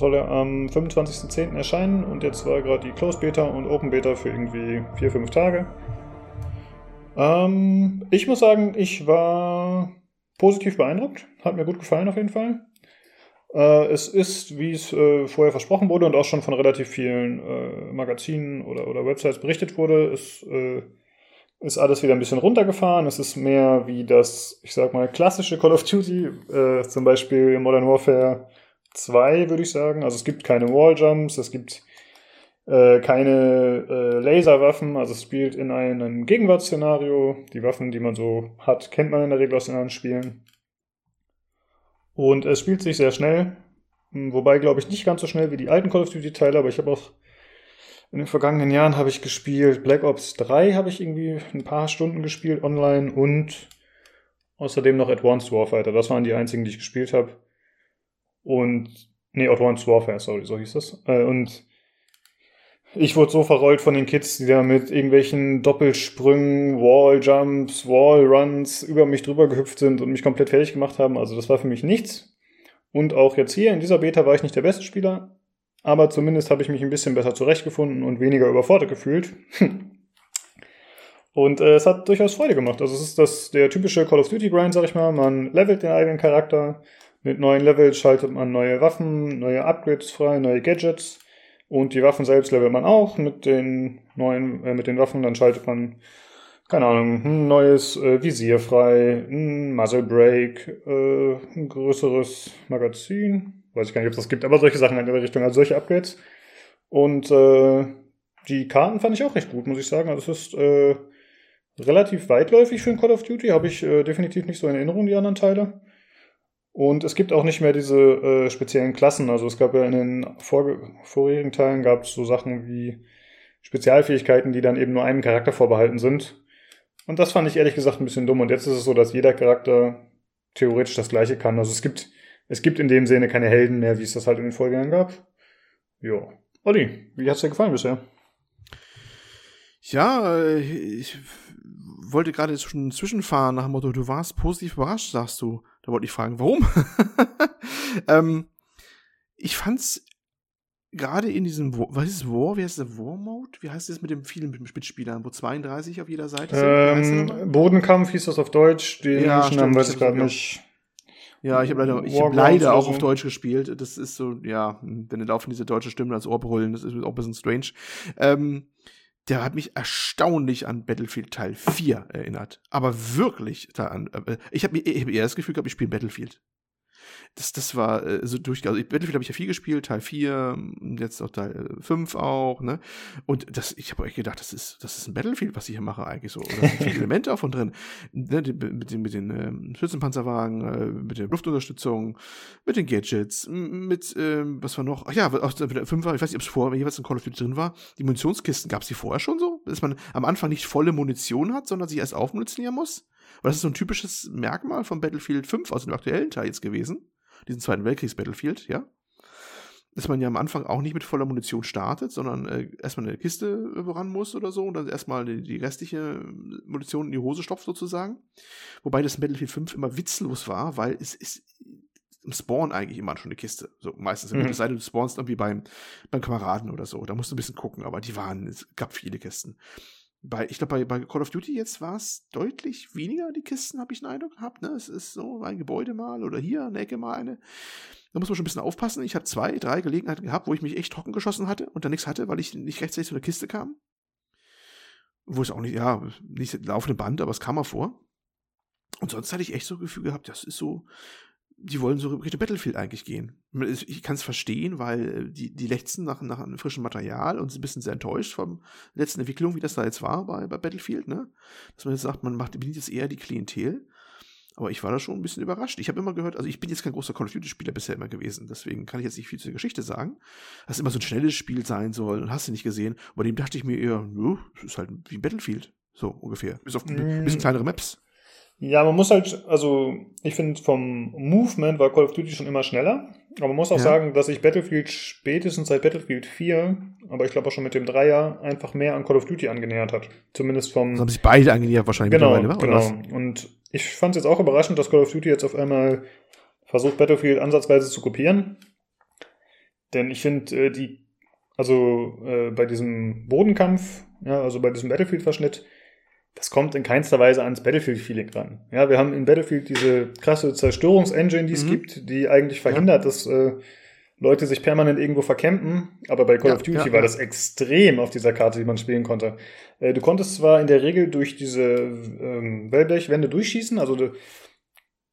Soll er am 25.10. erscheinen und jetzt war gerade die Close Beta und Open Beta für irgendwie 4-5 Tage. Ähm, ich muss sagen, ich war positiv beeindruckt. Hat mir gut gefallen auf jeden Fall. Äh, es ist, wie es äh, vorher versprochen wurde und auch schon von relativ vielen äh, Magazinen oder, oder Websites berichtet wurde, es äh, ist alles wieder ein bisschen runtergefahren. Es ist mehr wie das, ich sag mal, klassische Call of Duty, äh, zum Beispiel Modern Warfare zwei, würde ich sagen. Also es gibt keine Walljumps, es gibt äh, keine äh, Laserwaffen, also es spielt in einem Gegenwartsszenario. Die Waffen, die man so hat, kennt man in der Regel aus den anderen Spielen. Und es spielt sich sehr schnell, hm, wobei glaube ich nicht ganz so schnell wie die alten Call of Duty Teile, aber ich habe auch in den vergangenen Jahren habe ich gespielt Black Ops 3 habe ich irgendwie ein paar Stunden gespielt online und außerdem noch Advanced Warfighter. Das waren die einzigen, die ich gespielt habe. Und, nee, Advanced Warfare, sorry, so hieß das. Äh, und ich wurde so verrollt von den Kids, die da mit irgendwelchen Doppelsprüngen, Walljumps, Wallruns über mich drüber gehüpft sind und mich komplett fertig gemacht haben. Also das war für mich nichts. Und auch jetzt hier in dieser Beta war ich nicht der beste Spieler, aber zumindest habe ich mich ein bisschen besser zurechtgefunden und weniger überfordert gefühlt. und äh, es hat durchaus Freude gemacht. Also es ist das der typische Call of Duty Grind, sag ich mal. Man levelt den eigenen Charakter, mit neuen Levels schaltet man neue Waffen, neue Upgrades frei, neue Gadgets. Und die Waffen selbst levelt man auch mit den neuen, äh, mit den Waffen. Dann schaltet man, keine Ahnung, ein neues äh, Visier frei, ein Muzzle Break, äh, ein größeres Magazin. Weiß ich gar nicht, ob es das gibt, aber solche Sachen in der Richtung, also solche Upgrades. Und äh, die Karten fand ich auch recht gut, muss ich sagen. Also es ist äh, relativ weitläufig für ein Call of Duty, habe ich äh, definitiv nicht so in Erinnerung, die anderen Teile. Und es gibt auch nicht mehr diese äh, speziellen Klassen. Also es gab ja in den vor vorherigen Teilen gab es so Sachen wie Spezialfähigkeiten, die dann eben nur einem Charakter vorbehalten sind. Und das fand ich ehrlich gesagt ein bisschen dumm. Und jetzt ist es so, dass jeder Charakter theoretisch das gleiche kann. Also es gibt, es gibt in dem Sinne keine Helden mehr, wie es das halt in den Vorgängern gab. Jo. Olli, wie hat's dir gefallen bisher?
Ja, äh, ich wollte gerade schon zwischenfahren nach dem Motto, du warst positiv überrascht, sagst du. Da wollte ich fragen, warum? ähm, ich fand's gerade in diesem, was ist War, wie heißt der War Mode? Wie heißt das mit dem vielen Mitspielern, wo 32 auf jeder Seite
sind? Ähm, Bodenkampf hieß das auf Deutsch, die ja, englischen Namen weiß ich gerade nicht.
Ja, ich habe leider, ich hab leider auch auf Deutsch gespielt. Das ist so, ja, wenn du laufen diese deutsche Stimmen als Ohr brüllen, das ist auch ein bisschen strange. Ähm, der hat mich erstaunlich an Battlefield Teil 4 erinnert. Aber wirklich daran. Äh, ich habe hab eher das Gefühl gehabt, ich spiele Battlefield das, das war äh, so durch. Also Battlefield habe ich ja viel gespielt, Teil 4, jetzt auch Teil 5 auch, ne? Und das, ich habe euch gedacht, das ist, das ist ein Battlefield, was ich hier mache, eigentlich so. da sind viele Elemente auch von drin. Ne, mit den, mit den ähm, Schützenpanzerwagen, äh, mit der Luftunterstützung, mit den Gadgets, mit, ähm, was war noch? Ach ja, aus der 5 ich weiß nicht, ob es vorher jeweils in Call of Duty drin war. Die Munitionskisten gab es die vorher schon so, dass man am Anfang nicht volle Munition hat, sondern sich erst aufmunitionieren muss. Und das ist so ein typisches Merkmal von Battlefield 5 aus dem aktuellen Teil jetzt gewesen diesen Zweiten Weltkriegs-Battlefield, ja, dass man ja am Anfang auch nicht mit voller Munition startet, sondern äh, erstmal eine Kiste ran muss oder so und dann erstmal die, die, restliche Munition in die Hose stopft sozusagen. Wobei das in Battlefield 5 immer witzlos war, weil es ist im Spawn eigentlich immer schon eine Kiste. So meistens, mhm. es sei denn, du spawnst irgendwie beim, beim Kameraden oder so. Da musst du ein bisschen gucken, aber die waren, es gab viele Kisten. Bei, ich glaube, bei, bei Call of Duty jetzt war es deutlich weniger, die Kisten, habe ich einen Eindruck gehabt. Ne? Es ist so ein Gebäude mal oder hier eine Ecke mal eine. Da muss man schon ein bisschen aufpassen. Ich habe zwei, drei Gelegenheiten gehabt, wo ich mich echt trocken geschossen hatte und dann nichts hatte, weil ich nicht rechtzeitig zu der Kiste kam. Wo es auch nicht, ja, nicht laufende Band, aber es kam mal vor. Und sonst hatte ich echt so ein Gefühl gehabt, das ist so, die wollen so Richtung Battlefield eigentlich gehen. Ich kann es verstehen, weil die, die lechzen nach, nach einem frischen Material und sind ein bisschen sehr enttäuscht vom letzten Entwicklung, wie das da jetzt war bei, bei Battlefield, ne? Dass man jetzt sagt, man macht bedient jetzt eher die Klientel. Aber ich war da schon ein bisschen überrascht. Ich habe immer gehört, also ich bin jetzt kein großer Call of Duty-Spieler bisher immer gewesen, deswegen kann ich jetzt nicht viel zur Geschichte sagen. Dass es immer so ein schnelles Spiel sein soll und hast du nicht gesehen. Bei dem dachte ich mir eher, nö, ist halt wie Battlefield. So ungefähr. Bis auf ein bisschen kleinere Maps.
Ja, man muss halt, also ich finde vom Movement war Call of Duty schon immer schneller. Aber man muss auch ja. sagen, dass sich Battlefield spätestens seit Battlefield 4, aber ich glaube auch schon mit dem Dreier, einfach mehr an Call of Duty angenähert hat. Zumindest vom.
Das haben sich beide angenähert wahrscheinlich
genau, mittlerweile, Genau. Was? Und ich fand es jetzt auch überraschend, dass Call of Duty jetzt auf einmal versucht, Battlefield ansatzweise zu kopieren. Denn ich finde, äh, die, also äh, bei diesem Bodenkampf, ja, also bei diesem Battlefield-Verschnitt, das kommt in keinster Weise ans Battlefield-Feeling ran. Ja, wir haben in Battlefield diese krasse Zerstörungsengine, die es mhm. gibt, die eigentlich verhindert, ja. dass äh, Leute sich permanent irgendwo verkämpfen. Aber bei Call ja, of Duty ja, war das extrem auf dieser Karte, die man spielen konnte. Äh, du konntest zwar in der Regel durch diese ähm, Wellblechwände durchschießen, also du,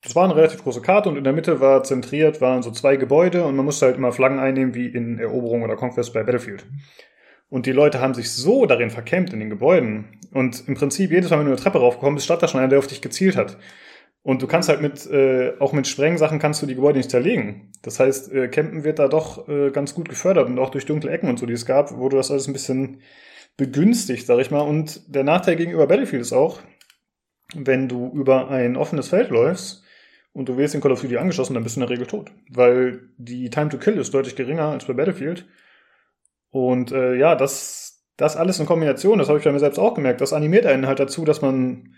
das war eine relativ große Karte und in der Mitte war zentriert, waren so zwei Gebäude und man musste halt immer Flaggen einnehmen, wie in Eroberung oder Conquest bei Battlefield. Und die Leute haben sich so darin verkämmt in den Gebäuden. Und im Prinzip jedes Mal, wenn du eine Treppe raufgekommen bist, stand da schon einer, der auf dich gezielt hat. Und du kannst halt mit, äh, auch mit Sprengsachen kannst du die Gebäude nicht zerlegen. Das heißt, äh, Campen wird da doch äh, ganz gut gefördert und auch durch dunkle Ecken und so, die es gab, wurde das alles ein bisschen begünstigt, sag ich mal. Und der Nachteil gegenüber Battlefield ist auch, wenn du über ein offenes Feld läufst und du wirst in Call of Duty angeschossen, dann bist du in der Regel tot. Weil die Time to Kill ist deutlich geringer als bei Battlefield. Und äh, ja, das, das alles in Kombination, das habe ich bei mir selbst auch gemerkt, das animiert einen halt dazu, dass man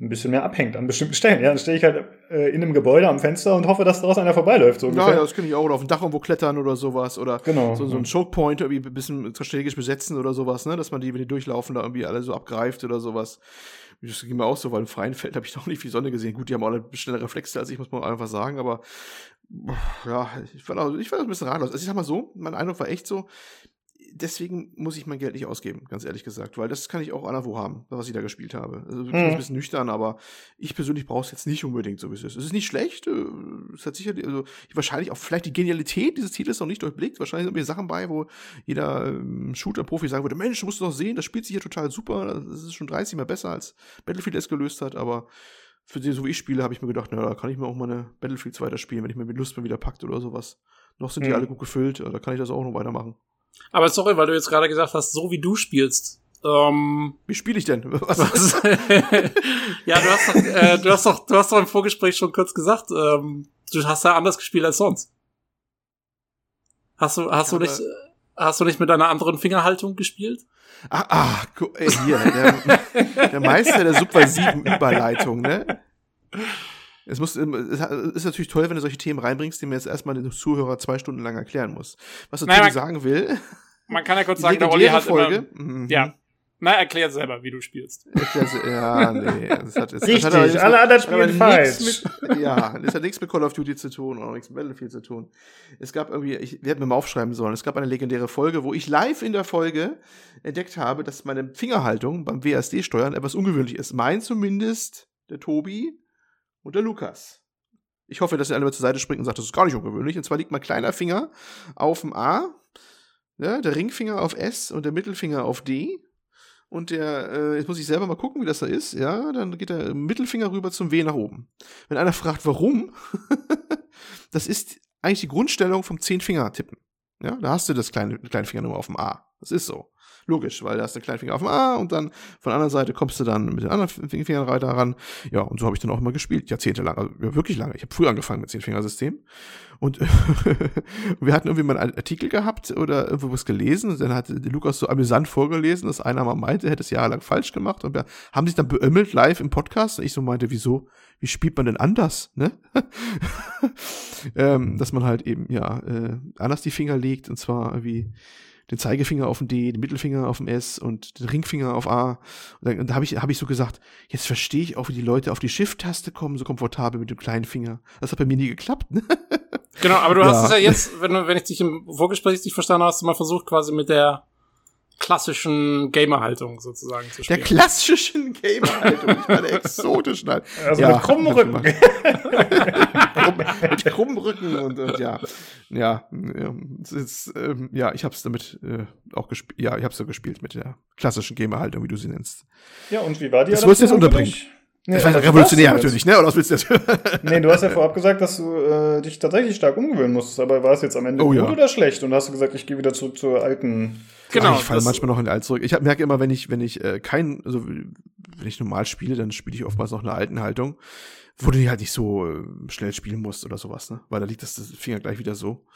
ein bisschen mehr abhängt an bestimmten Stellen. Ja, dann stehe ich halt äh, in einem Gebäude am Fenster und hoffe, dass daraus einer vorbeiläuft. So
ja, ja, das kenne ich auch. Oder auf dem Dach irgendwo klettern oder sowas. Oder genau, so, so ein Chokepoint irgendwie ein bisschen strategisch besetzen oder sowas, ne? Dass man die, wenn die durchlaufen, da irgendwie alle so abgreift oder sowas. Das ging mir auch so, weil im freien Feld habe ich noch nicht viel Sonne gesehen. Gut, die haben auch eine schnelle Reflexe als ich, muss man einfach sagen, aber ja, ich war, ich war ein bisschen ratlos. Also ich sag mal so, mein Eindruck war echt so, deswegen muss ich mein Geld nicht ausgeben, ganz ehrlich gesagt, weil das kann ich auch anderwo haben, was ich da gespielt habe. Also wirklich mhm. ein bisschen nüchtern, aber ich persönlich brauche es jetzt nicht unbedingt so wie es ist. Es ist nicht schlecht, äh, es hat sicher, also wahrscheinlich auch vielleicht die Genialität dieses Titels noch nicht durchblickt. Wahrscheinlich sind mir Sachen bei, wo jeder ähm, Shooter-Profi sagen würde, Mensch, musst du doch sehen, das spielt sich hier total super, das ist schon 30 mal besser als Battlefield es gelöst hat, aber für die, so wie ich spiele, habe ich mir gedacht, na, da kann ich mir auch mal eine Battlefield weiterspielen, wenn ich mir mit Lust mal wieder packt oder sowas. Noch sind die mhm. alle gut gefüllt, da kann ich das auch noch weitermachen.
Aber sorry, weil du jetzt gerade gesagt hast, so wie du spielst. Ähm,
wie spiele ich denn? Was?
was? ja, du hast, doch, äh, du hast doch, du hast doch im Vorgespräch schon kurz gesagt, ähm, du hast ja anders gespielt als sonst. Hast du, hast du nicht, hast du nicht mit einer anderen Fingerhaltung gespielt?
Ah, ah ey, hier, der, der Meister der subversiven Überleitung, ne? Es, muss, es ist natürlich toll, wenn du solche Themen reinbringst, die mir jetzt erstmal den Zuhörer zwei Stunden lang erklären muss. Was natürlich naja, sagen will.
Man kann ja kurz sagen, der Olli hat Folge. Immer, mhm. Ja. Na, erklär selber, wie du spielst.
ja, nee. Das hat,
das, Richtig, das hat mit, alle anderen spielen falsch.
Mit, ja, das hat nichts mit Call of Duty zu tun oder nichts mit Battlefield zu tun. Es gab irgendwie, ich, wir hätten mir mal aufschreiben sollen, es gab eine legendäre Folge, wo ich live in der Folge entdeckt habe, dass meine Fingerhaltung beim WSD-Steuern etwas ungewöhnlich ist. Mein zumindest, der Tobi, und der Lukas. Ich hoffe, dass ihr alle mal zur Seite springt und sagt, das ist gar nicht ungewöhnlich. Und zwar liegt mein kleiner Finger auf dem A, ja, der Ringfinger auf S und der Mittelfinger auf D. Und der, äh, jetzt muss ich selber mal gucken, wie das da ist. Ja, dann geht der Mittelfinger rüber zum W nach oben. Wenn einer fragt, warum, das ist eigentlich die Grundstellung vom Zehn-Finger-Tippen. Ja, da hast du das kleine, kleine Finger nur auf dem A. Das ist so. Logisch, weil da hast du den kleinen Finger auf dem A und dann von der anderen Seite kommst du dann mit den anderen Fingern weiter ran. Ja, und so habe ich dann auch immer gespielt, jahrzehntelang, also wirklich lange. Ich habe früh angefangen mit Zehn-Finger-System. Und wir hatten irgendwie mal einen Artikel gehabt oder irgendwo was gelesen und dann hat Lukas so amüsant vorgelesen, dass einer mal meinte, er hätte es jahrelang falsch gemacht und wir haben sich dann beömmelt live im Podcast und ich so meinte, wieso, wie spielt man denn anders, ne? ähm, dass man halt eben, ja, äh, anders die Finger legt und zwar irgendwie den Zeigefinger auf dem D, den Mittelfinger auf dem S und den Ringfinger auf A. Und dann, da habe ich, hab ich so gesagt, jetzt verstehe ich auch, wie die Leute auf die Shift-Taste kommen, so komfortabel mit dem kleinen Finger. Das hat bei mir nie geklappt. Ne?
Genau, aber du ja. hast es ja jetzt, wenn, wenn ich dich im Vorgespräch richtig verstanden habe, hast du mal versucht, quasi mit der klassischen Gamer-Haltung sozusagen zu
spielen. Der klassischen Gamer-Haltung, nicht mal der exotischen halt.
Also ja, mit krummen Rücken.
mit krummen Rücken und, und ja. Ja, ist, ähm, ja, ich hab's damit äh, auch gespielt. Ja, ich hab's so gespielt mit der klassischen Gamer-Haltung, wie du sie nennst.
Ja, und wie war die
Das wirst du jetzt unterbringen. Nee, das war also revolutionär natürlich, ne? Oder was willst du jetzt?
nee, du hast ja vorab gesagt, dass du äh, dich tatsächlich stark umgewöhnen musstest, aber war es jetzt am Ende oh, gut ja. oder schlecht? Und hast du gesagt, ich gehe wieder zurück zur alten.
Genau. ich falle manchmal noch in die alte zurück. Ich merke immer, wenn ich, wenn ich äh, kein, also wenn ich normal spiele, dann spiele ich oftmals noch eine alten Haltung, wo du die halt nicht so äh, schnell spielen musst oder sowas, ne? Weil da liegt das, das Finger gleich wieder so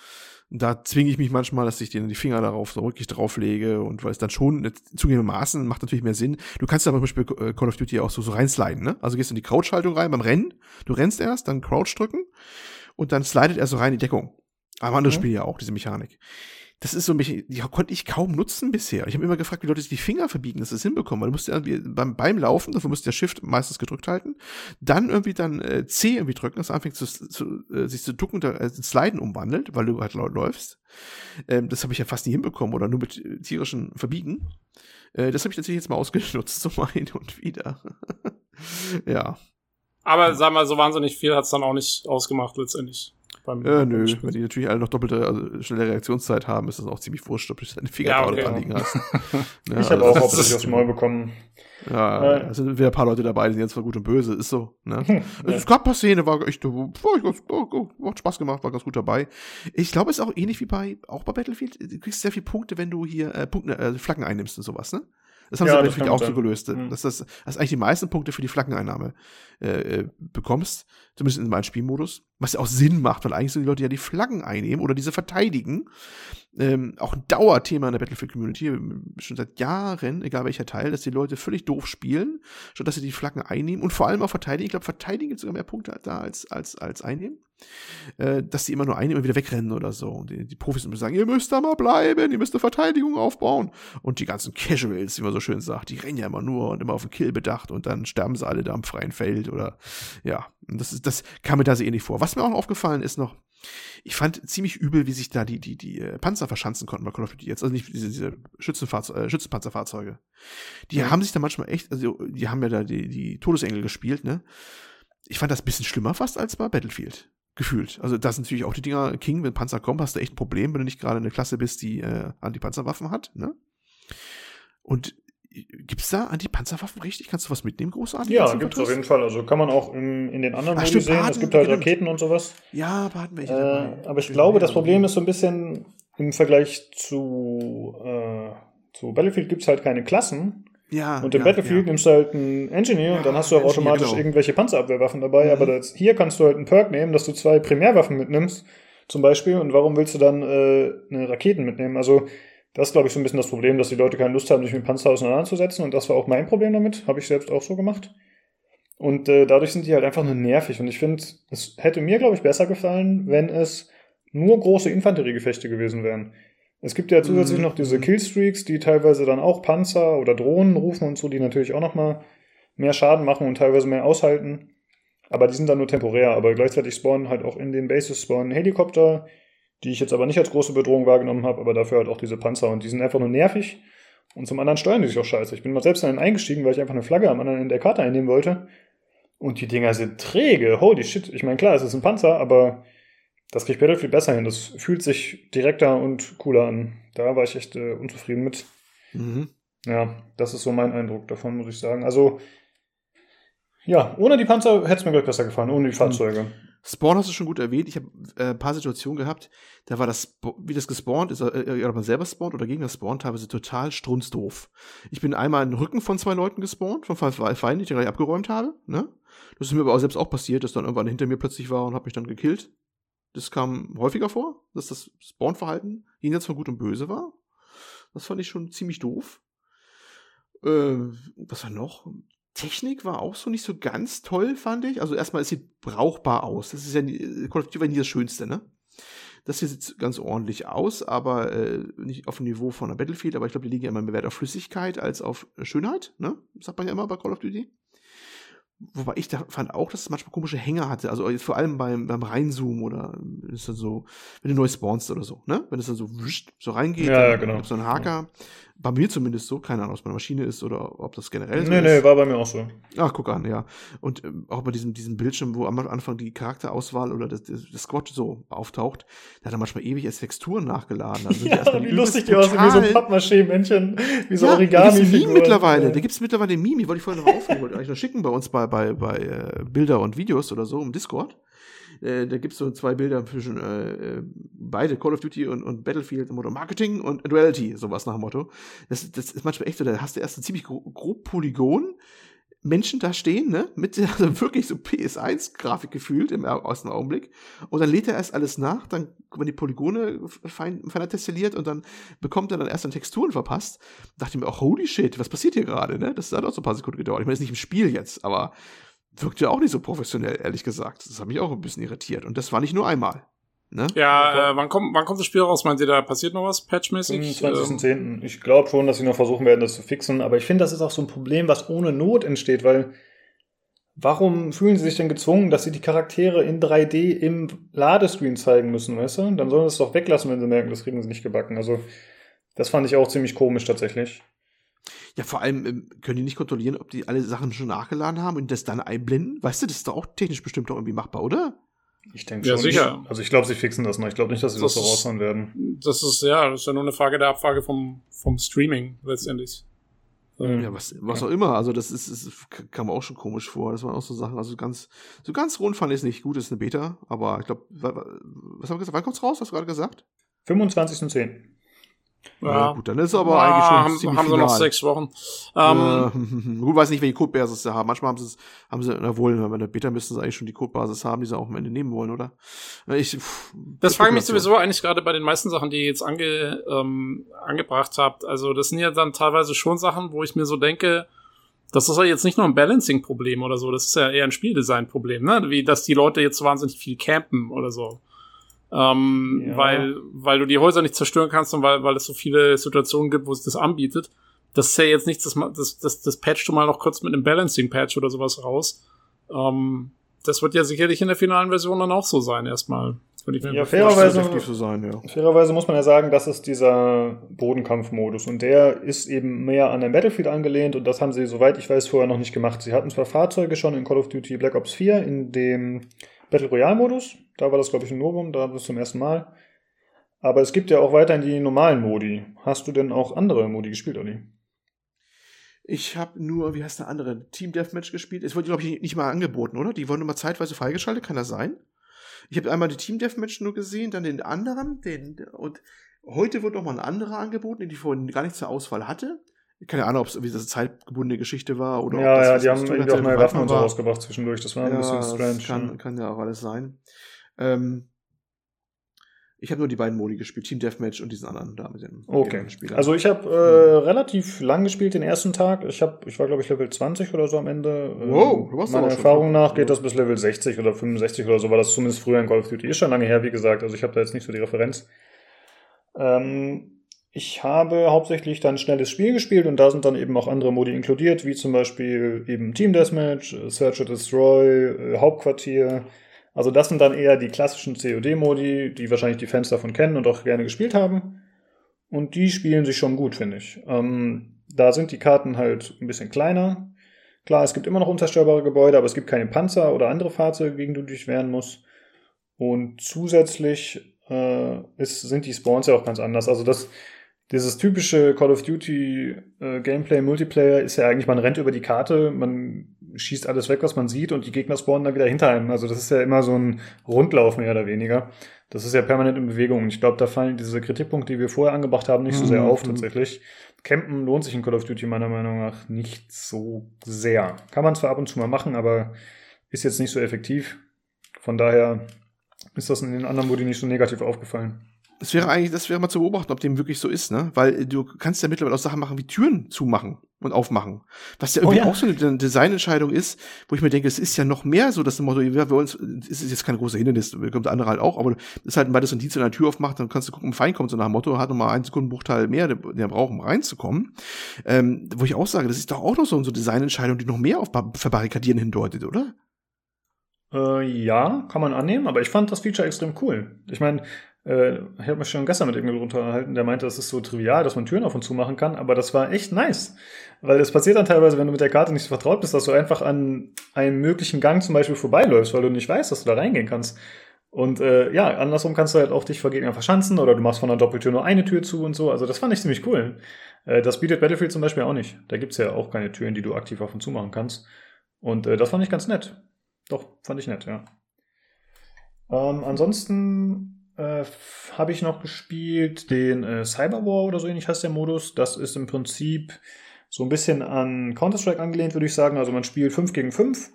da zwinge ich mich manchmal, dass ich dir die Finger darauf so wirklich drauflege und weil es dann schon zugegebenermaßen macht natürlich mehr Sinn. Du kannst aber zum Beispiel Call of Duty auch so, so reinsliden, ne? Also gehst in die Crouch-Haltung rein beim Rennen, du rennst erst, dann Crouch drücken und dann slidet er so rein in die Deckung. Aber andere mhm. Spiele ja auch, diese Mechanik das ist so mich, die konnte ich kaum nutzen bisher. Ich habe immer gefragt, wie Leute sich die Finger verbiegen, dass sie es hinbekommen. Weil du musst ja beim, beim Laufen, dafür musst du ja Shift meistens gedrückt halten, dann irgendwie dann äh, C irgendwie drücken, dass es anfängt zu, zu, äh, sich zu ducken, äh, Sliden umwandelt, weil du halt laut läufst. Ähm, das habe ich ja fast nie hinbekommen oder nur mit äh, tierischen Verbiegen. Äh, das habe ich natürlich jetzt mal ausgenutzt, so mal hin und wieder. ja.
Aber sag mal, so wahnsinnig viel hat es dann auch nicht ausgemacht letztendlich.
Beim, äh, nö, wenn die natürlich alle noch doppelte, also schnelle Reaktionszeit haben, ist das auch ziemlich wurscht, ob du deine Finger ja, okay. dran liegen hast.
ja, ich habe auch hauptsächlich aufs Maul bekommen.
Ja, äh, es sind wieder ein paar Leute dabei, die sind jetzt zwar gut und böse, ist so. Ne? Hm, es gab ein paar Szenen, war echt, war, oh, oh, hat Spaß gemacht, war ganz gut dabei. Ich glaube, es ist auch ähnlich wie bei, auch bei Battlefield, du kriegst sehr viele Punkte, wenn du hier äh, Punkte, äh, Flaggen einnimmst und sowas, ne? Das haben ja, sie natürlich auch so gelöst, mhm. dass, das, dass eigentlich die meisten Punkte für die Flaggeneinnahme äh, äh, bekommst, zumindest in meinem Spielmodus, was ja auch Sinn macht, weil eigentlich sind die Leute ja die Flaggen einnehmen oder diese verteidigen. Ähm, auch ein Dauerthema in der Battlefield-Community, schon seit Jahren, egal welcher Teil, dass die Leute völlig doof spielen, statt dass sie die Flaggen einnehmen und vor allem auch verteidigen. Ich glaube, verteidigen gibt sogar mehr Punkte da als, als, als einnehmen äh, dass die immer nur einen immer wieder wegrennen oder so. Und die, die Profis immer sagen, ihr müsst da mal bleiben, ihr müsst eine Verteidigung aufbauen. Und die ganzen Casuals, wie man so schön sagt, die rennen ja immer nur und immer auf den Kill bedacht und dann sterben sie alle da am freien Feld oder ja. Und das ist, das kam mir da sehr ähnlich vor. Was mir auch noch aufgefallen ist noch, ich fand ziemlich übel, wie sich da die, die, die äh, Panzer verschanzen konnten bei Call of Duty jetzt. Also nicht diese, diese äh, Schützenpanzerfahrzeuge. Die ja. haben sich da manchmal echt, also die haben ja da die, die Todesengel gespielt, ne? Ich fand das ein bisschen schlimmer fast als bei Battlefield. Gefühlt. Also das sind natürlich auch die Dinger, King, wenn Panzer kommen, hast du echt ein Problem, wenn du nicht gerade eine Klasse bist, die äh, Antipanzerwaffen hat, ne? Und äh, gibt's da Antipanzerwaffen richtig? Kannst du was mitnehmen, großartig?
Ja, gibt's auf jeden Fall. Also kann man auch in, in den anderen Ach, Modi sehen. es gibt halt genau. Raketen und sowas.
Ja, Baden welche
äh, Aber ich glaube, das Problem ist so ein bisschen im Vergleich zu, äh, zu Battlefield gibt's halt keine Klassen.
Ja,
und im
ja,
Battlefield ja. nimmst du halt einen Engineer und dann hast du auch automatisch genau. irgendwelche Panzerabwehrwaffen dabei. Mhm. Aber das, hier kannst du halt einen Perk nehmen, dass du zwei Primärwaffen mitnimmst, zum Beispiel. Und warum willst du dann äh, eine Raketen mitnehmen? Also, das ist, glaube ich, so ein bisschen das Problem, dass die Leute keine Lust haben, sich mit Panzer auseinanderzusetzen. Und das war auch mein Problem damit. Habe ich selbst auch so gemacht. Und äh, dadurch sind die halt einfach nur nervig. Und ich finde, es hätte mir, glaube ich, besser gefallen, wenn es nur große Infanteriegefechte gewesen wären. Es gibt ja zusätzlich mhm. noch diese Killstreaks, die teilweise dann auch Panzer oder Drohnen rufen und so, die natürlich auch nochmal mehr Schaden machen und teilweise mehr aushalten. Aber die sind dann nur temporär. Aber gleichzeitig spawnen halt auch in den Bases spawnen Helikopter, die ich jetzt aber nicht als große Bedrohung wahrgenommen habe, aber dafür halt auch diese Panzer. Und die sind einfach nur nervig. Und zum anderen steuern die sich auch scheiße. Ich bin mal selbst dann eingestiegen, weil ich einfach eine Flagge am anderen Ende der Karte einnehmen wollte. Und die Dinger sind träge. Holy shit. Ich meine, klar, es ist ein Panzer, aber das kriegt Battlefield besser hin. Das fühlt sich direkter und cooler an. Da war ich echt äh, unzufrieden mit. Mhm. Ja, das ist so mein Eindruck davon, muss ich sagen. Also, ja, ohne die Panzer hätte es mir gleich besser gefallen, ohne die Fahrzeuge.
Spawn hast du schon gut erwähnt. Ich habe äh, ein paar Situationen gehabt, da war das, wie das gespawnt ist, äh, ob man selber spawnt oder Gegner spawnt, teilweise total strunzdoof. Ich bin einmal in den Rücken von zwei Leuten gespawnt, von zwei Feinden, die ich gleich abgeräumt habe. Ne? Das ist mir aber auch selbst auch passiert, dass dann irgendwann hinter mir plötzlich war und hat mich dann gekillt. Das kam häufiger vor, dass das Spawn-Verhalten jenseits von Gut und Böse war. Das fand ich schon ziemlich doof. Äh, was war noch? Technik war auch so nicht so ganz toll, fand ich. Also erstmal, es sieht brauchbar aus. Das ist ja Call of Duty nie das Schönste, ne? Das hier sieht ganz ordentlich aus, aber äh, nicht auf dem Niveau von einer Battlefield, aber ich glaube, die liegen ja immer mehr Wert auf Flüssigkeit als auf Schönheit, ne? Sagt man ja immer bei Call of Duty. Wobei ich da fand auch, dass es manchmal komische Hänger hatte. Also vor allem beim, beim Reinzoomen oder ist dann so, wenn du neu spawnst oder so, ne? Wenn es dann so, so reingeht,
Ja, ja, genau.
so einen Haker. Bei mir zumindest so, keine Ahnung, ob es meine Maschine ist oder ob das generell so
Nee,
ist.
nee, war bei mir auch so.
Ach, guck an, ja. Und ähm, auch bei diesem, diesem Bildschirm, wo am Anfang die Charakterauswahl oder das, das, das Squad so auftaucht, da hat er manchmal ewig als Texturen nachgeladen. Die
Ja,
erstmal
wie lustig die aussehen, wie so ein. Pappmaché-Männchen, wie so
ja, Da gibt's mittlerweile.
Ja.
Da gibt's mittlerweile ein. Die wollte ich vorhin noch aufnehmen, wollte ich eigentlich noch schicken bei uns bei, bei, bei äh, Bilder und Videos oder so im Discord. Äh, da gibt's so zwei Bilder zwischen äh, äh, beide Call of Duty und, und Battlefield im Motto Marketing und Duality, sowas nach dem Motto. Das, das ist manchmal echt so, da hast du erst ein ziemlich gro grob Polygon, Menschen da stehen, ne, mit also wirklich so PS1-Grafik gefühlt im ersten Augenblick. Und dann lädt er erst alles nach, dann werden die Polygone fein, feiner testilliert und dann bekommt er dann erst dann Texturen verpasst. Dachte ich mir auch, holy shit, was passiert hier gerade, ne? Das hat auch so ein paar Sekunden gedauert. Ich meine, das ist nicht im Spiel jetzt, aber wirkt ja auch nicht so professionell, ehrlich gesagt. Das hat mich auch ein bisschen irritiert. Und das war nicht nur einmal. Ne?
Ja, äh, wann kommt, wann kommt das Spiel raus? Meint ihr, da passiert noch was patchmäßig? Ähm,
25.10. Ich glaube schon, dass sie noch versuchen werden, das zu fixen. Aber ich finde, das ist auch so ein Problem, was ohne Not entsteht, weil warum fühlen sie sich denn gezwungen, dass sie die Charaktere in 3D im Ladescreen zeigen müssen, weißt du? Dann sollen sie es doch weglassen, wenn sie merken, das kriegen sie nicht gebacken. Also, das fand ich auch ziemlich komisch tatsächlich.
Ja, vor allem ähm, können die nicht kontrollieren, ob die alle Sachen schon nachgeladen haben und das dann einblenden. Weißt du, das ist doch auch technisch bestimmt doch irgendwie machbar, oder?
Ich denke
Ja,
schon.
sicher.
Ich, also ich glaube, sie fixen das noch. Ich glaube nicht, dass sie das,
Das
so raushauen werden.
Das ist, ja, das ist ja nur eine Frage der Abfrage vom, vom Streaming letztendlich. Ähm,
Ja, was, was auch immer. Also, das ist, ist, kam mir auch schon komisch vor. Das waren auch so Sachen. Also, ganz, so ganz rund fand ich es nicht. Gut, ist eine Beta, aber ich glaube, was haben wir gesagt? Wann kommt's raus? Hast du gerade gesagt?
25.10.
Ja.
gut, dann ist es aber
Ja,
eigentlich schon
haben,
ziemlich
haben sie noch
final.
sechs Wochen. Ähm,
Ähm, gut, weiß nicht, welche Codebasis sie haben. Manchmal haben sie es, haben sie, na wohl, bei der Beta müssten sie eigentlich schon die Codebasis haben, die sie auch am Ende nehmen wollen, oder? Äh, Ich, pff,
Das frage ich mich sowieso eigentlich gerade bei den meisten Sachen, die ihr jetzt ange, ähm, angebracht habt. Also das sind ja dann teilweise schon Sachen, wo ich mir so denke, das ist ja jetzt nicht nur ein Balancing-Problem oder so, das ist ja eher ein Spieldesign-Problem, ne? Wie dass die Leute jetzt so wahnsinnig viel campen oder so. Ähm,
Ja.
weil, weil du die Häuser nicht zerstören kannst und weil, weil es so viele Situationen gibt, wo es das anbietet. Das ist ja jetzt nichts, das, das, das, das patchst du mal noch kurz mit einem Balancing-Patch oder sowas raus. Ähm, das wird ja sicherlich in der finalen Version dann auch so sein, erstmal.
Ja, fairerweise-
so sein, ja.
Fairerweise muss man ja sagen, das ist dieser Bodenkampfmodus und der ist eben mehr an ein Battlefield angelehnt und das haben sie, soweit ich weiß, vorher noch nicht gemacht. Sie hatten zwar Fahrzeuge schon in Call of Duty Black Ops 4 in dem Battle Royale Modus, da war das glaube ich ein Novum, da war es zum ersten Mal. Aber es gibt ja auch weiterhin die normalen Modi. Hast du denn auch andere Modi gespielt, Olli?
Ich habe nur, wie heißt der andere, Team Deathmatch gespielt. Es wurde, glaube ich, nicht mal angeboten, oder? Die wurden immer zeitweise freigeschaltet, kann das sein? Ich habe einmal die Team Deathmatch nur gesehen, dann den anderen, den, und heute wird noch mal ein anderer angeboten, den ich vorhin gar nicht zur Auswahl hatte. Keine Ahnung, ob es irgendwie eine zeitgebundene Geschichte war oder ob
ja,
das
ja, die haben irgendwie auch neue Waffen und so rausgebracht zwischendurch. Das war ein bisschen strange.
Kann,
ja.
kann ja auch alles sein. Ähm, ich habe nur die beiden Modi gespielt, Team Deathmatch und diesen anderen da mit dem
Okay.
Spieler.
Also ich habe äh, relativ lang gespielt den ersten Tag. Ich habe, ich war glaube ich Level 20 oder so am Ende. Ähm,
Wow, du warst
Meiner Erfahrung
schon-
nach geht das bis Level 60 oder 65 oder so, war das zumindest früher in Call of Duty. Ist schon lange her, wie gesagt. Also ich habe da jetzt nicht so die Referenz. Ähm, ich habe hauptsächlich dann schnelles Spiel gespielt und da sind dann eben auch andere Modi inkludiert, wie zum Beispiel eben Team Deathmatch, äh, Search and Destroy, äh, Hauptquartier. Also das sind dann eher die klassischen COD-Modi, die wahrscheinlich die Fans davon kennen und auch gerne gespielt haben. Und die spielen sich schon gut, finde ich. Ähm, da sind die Karten halt ein bisschen kleiner. Klar, es gibt immer noch unzerstörbare Gebäude, aber es gibt keine Panzer oder andere Fahrzeuge, gegen die du dich wehren musst. Und zusätzlich äh, ist, sind die Spawns ja auch ganz anders. Also das, dieses typische Call of Duty äh, Gameplay Multiplayer ist ja eigentlich, man rennt über die Karte, man schießt alles weg, was man sieht und die Gegner spawnen dann wieder hinter einem. Also das ist ja immer so ein Rundlauf mehr oder weniger. Das ist ja permanent in Bewegung. Und ich glaube, da fallen diese Kritikpunkte, die wir vorher angebracht haben, nicht so sehr
Mhm.
auf tatsächlich. Campen lohnt sich in Call of Duty meiner Meinung nach nicht so sehr. Kann man zwar ab und zu mal machen, aber ist jetzt nicht so effektiv. Von daher ist das in den anderen Modi nicht so negativ aufgefallen.
Das wäre eigentlich, das wäre mal zu beobachten, ob dem wirklich so ist, ne? Weil du kannst ja mittlerweile auch Sachen machen wie Türen zumachen. und aufmachen. Was ja irgendwie
Oh ja.
auch so eine Designentscheidung ist, wo ich mir denke, es ist ja noch mehr so, dass im Motto, ja, bei uns ist es jetzt kein großer Hindernis, kommt der andere halt auch, aber das ist halt, weil das ein Dienst an der Tür aufmacht, dann kannst du gucken, ob ein Feind kommt, so nach dem Motto, hat nochmal einen Sekundenbruchteil mehr, der, der braucht, um reinzukommen. Ähm, wo ich auch sage, das ist doch auch noch so, so eine Designentscheidung, die noch mehr auf Bar- Verbarrikadieren hindeutet, oder?
Äh, ja, kann man annehmen, aber ich fand das Feature extrem cool. Ich meine, äh, ich habe mich schon gestern mit irgendjemandem unterhalten, der meinte, das ist so trivial, dass man Türen auf und zu machen kann, aber das war echt nice. Weil es passiert dann teilweise, wenn du mit der Karte nicht so vertraut bist, dass du einfach an einem möglichen Gang zum Beispiel vorbeiläufst, weil du nicht weißt, dass du da reingehen kannst. Und äh, ja, andersrum kannst du halt auch dich vor Gegnern verschanzen oder du machst von einer Doppeltür nur eine Tür zu und so. Also das fand ich ziemlich cool. Äh, das bietet Battlefield zum Beispiel auch nicht. Da gibt's ja auch keine Türen, die du aktiv auf und zu machen kannst. Und äh, das fand ich ganz nett. Doch, fand ich nett, ja. Ähm, ansonsten äh, habe ich noch gespielt den äh, Cyberwar oder so ähnlich heißt der Modus. Das ist im Prinzip so ein bisschen an Counter-Strike angelehnt, würde ich sagen. Also man spielt 5 gegen 5.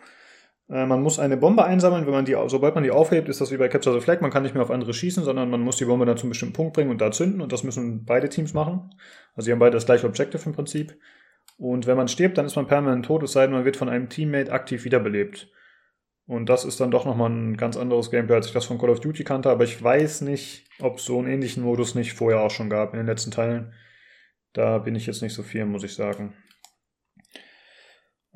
Äh, man muss eine Bombe einsammeln. Wenn man die, sobald man die aufhebt, ist das wie bei Capture the Flag. Man kann nicht mehr auf andere schießen, sondern man muss die Bombe dann zu einem bestimmten Punkt bringen und da zünden. Und das müssen beide Teams machen. Also sie haben beide das gleiche Objective im Prinzip. Und wenn man stirbt, dann ist man permanent tot, es sei denn, man wird von einem Teammate aktiv wiederbelebt. Und das ist dann doch nochmal ein ganz anderes Gameplay, als ich das von Call of Duty kannte. Aber ich weiß nicht, ob es so einen ähnlichen Modus nicht vorher auch schon gab in den letzten Teilen. Da bin ich jetzt nicht so viel, muss ich sagen.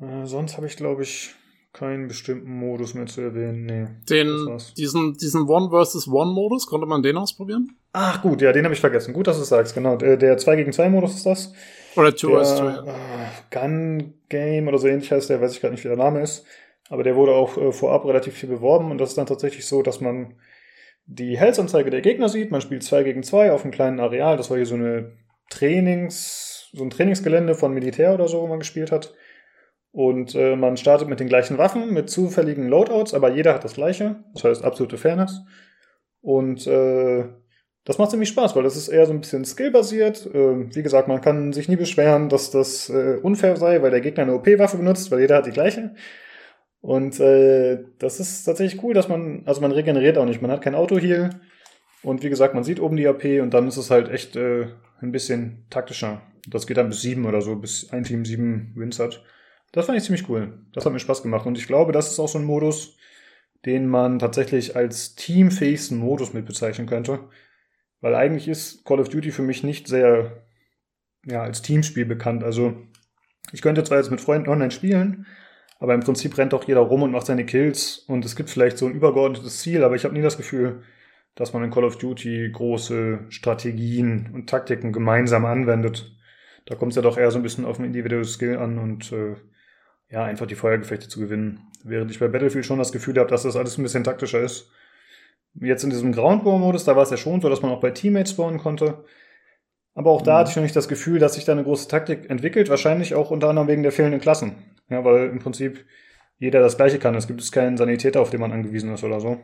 Äh, sonst habe ich, glaube ich, keinen bestimmten Modus mehr zu erwähnen. Nee.
Den, diesen, diesen One versus One Modus, konnte man den ausprobieren?
Ach gut, ja, den habe ich vergessen. Gut, dass du es sagst, genau. Der, der 2 gegen 2 Modus ist das.
Oder Two vs. Two?
Der, äh, Gun Game oder so ähnlich heißt der, weiß ich gerade nicht, wie der Name ist. Aber der wurde auch äh, vorab relativ viel beworben und das ist dann tatsächlich so, dass man die Health-Anzeige der Gegner sieht. Man spielt 2 gegen 2 auf einem kleinen Areal. Das war hier so eine Trainings, so ein Trainingsgelände von Militär oder so, wo man gespielt hat. Und äh, man startet mit den gleichen Waffen, mit zufälligen Loadouts, aber jeder hat das gleiche. Das heißt absolute Fairness. Und äh, das macht ziemlich Spaß, weil das ist eher so ein bisschen skillbasiert. Äh, wie gesagt, man kann sich nie beschweren, dass das äh, unfair sei, weil der Gegner eine OP-Waffe benutzt, weil jeder hat die gleiche. Und äh, das ist tatsächlich cool, dass man, also man regeneriert auch nicht, man hat kein Auto-Heal. Und wie gesagt, man sieht oben die AP und dann ist es halt echt äh, ein bisschen taktischer. Das geht dann bis sieben oder so, bis ein Team sieben Wins hat. Das fand ich ziemlich cool. Das hat mir Spaß gemacht. Und ich glaube, das ist auch so ein Modus, den man tatsächlich als teamfähigsten Modus mit bezeichnen könnte. Weil eigentlich ist Call of Duty für mich nicht sehr ja, als Teamspiel bekannt. Also ich könnte zwar jetzt mit Freunden online spielen, aber im Prinzip rennt doch jeder rum und macht seine Kills und es gibt vielleicht so ein übergeordnetes Ziel, aber ich habe nie das Gefühl, dass man in Call of Duty große Strategien und Taktiken gemeinsam anwendet. Da kommt es ja doch eher so ein bisschen auf ein individuelles Skill an und äh, ja, einfach die Feuergefechte zu gewinnen. Während ich bei Battlefield schon das Gefühl habe, dass das alles ein bisschen taktischer ist. Jetzt in diesem Ground War Modus, da war es ja schon so, dass man auch bei Teammates spawnen konnte. Aber auch da
Mhm.
hatte ich noch nicht das Gefühl, dass sich da eine große Taktik entwickelt. Wahrscheinlich auch unter anderem wegen der fehlenden Klassen. Ja, weil im Prinzip jeder das Gleiche kann. Es gibt keinen Sanitäter, auf den man angewiesen ist oder so.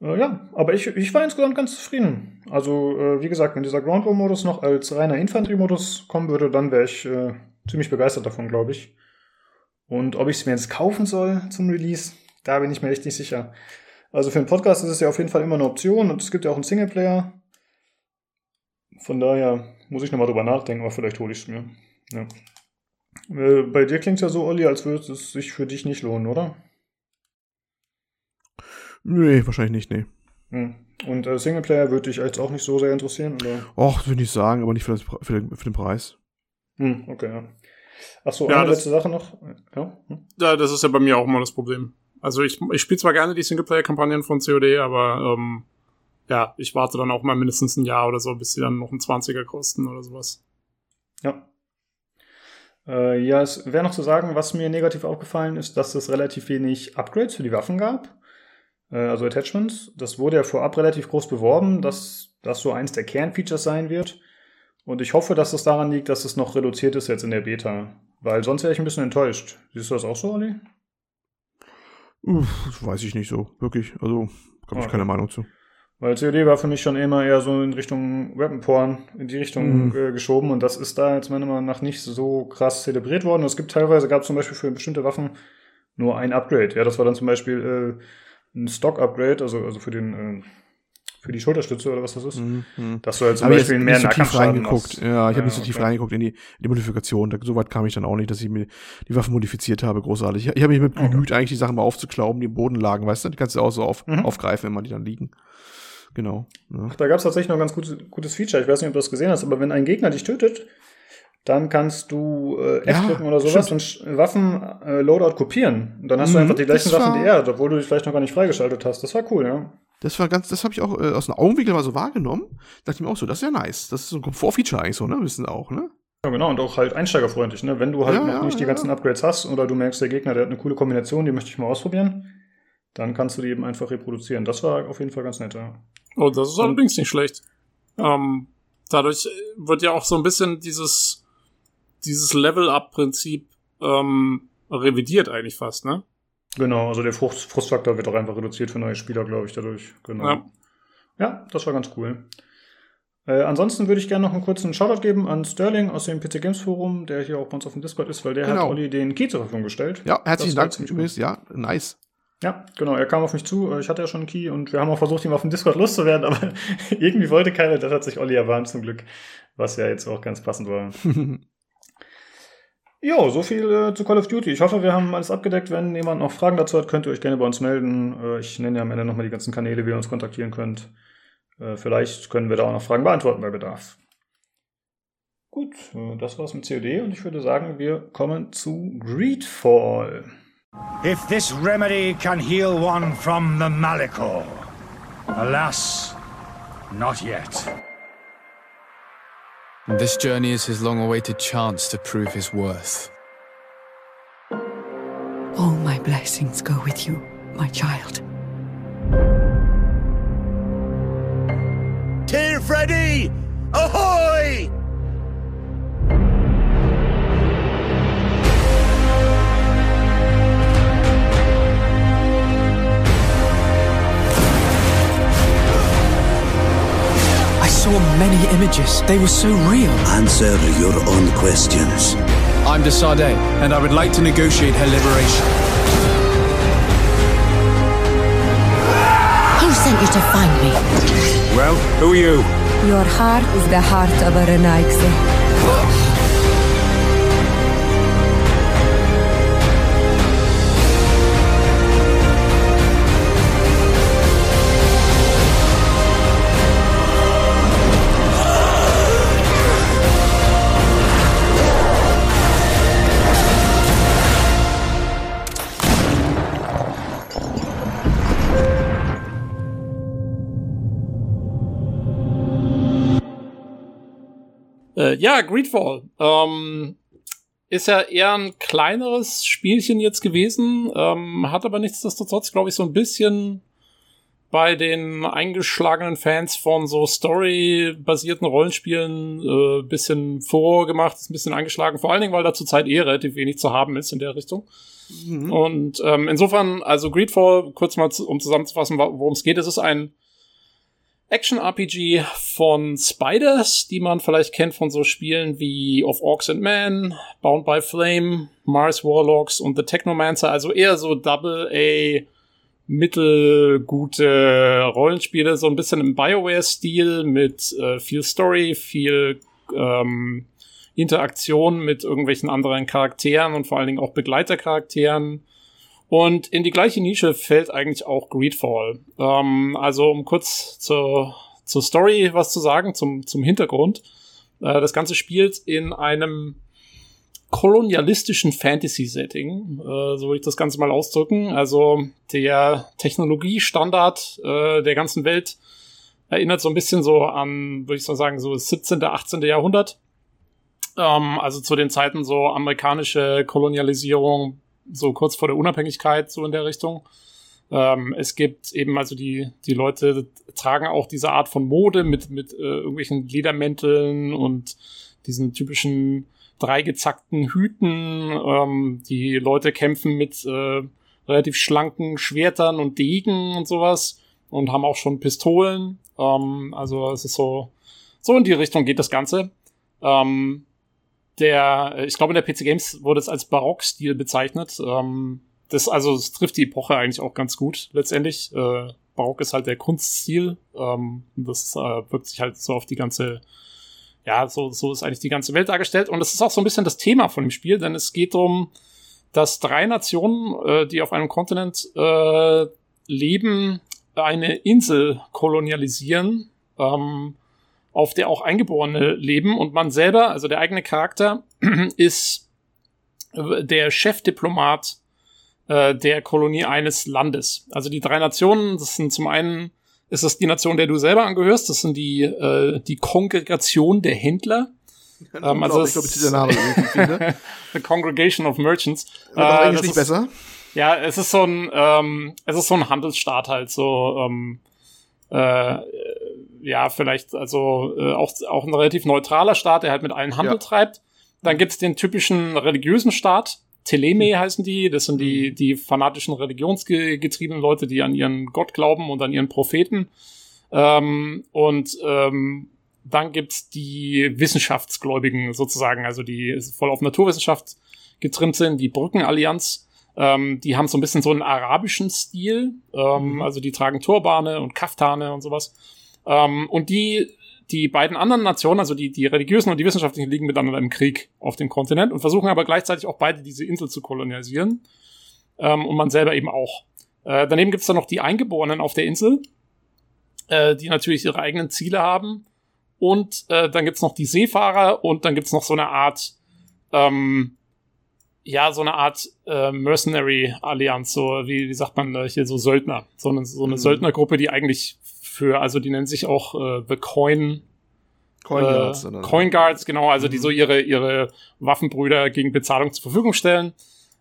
Äh, ja, aber ich, ich war insgesamt ganz zufrieden. Also, äh, wie gesagt, wenn dieser Ground War Modus noch als reiner Infanteriemodus kommen würde, dann wäre ich äh, ziemlich begeistert davon, glaube ich. Und ob ich es mir jetzt kaufen soll zum Release, da bin ich mir echt nicht sicher. Also für einen Podcast ist es ja auf jeden Fall immer eine Option und es gibt ja auch einen Singleplayer. Von daher muss ich nochmal drüber nachdenken, aber vielleicht hole ich es mir. Ja. Äh, bei dir klingt es ja so, Olli, als würde es sich für dich nicht lohnen, oder?
Nee, wahrscheinlich nicht, nee.
Hm. Und äh, Singleplayer würde dich jetzt auch nicht so sehr interessieren, oder?
Och, würde ich sagen, aber nicht für, das, für, den, für den Preis.
Hm, okay, ja. Achso,
Ja,
eine
das-
letzte Sache noch. Ja. Hm.
Ja, das ist ja bei mir auch immer das Problem. Also ich, ich spiele zwar gerne die Singleplayer-Kampagnen von COD, aber ähm, ja, ich warte dann auch mal mindestens ein Jahr oder so, bis sie dann noch einen 20er kosten oder sowas.
Ja. Äh, ja, es wäre noch zu sagen, was mir negativ aufgefallen ist, dass es relativ wenig Upgrades für die Waffen gab. Äh, also Attachments. Das wurde ja vorab relativ groß beworben, dass das so eins der Kernfeatures sein wird. Und ich hoffe, dass es daran liegt, dass es noch reduziert ist jetzt in der Beta. Weil sonst wäre ich ein bisschen enttäuscht. Siehst du das auch so, Olli?
Uff, das weiß ich nicht so, wirklich. Also, habe ich
Okay.
keine Meinung zu.
Weil COD war für mich schon immer eher so in Richtung Weapon-Porn, in die Richtung
Mhm.
äh, geschoben und das ist da jetzt meiner Meinung nach nicht so krass zelebriert worden. Es gibt teilweise, gab es zum Beispiel für bestimmte Waffen nur ein Upgrade. Ja, das war dann zum Beispiel äh, ein Stock-Upgrade, also, also für den, äh, für die Schulterstütze oder was das ist.
Mhm.
Dass du halt zum
ich
Beispiel mehr
nicht so tief reingeguckt. Ja, ich habe
Ja,
nicht so tief
okay.
reingeguckt in die, in die Modifikation. Da, so weit kam ich dann auch nicht, dass ich mir die Waffen modifiziert habe, großartig. Ich, ich habe mich mit bemüht, eigentlich die Sachen mal aufzuklauben, die im Boden lagen, weißt du? Die kannst du auch so auf,
Mhm.
aufgreifen, wenn man die dann liegen. Genau. Ja.
Da gab es tatsächlich noch ein ganz gutes, gutes Feature. Ich weiß nicht, ob du das gesehen hast, aber wenn ein Gegner dich tötet, dann kannst du äh, F
Ja,
drücken oder sowas
stimmt.
und Waffen äh, Loadout kopieren. Und dann hast du
Mhm,
einfach die gleichen Waffen,
war-
die er hat, obwohl du dich vielleicht noch gar nicht freigeschaltet hast. Das war cool, ja.
Das war ganz, das habe ich auch äh, aus dem Augenwinkel mal so wahrgenommen. Dachte ich mir auch so, das ist ja nice. Das ist so ein Komfortfeature eigentlich so, ne? Wissen auch, ne?
Ja, genau, und auch halt einsteigerfreundlich, ne? Wenn du halt
Ja,
noch
ja,
nicht die ganzen. Upgrades hast oder du merkst, der Gegner, der hat eine coole Kombination, die möchte ich mal ausprobieren, dann kannst du die eben einfach reproduzieren. Das war auf jeden Fall ganz nett, ja.
Oh, das ist allerdings nicht schlecht. Ähm, dadurch wird ja auch so ein bisschen dieses, dieses Level-Up-Prinzip ähm, revidiert eigentlich fast, ne?
Genau, also der Frust, Frustfaktor wird auch einfach reduziert für neue Spieler, glaube ich, dadurch. Genau.
Ja.
Ja, das war ganz cool. Äh, ansonsten würde ich gerne noch einen kurzen Shoutout geben an Sterling aus dem PC Games Forum, der hier auch bei uns auf dem Discord ist, weil der hat
Genau.
Olli den Key zur Verfügung gestellt.
Ja, herzlichen Dank übrigens. Ja, nice.
Ja, genau, er kam auf mich zu, äh, ich hatte ja schon einen Key und wir haben auch versucht, ihm auf dem Discord loszuwerden, aber irgendwie wollte keiner, das hat sich Olli erwarmt zum Glück, was ja jetzt auch ganz passend war. Jo, so viel äh, zu Call of Duty. Ich hoffe, wir haben alles abgedeckt. Wenn jemand noch Fragen dazu hat, könnt ihr euch gerne bei uns melden. Äh, ich nenne ja am Ende nochmal die ganzen Kanäle, wie ihr uns kontaktieren könnt. Äh, vielleicht können wir da auch noch Fragen beantworten bei Bedarf. Gut, äh, das war's mit COD und ich würde sagen, wir kommen zu Greedfall.
If this remedy can heal one from the Malichor. Alas, not yet.
This journey is his long awaited chance to prove his worth.
All my blessings go with you, my child.
Tear Freddy! Ahoy!
Saw many images. They were so real.
Answer your own questions.
I'm de Sade, and I would like to negotiate her liberation.
Who sent you to find me?
Well, who are you?
Your heart is the heart of a Renaigse.
Äh, ja, Greedfall. Ähm, ist ja eher ein kleineres Spielchen jetzt gewesen, ähm, hat aber nichtsdestotrotz, glaube ich, so ein bisschen bei den eingeschlagenen Fans von so Story-basierten Rollenspielen äh, bisschen vorgemacht, ist ein bisschen eingeschlagen, vor allen Dingen, weil da zurzeit eh relativ wenig zu haben ist in der Richtung. Und ähm, insofern, also Greedfall, kurz mal um zusammenzufassen, worum es geht, es ist ein Action-RPG von Spiders, die man vielleicht kennt von so Spielen wie Of Orcs and Men, Bound by Flame, Mars Warlocks und The Technomancer, also eher so Double-A mittelgute Rollenspiele, so ein bisschen im Bioware-Stil mit äh, viel Story, viel ähm, Interaktion mit irgendwelchen anderen Charakteren und vor allen Dingen auch Begleitercharakteren. Und in die gleiche Nische fällt eigentlich auch Greedfall. Ähm, also um kurz zur, zur Story was zu sagen, zum, zum Hintergrund. Äh, das Ganze spielt in einem kolonialistischen Fantasy-Setting, äh, so will ich das Ganze mal ausdrücken. Also der Technologiestandard äh, der ganzen Welt erinnert so ein bisschen so an, würde ich so sagen, so das 17., 18. Jahrhundert. Ähm, also zu den Zeiten so amerikanische Kolonialisierung, so kurz vor der Unabhängigkeit, so in der Richtung. Ähm, es gibt eben, also die, die Leute tragen auch diese Art von Mode mit, mit äh, irgendwelchen Ledermänteln und diesen typischen dreigezackten Hüten. Ähm, die Leute kämpfen mit äh, relativ schlanken Schwertern und Degen und sowas und haben auch schon Pistolen. Ähm, also es ist so, so in die Richtung geht das Ganze. Ähm, der, ich glaube, in der PC Games wurde es als Barockstil bezeichnet. Ähm, das, also, es trifft die Epoche eigentlich auch ganz gut, letztendlich. Äh, Barock ist halt der Kunststil. Ähm, das äh, wirkt sich halt so auf die ganze, ja, so, so ist eigentlich die ganze Welt dargestellt. Und es ist auch so ein bisschen das Thema von dem Spiel, denn es geht darum, dass drei Nationen, äh, die auf einem Kontinent äh, leben, eine Insel kolonialisieren, ähm, auf der auch Eingeborene leben und man selber, also der eigene Charakter, ist der Chefdiplomat äh, der Kolonie eines Landes. Also die drei Nationen, das sind zum einen ist das die Nation, der du selber angehörst, das sind die, äh, die Kongregation der Händler.
Ähm, also ich glaube, dieser Name
ne? The Congregation of Merchants.
Äh, das nicht ist, besser.
Ja, es ist so ein, ähm, es ist so ein Handelsstaat halt, so, ähm, äh, ja, vielleicht, also äh, auch, auch ein relativ neutraler Staat, der halt mit allen Handel ja. treibt. Dann gibt's den typischen religiösen Staat, Teleme hm. heißen die. Das sind die, hm. die fanatischen religionsgetriebenen Leute, die an ihren Gott glauben und an ihren Propheten. Ähm, und ähm, dann gibt's die Wissenschaftsgläubigen sozusagen, also die voll auf Naturwissenschaft getrimmt sind, die Brückenallianz. Ähm, die haben so ein bisschen so einen arabischen Stil. Ähm, mhm. Also die tragen Turbane und Kaftane und sowas. Ähm, und die die beiden anderen Nationen, also die, die religiösen und die wissenschaftlichen, liegen miteinander im Krieg auf dem Kontinent und versuchen aber gleichzeitig auch beide diese Insel zu kolonialisieren. Ähm, und man selber eben auch. Äh, daneben gibt's dann noch die Eingeborenen auf der Insel, äh, die natürlich ihre eigenen Ziele haben. Und äh, dann gibt's noch die Seefahrer und dann gibt's noch so eine Art, ähm, ja, so eine Art äh, Mercenary-Allianz, so wie, wie sagt man äh, hier, so Söldner. So eine, so eine mhm. Söldnergruppe, die eigentlich für, also die nennen sich auch äh, The Coin.
Coin Guards,
äh, Coin Guards, genau, also mhm. die so ihre, ihre Waffenbrüder gegen Bezahlung zur Verfügung stellen.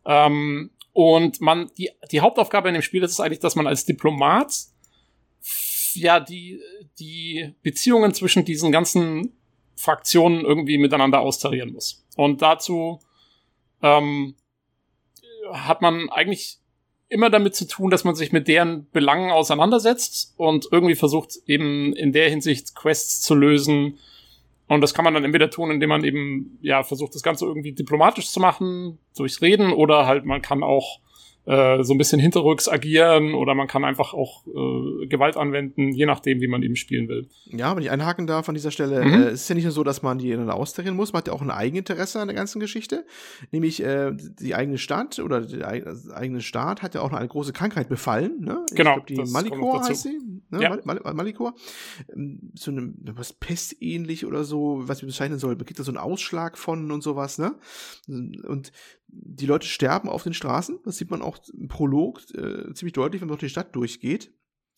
Ähm, und man, die, die Hauptaufgabe in dem Spiel ist es eigentlich, dass man als Diplomat ja die, die Beziehungen zwischen diesen ganzen Fraktionen irgendwie miteinander austarieren muss. Und dazu ähm, hat man eigentlich immer damit zu tun, dass man sich mit deren Belangen auseinandersetzt und irgendwie versucht, eben in der Hinsicht Quests zu lösen. Und das kann man dann entweder tun, indem man eben, ja, versucht, das Ganze irgendwie diplomatisch zu machen, durchs Reden, oder halt man kann auch äh, so ein bisschen hinterrücks agieren oder man kann einfach auch äh, Gewalt anwenden, je nachdem, wie man eben spielen will.
Ja, wenn ich einhaken darf an dieser Stelle, mhm. äh, es ist ja nicht nur so, dass man die ineinander austarieren muss, man hat ja auch ein Eigeninteresse an der ganzen Geschichte, nämlich äh, die eigene Stadt oder der eigene Staat hat ja auch noch eine große Krankheit befallen, ne?
Genau.
Ich glaub, die Malikor heißt sie, ne? Ja. Mal Mal Malikor. Ähm, so eine, was pestähnlich oder so, was wir bezeichnen soll, kriegt da so einen Ausschlag von und sowas, ne? Und die Leute sterben auf den Straßen. Das sieht man auch im Prolog äh, ziemlich deutlich, wenn man durch die Stadt durchgeht.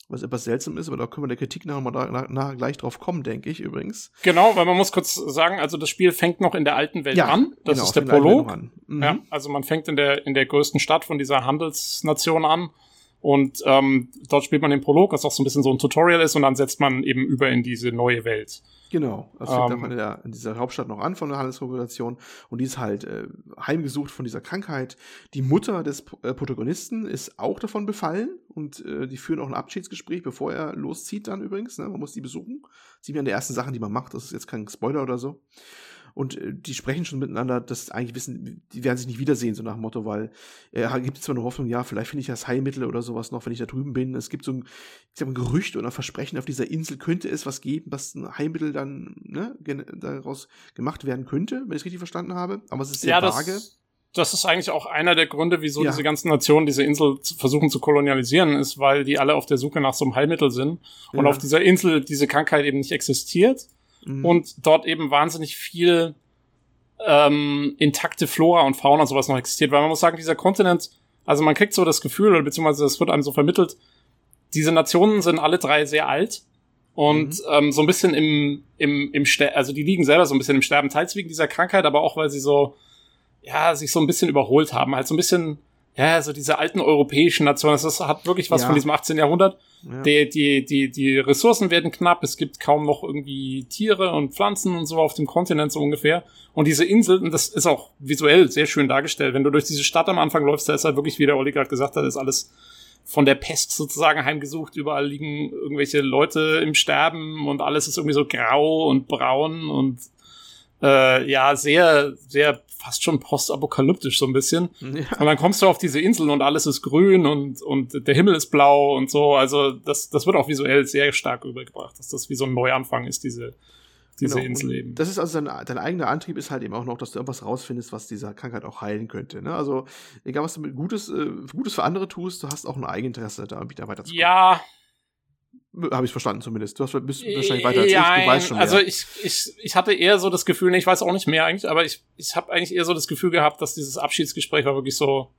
Was etwas seltsam ist, aber da können wir der Kritik nachher mal nach, gleich drauf kommen, denke ich übrigens.
Genau, weil man muss kurz sagen, also das Spiel fängt noch in der alten Welt
ja,
an. Das
genau,
ist der Prolog. Mhm. Ja, also man fängt in der, in der größten Stadt von dieser Handelsnation an. Und ähm, dort spielt man den Prolog, was auch so ein bisschen so ein Tutorial ist, und dann setzt man eben über in diese neue Welt.
Genau, das fängt ähm, in, der, in dieser Hauptstadt noch an von der Handelsorganisation und die ist halt äh, heimgesucht von dieser Krankheit. Die Mutter des äh, Protagonisten ist auch davon befallen und äh, die führen auch ein Abschiedsgespräch, bevor er loszieht dann übrigens. Ne? Man muss die besuchen. Das ist eine der ersten Sachen, die man macht. Das ist jetzt kein Spoiler oder so. Und äh, die sprechen schon miteinander, dass eigentlich wissen, die werden sich nicht wiedersehen, so nach dem Motto, weil äh, gibt zwar eine Hoffnung, ja, vielleicht finde ich das Heilmittel oder sowas noch, wenn ich da drüben bin. Es gibt so ein, ich sag, ein Gerücht oder ein Versprechen, auf dieser Insel könnte es was geben, was ein Heilmittel dann ne, daraus gemacht werden könnte, wenn ich es richtig verstanden habe. Aber es ist sehr ja, vage.
Das ist eigentlich auch einer der Gründe, wieso ja. diese ganzen Nationen diese Insel versuchen zu kolonialisieren, ist, weil die alle auf der Suche nach so einem Heilmittel sind und ja. auf dieser Insel diese Krankheit eben nicht existiert mhm. und dort eben wahnsinnig viel ähm, intakte Flora und Fauna und sowas noch existiert. Weil man muss sagen, dieser Kontinent, also man kriegt so das Gefühl, oder beziehungsweise das wird einem so vermittelt, diese Nationen sind alle drei sehr alt und mhm. ähm, so ein bisschen im, im, im Ster also die liegen selber so ein bisschen im Sterben, teils wegen dieser Krankheit, aber auch weil sie so, ja, sich so ein bisschen überholt haben, halt so ein bisschen ja, so diese alten europäischen Nationen, das hat wirklich was ja. von diesem 18. Jahrhundert. Ja. Die, die, die, die Ressourcen werden knapp, es gibt kaum noch irgendwie Tiere und Pflanzen und so auf dem Kontinent so ungefähr. Und diese Insel, und das ist auch visuell sehr schön dargestellt, wenn du durch diese Stadt am Anfang läufst, da ist halt wirklich, wie der Olli gerade gesagt hat, ist alles von der Pest sozusagen heimgesucht. Überall liegen irgendwelche Leute im Sterben und alles ist irgendwie so grau und braun und äh, ja, sehr, sehr fast schon postapokalyptisch so ein bisschen. Ja. Und dann kommst du auf diese Insel und alles ist grün und, und der Himmel ist blau und so. Also das, das wird auch visuell sehr stark übergebracht, dass das wie so ein Neuanfang ist, diese, diese genau. Insel eben.
Das ist also dein, dein eigener Antrieb ist halt eben auch noch, dass du irgendwas rausfindest, was dieser Krankheit auch heilen könnte. Ne? Also egal, was du mit Gutes, äh, Gutes für andere tust, du hast auch ein Eigeninteresse, da wieder weiterzukommen.
Ja,
habe ich verstanden zumindest. Du hast, bist wahrscheinlich weiter als ja, ich, du weißt schon
mehr. Also ich, ich, ich hatte eher so das Gefühl, ich weiß auch nicht mehr eigentlich, aber ich, ich habe eigentlich eher so das Gefühl gehabt, dass dieses Abschiedsgespräch war wirklich so,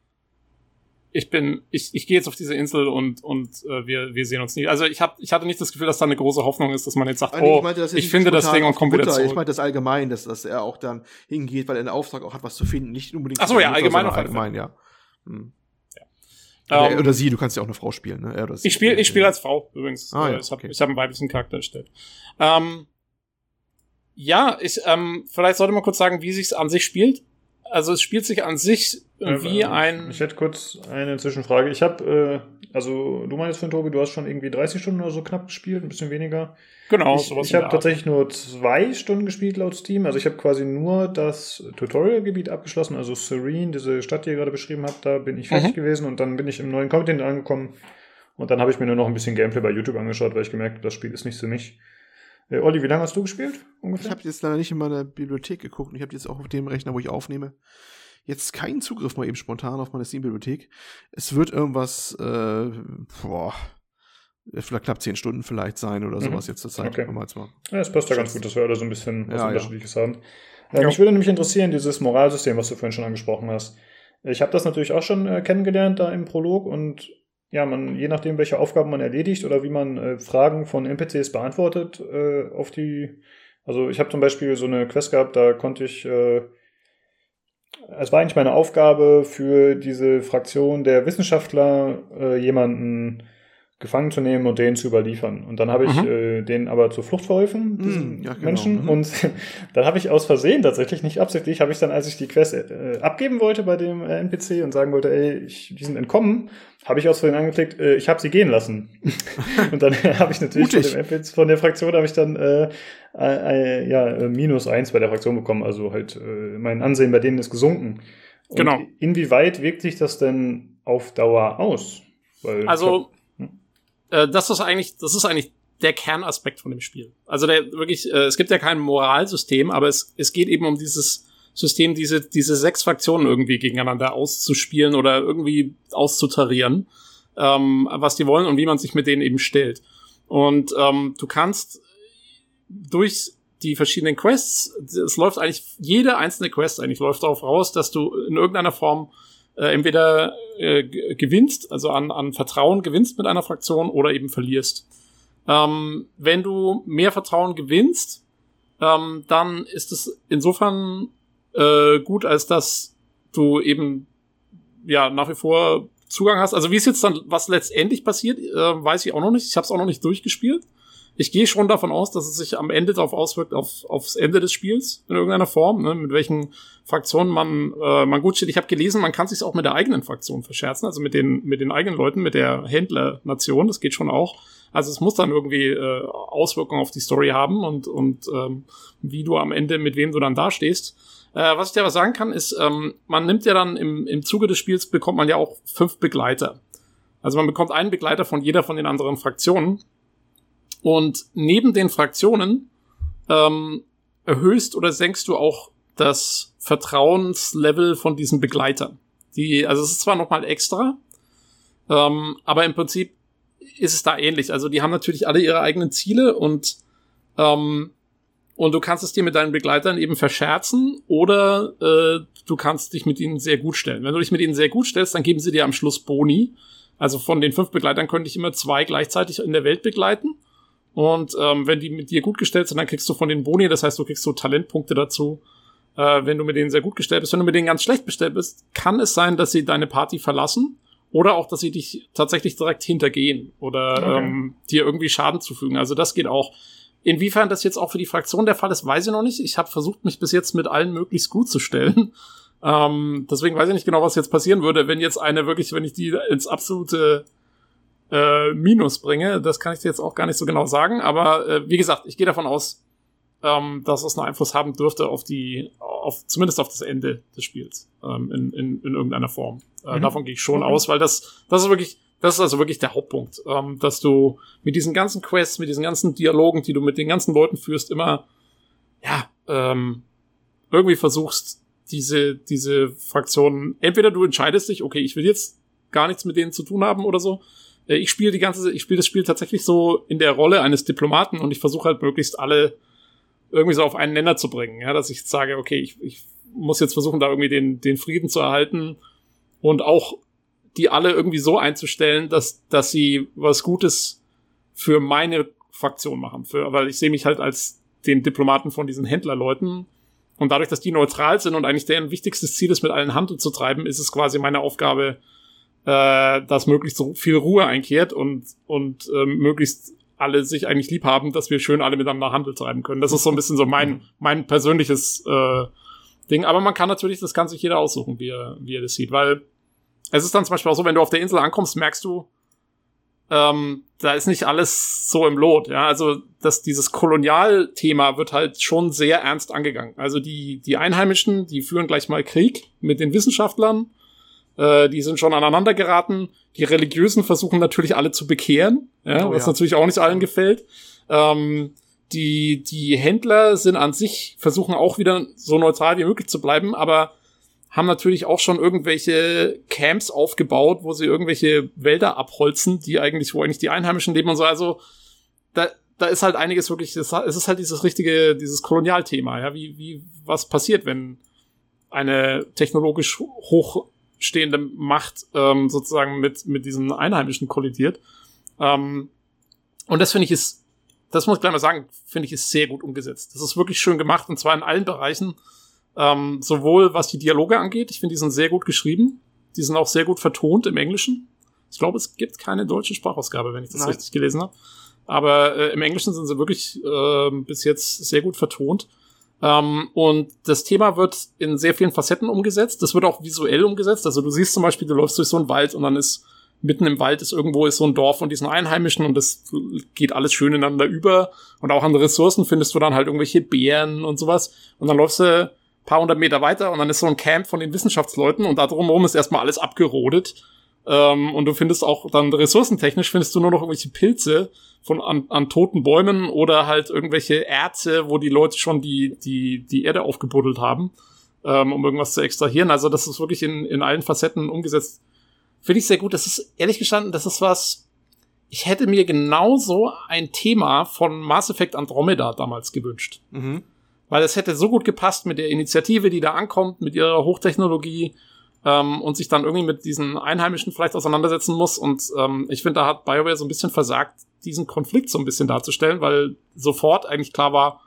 ich bin, ich, ich gehe jetzt auf diese Insel und, und äh, wir, wir sehen uns nie. Also ich, hab, ich hatte nicht das Gefühl, dass da eine große Hoffnung ist, dass man jetzt sagt, also oh, ich, meinte, ich finde das Ding und komme wieder zurück.
Ich meinte das allgemein, dass, dass er auch dann hingeht, weil er einen Auftrag auch hat, was zu finden. Nicht unbedingt.
Ach so, ja, allgemein
auf allgemein, ja. Hm. Oder, um, ähm, oder, sie, du kannst ja auch eine Frau spielen, ne?
Er ich spiele ich spiel als Frau übrigens. Ah, ja, ich habe okay. hab einen weiblichen Charakter erstellt. Ähm, ja, ich, ähm, vielleicht sollte man kurz sagen, wie sich's an sich spielt. Also es spielt sich an sich wie ein.
Ich hätte kurz eine Zwischenfrage. Ich habe, äh, also du meinst von Tobi, du hast schon irgendwie 30 Stunden oder so knapp gespielt, ein bisschen weniger.
Genau,
ich. Ich habe tatsächlich nur zwei Stunden gespielt laut Steam. Also ich habe quasi nur das Tutorial-Gebiet abgeschlossen, also Serene, diese Stadt, die ihr gerade beschrieben habt, da bin ich fertig mhm. gewesen und dann bin ich im neuen Content angekommen. Und dann habe ich mir nur noch ein bisschen Gameplay bei YouTube angeschaut, weil ich gemerkt habe, das Spiel ist nicht für mich. Äh, Olli, wie lange hast du gespielt?
Ungefähr? Ich habe jetzt leider nicht in meiner Bibliothek geguckt. Ich habe jetzt auch auf dem Rechner, wo ich aufnehme, jetzt keinen Zugriff mal eben spontan auf meine Steam-Bibliothek. Es wird irgendwas, äh, boah, vielleicht knapp zehn Stunden vielleicht sein oder sowas mhm. jetzt zur Zeit.
Okay. Mal ja, es passt ja ganz gut, dass wir alle so ein bisschen was ja, Unterschiedliches ja. haben. Äh, mich würde nämlich interessieren, dieses Moralsystem, was du vorhin schon angesprochen hast. Ich habe das natürlich auch schon äh, kennengelernt da im Prolog und ja, man, je nachdem, welche Aufgaben man erledigt oder wie man äh, Fragen von NPCs beantwortet, äh, auf die, also ich habe zum Beispiel so eine Quest gehabt, da konnte ich, äh, es war eigentlich meine Aufgabe für diese Fraktion der Wissenschaftler, äh, jemanden gefangen zu nehmen und den zu überliefern. Und dann habe ich mhm. äh, denen aber zur Flucht verholfen, mhm, diesen ja, genau. Menschen. Mhm. Und dann habe ich aus Versehen, tatsächlich nicht absichtlich, habe ich dann, als ich die Quest äh, abgeben wollte bei dem äh, NPC und sagen wollte, ey, ich, die sind entkommen, habe ich aus Versehen angeklickt, äh, ich habe sie gehen lassen. und dann habe ich natürlich von, dem NPC, von der Fraktion habe ich dann äh, äh, ja, äh, minus eins bei der Fraktion bekommen. Also halt äh, mein Ansehen bei denen ist gesunken. Und
genau.
Inwieweit wirkt sich das denn auf Dauer aus?
Weil also äh, das ist eigentlich, das ist eigentlich der Kernaspekt von dem Spiel. Also der wirklich, äh, es gibt ja kein Moralsystem, aber es, es geht eben um dieses System, diese, diese sechs Fraktionen irgendwie gegeneinander auszuspielen oder irgendwie auszutarieren, ähm, was die wollen und wie man sich mit denen eben stellt. Und ähm, du kannst durch die verschiedenen Quests, es läuft eigentlich, jede einzelne Quest eigentlich läuft darauf raus, dass du in irgendeiner Form äh, entweder äh, gewinnst, also an, an Vertrauen gewinnst mit einer Fraktion oder eben verlierst. Ähm, wenn du mehr Vertrauen gewinnst, ähm, dann ist es insofern äh, gut, als dass du eben ja nach wie vor Zugang hast. Also wie es jetzt dann, was letztendlich passiert, äh, weiß ich auch noch nicht. Ich habe es auch noch nicht durchgespielt ich gehe schon davon aus, dass es sich am Ende darauf auswirkt, auf, aufs Ende des Spiels in irgendeiner Form, ne, mit welchen Fraktionen man, äh, man gut steht. Ich habe gelesen, man kann sich auch mit der eigenen Fraktion verscherzen, also mit den, mit den eigenen Leuten, mit der Händlernation, das geht schon auch. Also es muss dann irgendwie äh, Auswirkungen auf die Story haben und, und ähm, wie du am Ende, mit wem du dann dastehst. Äh, was ich dir aber sagen kann, ist, ähm, man nimmt ja dann im, im Zuge des Spiels bekommt man ja auch fünf Begleiter. Also man bekommt einen Begleiter von jeder von den anderen Fraktionen. Und neben den Fraktionen ähm, erhöhst oder senkst du auch das Vertrauenslevel von diesen Begleitern. Die, also es ist zwar nochmal extra, ähm, aber im Prinzip ist es da ähnlich. Also die haben natürlich alle ihre eigenen Ziele und ähm, und du kannst es dir mit deinen Begleitern eben verscherzen oder äh, du kannst dich mit ihnen sehr gut stellen. Wenn du dich mit ihnen sehr gut stellst, dann geben sie dir am Schluss Boni. Also von den fünf Begleitern könnte ich immer zwei gleichzeitig in der Welt begleiten. Und ähm, wenn die mit dir gut gestellt sind, dann kriegst du von den Boni, das heißt, du kriegst so Talentpunkte dazu, äh, wenn du mit denen sehr gut gestellt bist. Wenn du mit denen ganz schlecht bestellt bist, kann es sein, dass sie deine Party verlassen oder auch, dass sie dich tatsächlich direkt hintergehen oder okay. ähm, dir irgendwie Schaden zufügen. Also das geht auch. Inwiefern das jetzt auch für die Fraktion der Fall ist, weiß ich noch nicht. Ich habe versucht, mich bis jetzt mit allen möglichst gut zu stellen. Ähm, deswegen weiß ich nicht genau, was jetzt passieren würde, wenn jetzt eine wirklich, wenn ich die ins absolute äh, Minus bringe. Das kann ich dir jetzt auch gar nicht so genau sagen. Aber äh, wie gesagt, ich gehe davon aus, ähm, dass es einen Einfluss haben dürfte auf die, auf, zumindest auf das Ende des Spiels, ähm, in, in, in irgendeiner Form. Äh,
Mhm.
Davon gehe ich schon
Okay.
aus, weil das, das ist wirklich, das ist also wirklich der Hauptpunkt, ähm, dass du mit diesen ganzen Quests, mit diesen ganzen Dialogen, die du mit den ganzen Leuten führst, immer, ja, ähm, irgendwie versuchst, diese, diese Fraktionen, entweder du entscheidest dich, okay, ich will jetzt gar nichts mit denen zu tun haben oder so. Äh, Ich spiele die ganze, ich spiele das Spiel tatsächlich so in der Rolle eines Diplomaten und ich versuche halt möglichst alle irgendwie so auf einen Nenner zu bringen, ja, dass ich jetzt sage, okay, ich, ich muss jetzt versuchen, da irgendwie den, den Frieden zu erhalten und auch die alle irgendwie so einzustellen, dass, dass sie was Gutes für meine Fraktion machen, für, weil ich sehe mich halt als den Diplomaten von diesen Händlerleuten. Und dadurch, dass die neutral sind und eigentlich deren wichtigstes Ziel ist, mit allen Handel zu treiben, ist es quasi meine Aufgabe, äh, dass möglichst so viel Ruhe einkehrt und, und ähm, möglichst alle sich eigentlich lieb haben, dass wir schön alle miteinander Handel treiben können. Das ist so ein bisschen so mein, mein persönliches äh, Ding. Aber man kann natürlich, das kann sich jeder aussuchen, wie er, wie er das sieht, weil es ist dann zum Beispiel auch so, wenn du auf der Insel ankommst, merkst du, ähm, da ist nicht alles so im Lot, ja. Also, dass dieses Kolonialthema wird halt schon sehr ernst angegangen. Also die, die Einheimischen, die führen gleich mal Krieg mit den Wissenschaftlern, äh, die sind schon aneinander geraten. Die Religiösen versuchen natürlich alle zu bekehren, ja,
Oh
was
ja.
natürlich auch nicht allen gefällt. Ähm, die, die Händler sind an sich, versuchen auch wieder so neutral wie möglich zu bleiben, aber haben natürlich auch schon irgendwelche Camps aufgebaut, wo sie irgendwelche Wälder abholzen, die eigentlich, wo eigentlich die Einheimischen leben und so. Also da, da ist halt einiges wirklich, es ist halt dieses richtige, dieses Kolonialthema, ja, wie, wie, was passiert, wenn eine technologisch hochstehende Macht ähm, sozusagen mit, mit diesen Einheimischen kollidiert. Ähm, und das finde ich ist, das muss ich gleich mal sagen, finde ich ist sehr gut umgesetzt. Das ist wirklich schön gemacht und zwar in allen Bereichen. Ähm, sowohl was die Dialoge angeht, ich finde, die sind sehr gut geschrieben. Die sind auch sehr gut vertont im Englischen. Ich glaube, es gibt keine deutsche Sprachausgabe, wenn ich das
Nein.
richtig gelesen habe. Aber äh, im Englischen sind sie wirklich äh, bis jetzt sehr gut vertont. Ähm, und das Thema wird in sehr vielen Facetten umgesetzt. Das wird auch visuell umgesetzt. Also du siehst zum Beispiel, du läufst durch so einen Wald und dann ist mitten im Wald ist irgendwo ist so ein Dorf von diesen Einheimischen und das geht alles schön ineinander über. Und auch an Ressourcen findest du dann halt irgendwelche Beeren und sowas. Und dann läufst du ein paar hundert Meter weiter und dann ist so ein Camp von den Wissenschaftsleuten und da drumherum ist erstmal alles abgerodet. Ähm, und du findest auch dann ressourcentechnisch findest du nur noch irgendwelche Pilze von an, an toten Bäumen oder halt irgendwelche Erze, wo die Leute schon die, die, die Erde aufgebuddelt haben, ähm, um irgendwas zu extrahieren. Also das ist wirklich in, in allen Facetten umgesetzt. Finde ich sehr gut. Das ist, ehrlich gestanden, das ist was, ich hätte mir genauso ein Thema von Mass Effect Andromeda damals gewünscht.
Mhm.
Weil es hätte so gut gepasst mit der Initiative, die da ankommt, mit ihrer Hochtechnologie ähm, und sich dann irgendwie mit diesen Einheimischen vielleicht auseinandersetzen muss. Und ähm, ich finde, da hat BioWare so ein bisschen versagt, diesen Konflikt so ein bisschen darzustellen, weil sofort eigentlich klar war,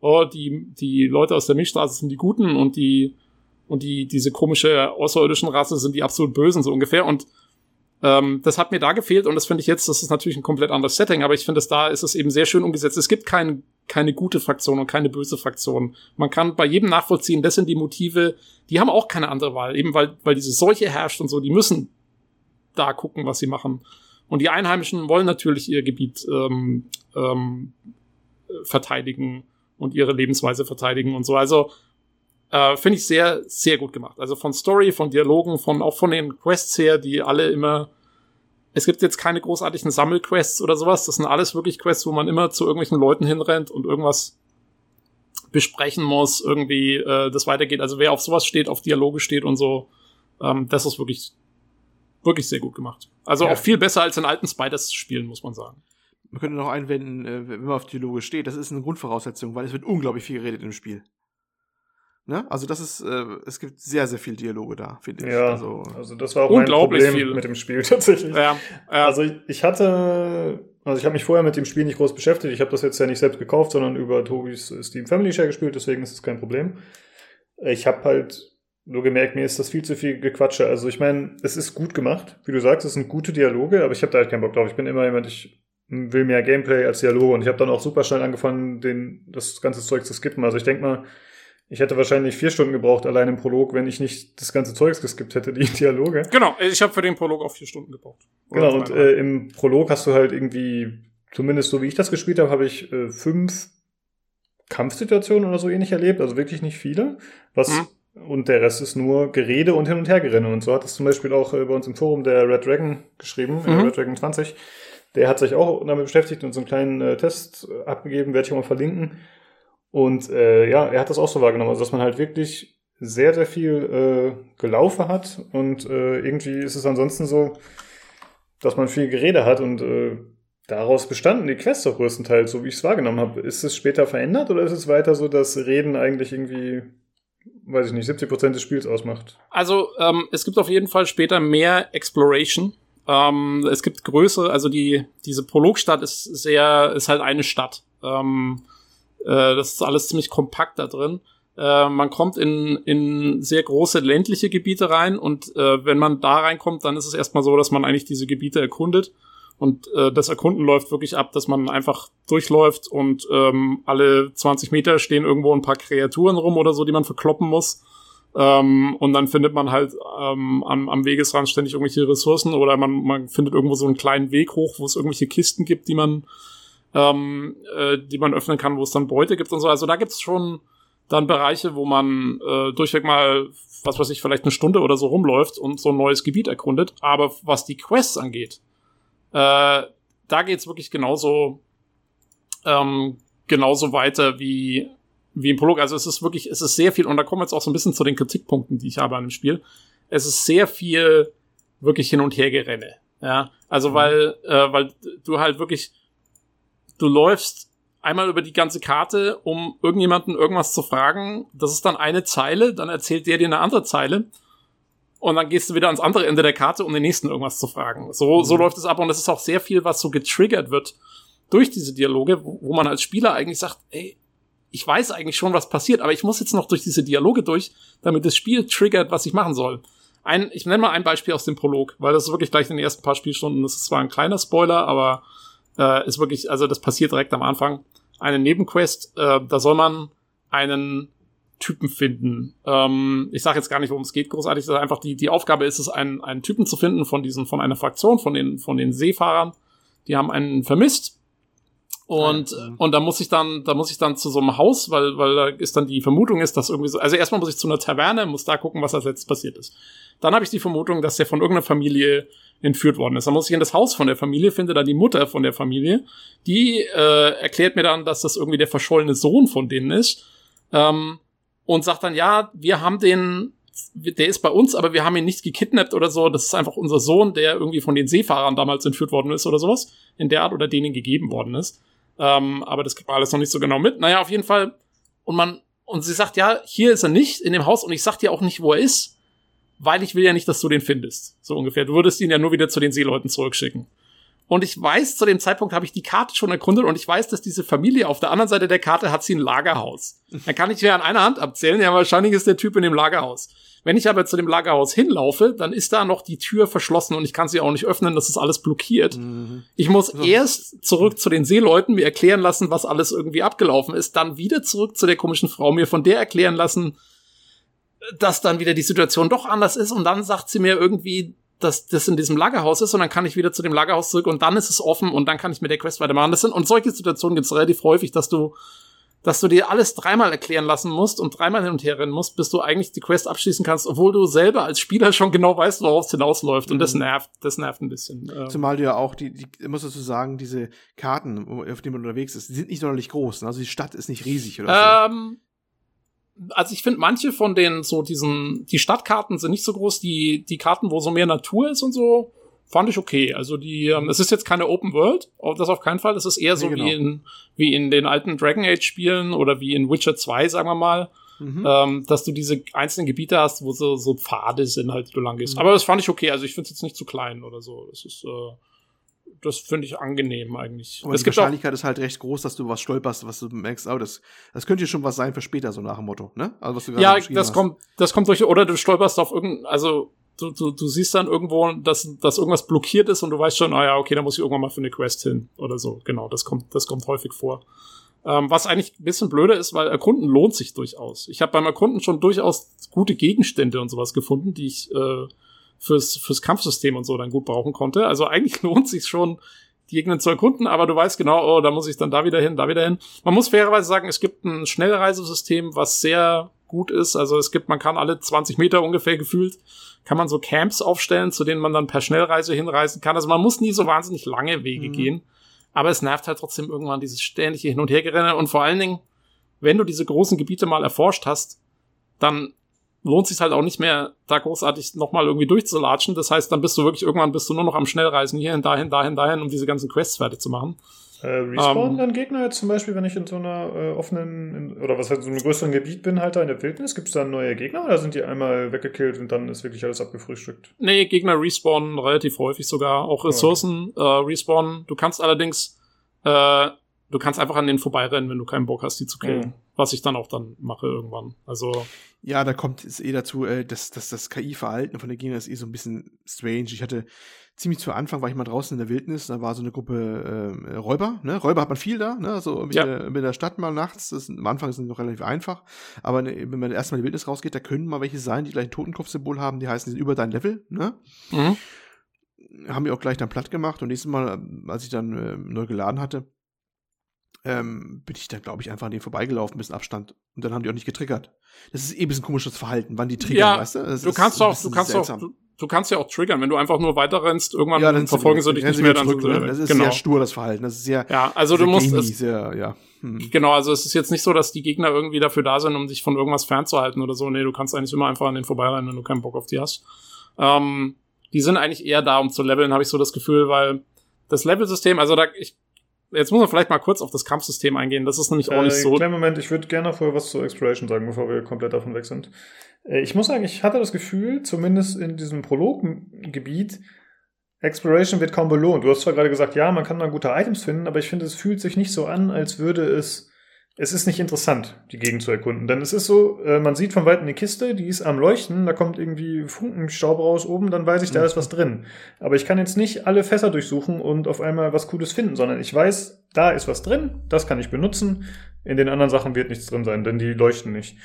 oh, die, die Leute aus der Milchstraße sind die Guten und die, und die, diese komische außerirdischen Rasse sind die absolut Bösen, so ungefähr. Und ähm, das hat mir da gefehlt und das finde ich jetzt, das ist natürlich ein komplett anderes Setting, aber ich finde, dass da ist es eben sehr schön umgesetzt. Es gibt kein, keine gute Fraktion und keine böse Fraktion. Man kann bei jedem nachvollziehen, das sind die Motive, die haben auch keine andere Wahl, eben weil, weil diese Seuche herrscht und so, die müssen da gucken, was sie machen. Und die Einheimischen wollen natürlich ihr Gebiet ähm, ähm, äh, verteidigen und ihre Lebensweise verteidigen und so. Also äh, finde ich sehr, sehr gut gemacht. Also von Story, von Dialogen, von auch von den Quests her, die alle immer. Es gibt jetzt keine großartigen Sammelquests oder sowas. Das sind alles wirklich Quests, wo man immer zu irgendwelchen Leuten hinrennt und irgendwas besprechen muss, irgendwie äh, das weitergeht. Also wer auf sowas steht, auf Dialoge steht und so, ähm, das ist wirklich, wirklich sehr gut gemacht. Also
Ja.
auch viel besser als in alten Spiders-Spielen, muss man sagen.
Man könnte noch einwenden, äh, wenn man auf Dialoge steht, das ist eine Grundvoraussetzung, weil es wird unglaublich viel geredet im Spiel. Ne? Also das ist, äh, es gibt sehr, sehr viel Dialoge da, finde ich.
Ja,
Also,
also, das war auch mein
Unglaublich
Problem
viel.
mit dem Spiel tatsächlich.
Ja, ja.
Also ich, ich hatte, also ich habe mich vorher mit dem Spiel nicht groß beschäftigt. Ich habe das jetzt ja nicht selbst gekauft, sondern über Tobis Steam Family Share gespielt, deswegen ist es kein Problem. Ich habe halt nur gemerkt, mir ist das viel zu viel Gequatsche. Also ich meine, es ist gut gemacht, wie du sagst, es sind gute Dialoge, aber ich habe da halt keinen Bock drauf. Ich bin immer jemand, ich will mehr Gameplay als Dialoge und ich habe dann auch super schnell angefangen, den, das ganze Zeug zu skippen. Also ich denk mal, ich hätte wahrscheinlich vier Stunden gebraucht allein im Prolog, wenn ich nicht das ganze Zeugs geskippt hätte, die Dialoge.
Genau, ich habe für den Prolog auch vier Stunden gebraucht.
Genau, und äh, im Prolog hast du halt irgendwie, zumindest so wie ich das gespielt habe, habe ich äh, fünf Kampfsituationen oder so ähnlich erlebt, also wirklich nicht viele. Was mhm. und der Rest ist nur Gerede und Hin- und Hergerenne. Und so hat es zum Beispiel auch äh, bei uns im Forum der Red Dragon geschrieben, mhm. Red Dragon 20. Der hat sich auch damit beschäftigt und so einen kleinen äh, Test abgegeben, werde ich auch mal verlinken. Und äh, ja, er hat das auch so wahrgenommen, also dass man halt wirklich sehr, sehr viel äh, gelaufen hat und äh, irgendwie ist es ansonsten so, dass man viel Gerede hat und äh, daraus bestanden die Quests auch größtenteils, so wie ich es wahrgenommen habe. Ist es später verändert oder ist es weiter so, dass Reden eigentlich irgendwie, weiß ich nicht, 70 Prozent des Spiels ausmacht?
Also ähm, es gibt auf jeden Fall später mehr Exploration. Ähm, es gibt größere, also die diese Prologstadt ist sehr, ist halt eine Stadt. Ähm, äh, das ist alles ziemlich kompakt da drin. Äh, man kommt in, in sehr große ländliche Gebiete rein und äh, wenn man da reinkommt, dann ist es erstmal so, dass man eigentlich diese Gebiete erkundet und äh, das Erkunden läuft wirklich ab, dass man einfach durchläuft und ähm, alle 20 Meter stehen irgendwo ein paar Kreaturen rum oder so, die man verkloppen muss. Ähm, und dann findet man halt ähm, am, am Wegesrand ständig irgendwelche Ressourcen oder man, man findet irgendwo so einen kleinen Weg hoch, wo es irgendwelche Kisten gibt, die man, ähm, äh, die man öffnen kann, wo es dann Beute gibt und so. Also da gibt es schon dann Bereiche, wo man äh, durchweg mal, was weiß ich, vielleicht eine Stunde oder so rumläuft und so ein neues Gebiet erkundet. Aber was die Quests angeht, äh, da geht's wirklich genauso, ähm, genauso weiter wie, wie im Prolog. Also es ist wirklich, es ist sehr viel, und da kommen wir jetzt auch so ein bisschen zu den Kritikpunkten, die ich habe an dem Spiel. Es ist sehr viel wirklich hin und her gerenne. Ja, also mhm. weil, äh, weil du halt wirklich, du läufst einmal über die ganze Karte, um irgendjemanden irgendwas zu fragen. Das ist dann eine Zeile, dann erzählt der dir eine andere Zeile und dann gehst du wieder ans andere Ende der Karte, um den nächsten irgendwas zu fragen. So, so mhm. läuft es ab und es ist auch sehr viel, was so getriggert wird durch diese Dialoge, wo, wo man als Spieler eigentlich sagt, ey, ich weiß eigentlich schon, was passiert, aber ich muss jetzt noch durch diese Dialoge durch, damit das Spiel triggert, was ich machen soll. Ein, ich nenne mal ein Beispiel aus dem Prolog, weil das ist wirklich gleich in den ersten paar Spielstunden, das ist zwar ein kleiner Spoiler, aber äh, ist wirklich, also das passiert direkt am Anfang. Eine Nebenquest, äh, da soll man einen Typen finden. Ähm, ich sage jetzt gar nicht, worum es geht, großartig. Das ist einfach die, die Aufgabe ist es, einen, einen Typen zu finden von diesen, von einer Fraktion, von den, von den Seefahrern. Die haben einen vermisst. Und, ja, und da muss ich dann, da muss ich dann zu so einem Haus, weil, weil da ist dann die Vermutung ist, dass irgendwie so, also erstmal muss ich zu einer Taverne, muss da gucken, was als letztes passiert ist. Dann habe ich die Vermutung, dass der von irgendeiner Familie entführt worden ist. Dann muss ich in das Haus von der Familie, finde da die Mutter von der Familie, die äh, erklärt mir dann, dass das irgendwie der verschollene Sohn von denen ist. Ähm, und sagt dann, ja, wir haben den, der ist bei uns, aber wir haben ihn nicht gekidnappt oder so. Das ist einfach unser Sohn, der irgendwie von den Seefahrern damals entführt worden ist oder sowas. In der Art oder denen gegeben worden ist. Ähm, aber das kriegt man alles noch nicht so genau mit. Naja, auf jeden Fall. Und man, und sie sagt, ja, hier ist er nicht in dem Haus und ich sag dir auch nicht, wo er ist, weil ich will ja nicht, dass du den findest. So ungefähr. Du würdest ihn ja nur wieder zu den Seeleuten zurückschicken. Und ich weiß, zu dem Zeitpunkt habe ich die Karte schon erkundet und ich weiß, dass diese Familie auf der anderen Seite der Karte hat sie ein Lagerhaus. Dann kann ich mir an einer Hand abzählen, ja, wahrscheinlich ist der Typ in dem Lagerhaus. Wenn ich aber zu dem Lagerhaus hinlaufe, dann ist da noch die Tür verschlossen und ich kann sie auch nicht öffnen, das ist alles blockiert. Mhm. Ich muss also. erst zurück zu den Seeleuten, mir erklären lassen, was alles irgendwie abgelaufen ist, dann wieder zurück zu der komischen Frau, mir von der erklären lassen, dass dann wieder die Situation doch anders ist und dann sagt sie mir irgendwie, dass das in diesem Lagerhaus ist und dann kann ich wieder zu dem Lagerhaus zurück und dann ist es offen und dann kann ich mit der Quest weitermachen. Das sind, und solche Situationen gibt es relativ häufig, dass du, dass du dir alles dreimal erklären lassen musst und dreimal hin und her rennen musst, bis du eigentlich die Quest abschließen kannst, obwohl du selber als Spieler schon genau weißt, worauf es hinausläuft. Und das mhm. nervt, das nervt ein bisschen.
Zumal du ja auch die, die muss du sagen, diese Karten, auf denen man unterwegs ist, die sind nicht sonderlich groß. Ne? Also die Stadt ist nicht riesig oder
ähm, also ich finde manche von den so diesen, die Stadtkarten sind nicht so groß, die, die Karten, wo so mehr Natur ist und so, fand ich okay. Also die, ähm, es ist jetzt keine Open World, das auf keinen Fall. Es ist eher so nee, genau. wie in, wie in den alten Dragon Age Spielen oder wie in Witcher 2, sagen wir mal. Mhm. Ähm, dass du diese einzelnen Gebiete hast, wo so, so Pfade sind, halt, die du lang gehst. Mhm. Aber das fand ich okay. Also ich finde es jetzt nicht zu klein oder so. Das ist, äh, das finde ich angenehm eigentlich.
Aber es die Wahrscheinlichkeit ist halt recht groß, dass du was stolperst, was du merkst, oh, das, das könnte ja schon was sein für später, so nach dem Motto, ne?
Also, was du ja, das hast. kommt, das kommt durch, oder du stolperst auf irgendein, also du, du, du siehst dann irgendwo, dass, dass irgendwas blockiert ist und du weißt schon, ah ja, okay, da muss ich irgendwann mal für eine Quest hin oder so. Genau, das kommt, das kommt häufig vor. Ähm, was eigentlich ein bisschen blöder ist, weil Erkunden lohnt sich durchaus. Ich habe beim Erkunden schon durchaus gute Gegenstände und sowas gefunden, die ich äh, fürs, fürs Kampfsystem und so dann gut brauchen konnte. Also eigentlich lohnt sich schon, die Gegner zu erkunden, aber du weißt genau, oh, da muss ich dann da wieder hin, da wieder hin. Man muss fairerweise sagen, es gibt ein Schnellreisesystem, was sehr gut ist. Also es gibt, man kann alle 20 Meter ungefähr gefühlt, kann man so Camps aufstellen, zu denen man dann per Schnellreise hinreisen kann. Also man muss nie so wahnsinnig lange Wege mhm. gehen. Aber es nervt halt trotzdem irgendwann dieses ständige Hin- und Hergerenne. Und vor allen Dingen, wenn du diese großen Gebiete mal erforscht hast, dann lohnt sich halt auch nicht mehr, da großartig nochmal irgendwie durchzulatschen. Das heißt, dann bist du wirklich irgendwann bist du nur noch am Schnellreisen hierhin, dahin, dahin, dahin, um diese ganzen Quests fertig zu machen.
Äh, respawnen ähm, dann Gegner jetzt zum Beispiel, wenn ich in so einer äh, offenen, in, oder was halt so einem größeren Gebiet bin, halt da in der Wildnis, gibt es dann neue Gegner oder sind die einmal weggekillt und dann ist wirklich alles abgefrühstückt?
Nee, Gegner respawnen relativ häufig sogar, auch Ressourcen okay. äh, respawnen. Du kannst allerdings, äh, du kannst einfach an denen vorbeirennen, wenn du keinen Bock hast, die zu killen. Mhm. Was ich dann auch dann mache irgendwann. Also.
Ja, da kommt es eh dazu, äh, dass, dass das KI-Verhalten von der Gegner ist eh so ein bisschen strange. Ich hatte ziemlich zu Anfang war ich mal draußen in der Wildnis, da war so eine Gruppe äh, Räuber, ne? Räuber hat man viel da, ne? So mit, ja. der, mit der Stadt mal nachts, das, am Anfang ist es noch relativ einfach, aber ne, wenn man erstmal in die Wildnis rausgeht, da können mal welche sein, die gleich ein Totenkopfsymbol haben, die heißen, die sind über dein Level, ne? Mhm. Haben wir auch gleich dann platt gemacht und nächstes Mal, als ich dann äh, neu geladen hatte, ähm, bin ich dann, glaube ich, einfach an denen vorbeigelaufen, ein bisschen Abstand. Und dann haben die auch nicht getriggert. Das ist eh ein bisschen komisches Verhalten, wann die triggern,
ja,
weißt du? Das
du kannst auch, du kannst seltsam. auch, du kannst ja auch triggern, wenn du einfach nur weiter rennst, irgendwann ja, dann verfolgen sie dich nicht mehr. Dann
zurück, so, das ist genau. sehr stur, das Verhalten. Das ist sehr,
ja, also sehr du musst
gamey, es, sehr, ja.
Hm. Genau, also es ist jetzt nicht so, dass die Gegner irgendwie dafür da sind, um dich von irgendwas fernzuhalten oder so. Nee, du kannst eigentlich immer einfach an den vorbeirennen, wenn du keinen Bock auf die hast. Ähm, die sind eigentlich eher da, um zu leveln, habe ich so das Gefühl, weil das Level-System, also da, ich Jetzt muss man vielleicht mal kurz auf das Kampfsystem eingehen. Das ist nämlich auch nicht äh, so.
Kleinen Moment, ich würde gerne vorher was zur Exploration sagen, bevor wir komplett davon weg sind. Äh, ich muss sagen, ich hatte das Gefühl, zumindest in diesem Prologgebiet, Exploration wird kaum belohnt. Du hast zwar gerade gesagt, ja, man kann da gute Items finden, aber ich finde, es fühlt sich nicht so an, als würde es es ist nicht interessant, die Gegend zu erkunden. Denn es ist so, äh, man sieht von weitem eine Kiste, die ist am Leuchten, da kommt irgendwie Funkenstaub raus oben, dann weiß ich, da ist was drin. Aber ich kann jetzt nicht alle Fässer durchsuchen und auf einmal was Cooles finden, sondern ich weiß, da ist was drin, das kann ich benutzen. In den anderen Sachen wird nichts drin sein, denn die leuchten nicht.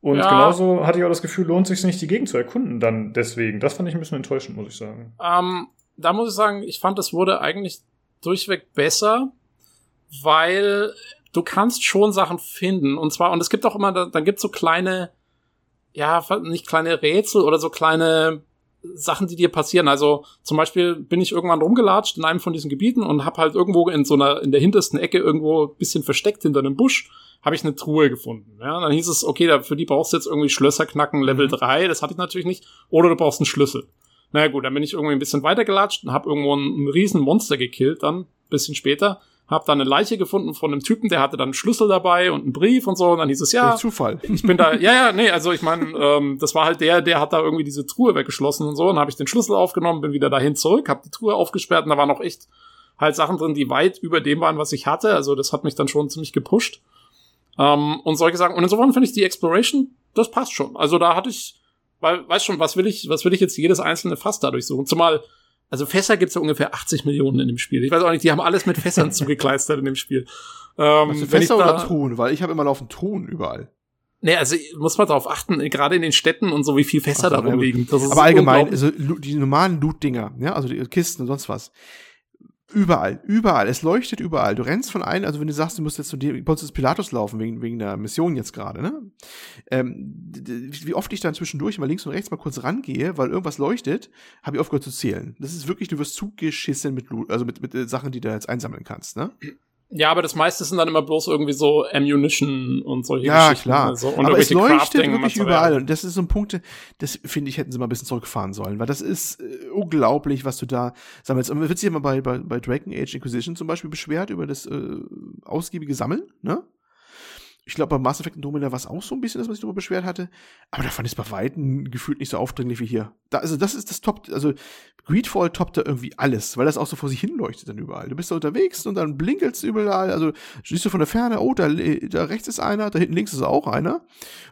Und ja. genauso hatte ich auch das Gefühl, lohnt sich nicht, die Gegend zu erkunden dann deswegen. Das fand ich ein bisschen enttäuschend, muss ich sagen.
Ähm, da muss ich sagen, ich fand, es wurde eigentlich durchweg besser, weil du kannst schon Sachen finden. Und zwar, und es gibt auch immer, dann gibt's so kleine, ja, nicht kleine Rätsel oder so kleine Sachen, die dir passieren. Also zum Beispiel bin ich irgendwann rumgelatscht in einem von diesen Gebieten und hab halt irgendwo in so einer, in der hintersten Ecke irgendwo bisschen versteckt hinter einem Busch, habe ich eine Truhe gefunden. Ja, dann hieß es, okay, für die brauchst du jetzt irgendwie Schlösser knacken Level mhm. 3, das hatte ich natürlich nicht. Oder du brauchst einen Schlüssel. Na naja, gut, dann bin ich irgendwie ein bisschen weiter gelatscht und hab irgendwo ein, ein riesen Monster gekillt dann, bisschen später hab dann eine Leiche gefunden von einem Typen, der hatte dann einen Schlüssel dabei und einen Brief und so. Und dann hieß es ja.
Zufall.
Ich bin da, ja, ja, nee, also ich meine, ähm, das war halt der, der hat da irgendwie diese Truhe weggeschlossen und so. Und dann habe ich den Schlüssel aufgenommen, bin wieder dahin zurück, hab die Truhe aufgesperrt und da waren noch echt halt Sachen drin, die weit über dem waren, was ich hatte. Also das hat mich dann schon ziemlich gepusht. Ähm, und solche Sachen. Und insofern finde ich die Exploration, das passt schon. Also da hatte ich, weil, weißt schon, was will ich, was will ich jetzt jedes einzelne Fass dadurch suchen? Zumal also Fässer gibt's ja ungefähr 80 Millionen in dem Spiel. Ich weiß auch nicht, die haben alles mit Fässern zugekleistert in dem Spiel.
Ähm, also Fässer oder Truhen? Weil ich habe immer laufend Truhen überall.
Nee, also muss man darauf achten, gerade in den Städten und so, wie viel Fässer so, da rumliegen.
Aber allgemein, also die normalen Loot-Dinger, ja, also die Kisten und sonst was, Überall, überall. Es leuchtet überall. Du rennst von einem, also wenn du sagst, du musst jetzt zu Pontius Pilatus laufen, wegen, wegen der Mission jetzt gerade, ne? Ähm, wie oft ich dann zwischendurch mal links und rechts mal kurz rangehe, weil irgendwas leuchtet, habe ich aufgehört zu zählen. Das ist wirklich, du wirst zugeschissen mit, also mit, mit Sachen, die du jetzt einsammeln kannst, ne?
Ja, aber das meiste sind dann immer bloß irgendwie so Ammunition und solche
ja, Geschichten. Ja, klar. Also, und aber es leuchtet wirklich überall. Und das ist so ein Punkt, das finde ich, hätten sie mal ein bisschen zurückfahren sollen, weil das ist äh, unglaublich, was du da sammelst. Und man wird sich immer bei, bei, bei Dragon Age Inquisition zum Beispiel beschwert über das äh, ausgiebige Sammeln, ne? Ich glaube, bei Mass Effect Andromeda war es auch so ein bisschen, dass man sich darüber beschwert hatte. Aber da fand ich es bei Weitem gefühlt nicht so aufdringlich wie hier. Da, also, das ist das Top, also Greedfall toppt da irgendwie alles, weil das auch so vor sich hin leuchtet dann überall. Du bist da unterwegs und dann blinkelst du überall, also siehst du von der Ferne, oh, da, da rechts ist einer, da hinten links ist auch einer. Und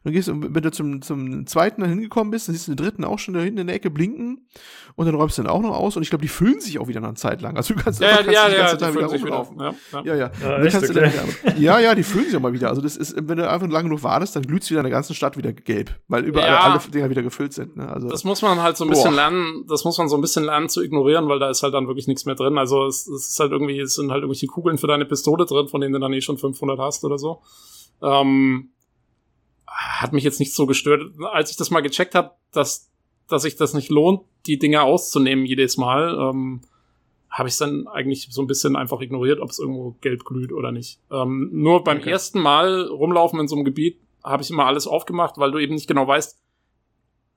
dann gehst du, wenn du zum, zum zweiten dann hingekommen bist, dann siehst du den dritten auch schon da hinten in der Ecke blinken und dann räumst du dann auch noch aus und ich glaube, die füllen sich auch wieder nach einer Zeit lang. Also du kannst,
ja,
kannst
ja, die ganze ja, Zeit wieder rumlaufen.
Ja, ja, ja. Ja, ja. Okay. ja, ja, die füllen sich auch mal wieder. Also das ist, wenn du einfach lange genug wartest, dann glüht es wieder in der ganzen Stadt wieder gelb, weil überall alle Dinger wieder gefüllt sind. Ne? Also,
das muss man halt so ein bisschen Boah. lernen, das muss man so ein bisschen bisschen lernen zu ignorieren, weil da ist halt dann wirklich nichts mehr drin. Also es, es ist halt irgendwie, es sind halt irgendwelche Kugeln für deine Pistole drin, von denen du dann eh schon 500 hast oder so. Ähm, hat mich jetzt nicht so gestört. Als ich das mal gecheckt habe, dass, dass sich das nicht lohnt, die Dinge auszunehmen jedes Mal, ähm, habe ich dann eigentlich so ein bisschen einfach ignoriert, ob es irgendwo gelb glüht oder nicht. Ähm, nur beim
Okay.
ersten Mal rumlaufen in so einem Gebiet habe ich immer alles aufgemacht, weil du eben nicht genau weißt,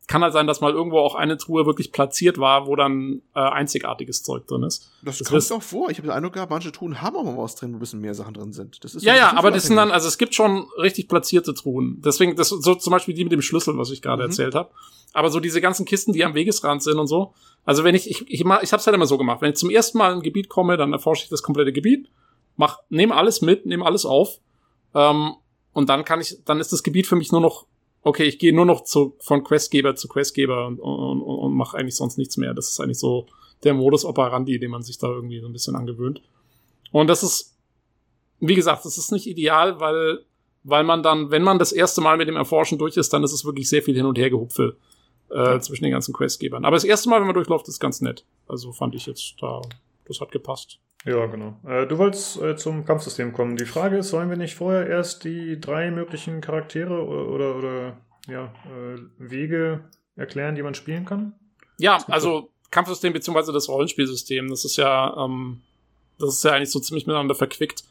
kann halt sein, dass mal irgendwo auch eine Truhe wirklich platziert war, wo dann äh, einzigartiges Zeug drin ist.
Das,
Das
kommt
ist-
auch vor. Ich habe den Eindruck gehabt, manche Truhen haben auch mal was drin, wo ein bisschen mehr Sachen drin sind. Das ist
Ja, ja, aber das sind dann, also es gibt schon richtig platzierte Truhen. Deswegen, das so zum Beispiel die mit dem Schlüssel, was ich gerade
Mhm.
erzählt habe. Aber so diese ganzen Kisten, die am Wegesrand sind und so. Also wenn ich, ich, ich, ich hab's halt immer so gemacht. Wenn ich zum ersten Mal in ein Gebiet komme, dann erforsche ich das komplette Gebiet, mach, nehme alles mit, nehme alles auf. Ähm, und dann kann ich, dann ist das Gebiet für mich nur noch, okay, ich gehe nur noch zu, von Questgeber zu Questgeber und, und, und, und mache eigentlich sonst nichts mehr. Das ist eigentlich so der Modus operandi, den man sich da irgendwie so ein bisschen angewöhnt. Und das ist, wie gesagt, das ist nicht ideal, weil, weil man dann, wenn man das erste Mal mit dem Erforschen durch ist, dann ist es wirklich sehr viel hin und her gehupfe äh, zwischen den ganzen Questgebern. Aber das erste Mal, wenn man durchläuft, ist ganz nett. Also fand ich jetzt da, das hat gepasst.
Ja, genau. Äh, du wolltest äh, zum Kampfsystem kommen. Die Frage ist, sollen wir nicht vorher erst die drei möglichen Charaktere oder, oder, oder ja, äh, Wege erklären, die man spielen kann?
Ja, also Kampfsystem beziehungsweise das Rollenspielsystem, das ist ja, ähm, das ist ja eigentlich so ziemlich miteinander verquickt.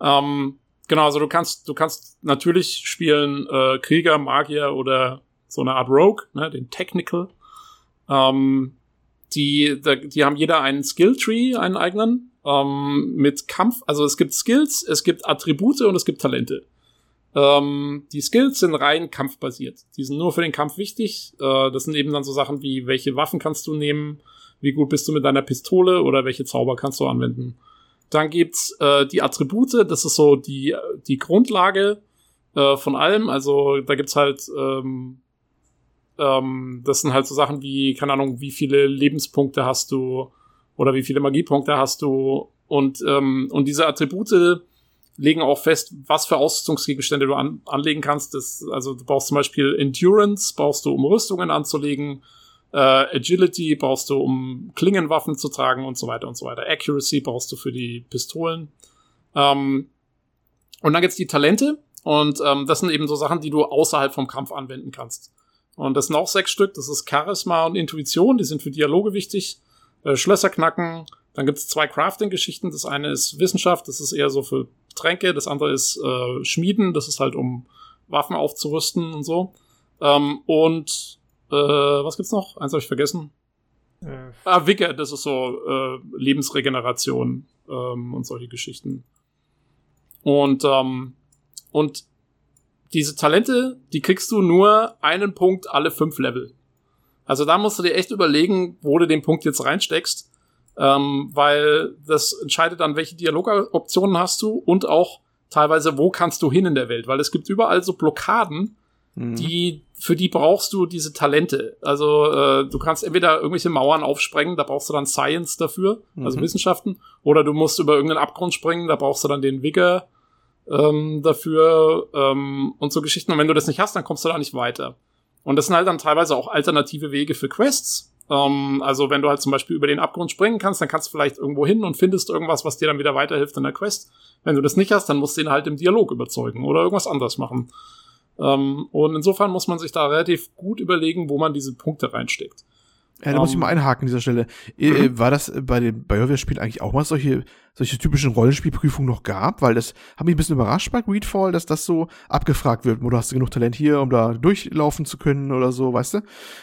Ähm, genau, also du kannst, du kannst natürlich spielen äh, Krieger, Magier oder so eine Art Rogue, ne, den Technical. Ähm, die, die haben jeder einen Skill-Tree, einen eigenen, ähm, mit Kampf, also es gibt Skills, es gibt Attribute und es gibt Talente. Ähm, die Skills sind rein kampfbasiert. Die sind nur für den Kampf wichtig. Äh, das sind eben dann so Sachen wie, welche Waffen kannst du nehmen, wie gut bist du mit deiner Pistole oder welche Zauber kannst du anwenden. Dann gibt's äh, die Attribute, das ist so die, die Grundlage äh, von allem. Also da gibt's halt, ähm, ähm, das sind halt so Sachen wie, keine Ahnung, wie viele Lebenspunkte hast du oder wie viele Magiepunkte hast du. Und, ähm, und diese Attribute legen auch fest, was für Ausrüstungsgegenstände du an, anlegen kannst. Das, also du brauchst zum Beispiel Endurance, brauchst du, um Rüstungen anzulegen. Äh, Agility brauchst du, um Klingenwaffen zu tragen und so weiter und so weiter. Accuracy brauchst du für die Pistolen. Ähm, und dann gibt's die Talente. Und ähm, das sind eben so Sachen, die du außerhalb vom Kampf anwenden kannst. Und das sind auch sechs Stück. Das ist Charisma und Intuition. Die sind für Dialoge wichtig. Äh, Schlösser knacken. Dann gibt's zwei Crafting-Geschichten. Das eine ist Wissenschaft. Das ist eher so für Tränke. Das andere ist äh, Schmieden. Das ist halt, um Waffen aufzurüsten und so. Ähm, und äh, was gibt's noch? Eins habe ich vergessen.
Äh,
Ah, Wicke, das ist so äh, Lebensregeneration ähm, und solche Geschichten. Und, ähm, und diese Talente, die kriegst du nur einen Punkt alle fünf Level. Also da musst du dir echt überlegen, wo du den Punkt jetzt reinsteckst, ähm, weil das entscheidet dann, welche Dialogoptionen hast du und auch teilweise, wo kannst du hin in der Welt, weil es gibt überall so Blockaden,
Mhm.
die für die brauchst du diese Talente. Also äh, du kannst entweder irgendwelche Mauern aufsprengen, da brauchst du dann Science dafür, also
Mhm.
Wissenschaften, oder du musst über irgendeinen Abgrund springen, da brauchst du dann den Vigor ähm, dafür ähm, und so Geschichten. Und wenn du das nicht hast, dann kommst du da nicht weiter. Und das sind halt dann teilweise auch alternative Wege für Quests. Ähm, also wenn du halt zum Beispiel über den Abgrund springen kannst, dann kannst du vielleicht irgendwo hin und findest irgendwas, was dir dann wieder weiterhilft in der Quest. Wenn du das nicht hast, dann musst du ihn halt im Dialog überzeugen oder irgendwas anderes machen. Ähm, und insofern muss man sich da relativ gut überlegen, wo man diese Punkte reinsteckt.
Ja, da muss ich
Ähm,
mal einhaken an dieser Stelle. Äh,
mhm.
War das bei den BioWare-Spielen eigentlich auch mal solche, solche typischen Rollenspielprüfungen noch gab? Weil das hat mich ein bisschen überrascht bei Greedfall, dass das so abgefragt wird. Oder hast du genug Talent hier, um da durchlaufen zu können oder so, weißt du?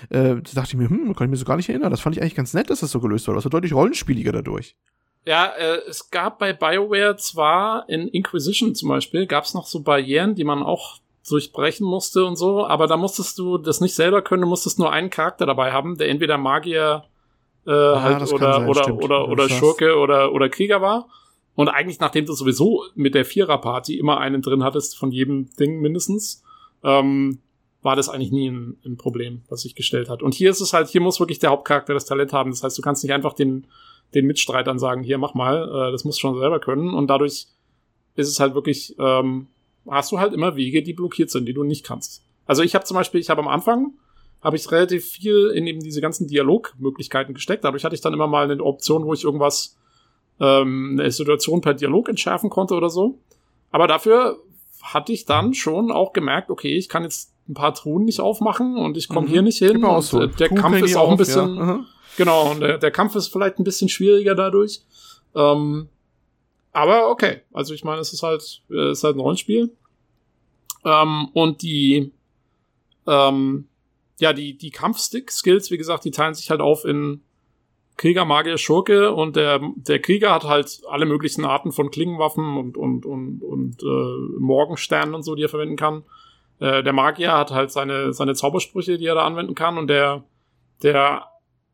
Äh, da dachte ich mir, hm, kann ich mir so gar nicht erinnern. Das fand ich eigentlich ganz nett, dass das so gelöst wurde. Das war deutlich rollenspieliger dadurch.
Ja, äh, es gab bei BioWare zwar in Inquisition zum Beispiel, gab es noch so Barrieren, die man auch durchbrechen musste und so, aber da musstest du das nicht selber können, du musstest nur einen Charakter dabei haben, der entweder Magier äh, halt
das kann
oder
sein,
oder
stimmt.
oder oder Schurke oder oder Krieger war. Und eigentlich, nachdem du sowieso mit der Vierer-Party immer einen drin hattest von jedem Ding mindestens, ähm, war das eigentlich nie ein, ein Problem, was sich gestellt hat. Und hier ist es halt, hier muss wirklich der Hauptcharakter das Talent haben. Das heißt, du kannst nicht einfach den, den Mitstreitern sagen, hier, mach mal, äh, das musst du schon selber können. Und dadurch ist es halt wirklich, ähm, hast du halt immer Wege, die blockiert sind, die du nicht kannst. Also ich habe zum Beispiel, ich habe am Anfang habe ich relativ viel in eben diese ganzen Dialogmöglichkeiten gesteckt. Dadurch hatte ich dann immer mal eine Option, wo ich irgendwas, ähm, eine Situation per Dialog entschärfen konnte oder so. Aber dafür hatte ich dann schon auch gemerkt, okay, ich kann jetzt ein paar Truhen nicht aufmachen und ich komme
Mhm.
hier nicht hin.
Auch
Und,
so.
äh, der
Truhen
Kampf ist auch ein
auf,
bisschen,
ja. Mhm.
genau, und der, der Kampf ist vielleicht ein bisschen schwieriger dadurch. Ähm, aber okay, also ich meine, es ist halt, äh, es ist halt ein Rollenspiel. Ähm, und die, ähm, ja, die, die Kampfstick-Skills, wie gesagt, die teilen sich halt auf in Krieger, Magier, Schurke und der, der Krieger hat halt alle möglichen Arten von Klingenwaffen und, und, und, und äh, Morgensternen und so, die er verwenden kann. Äh, der Magier hat halt seine, seine Zaubersprüche, die er da anwenden kann und der, der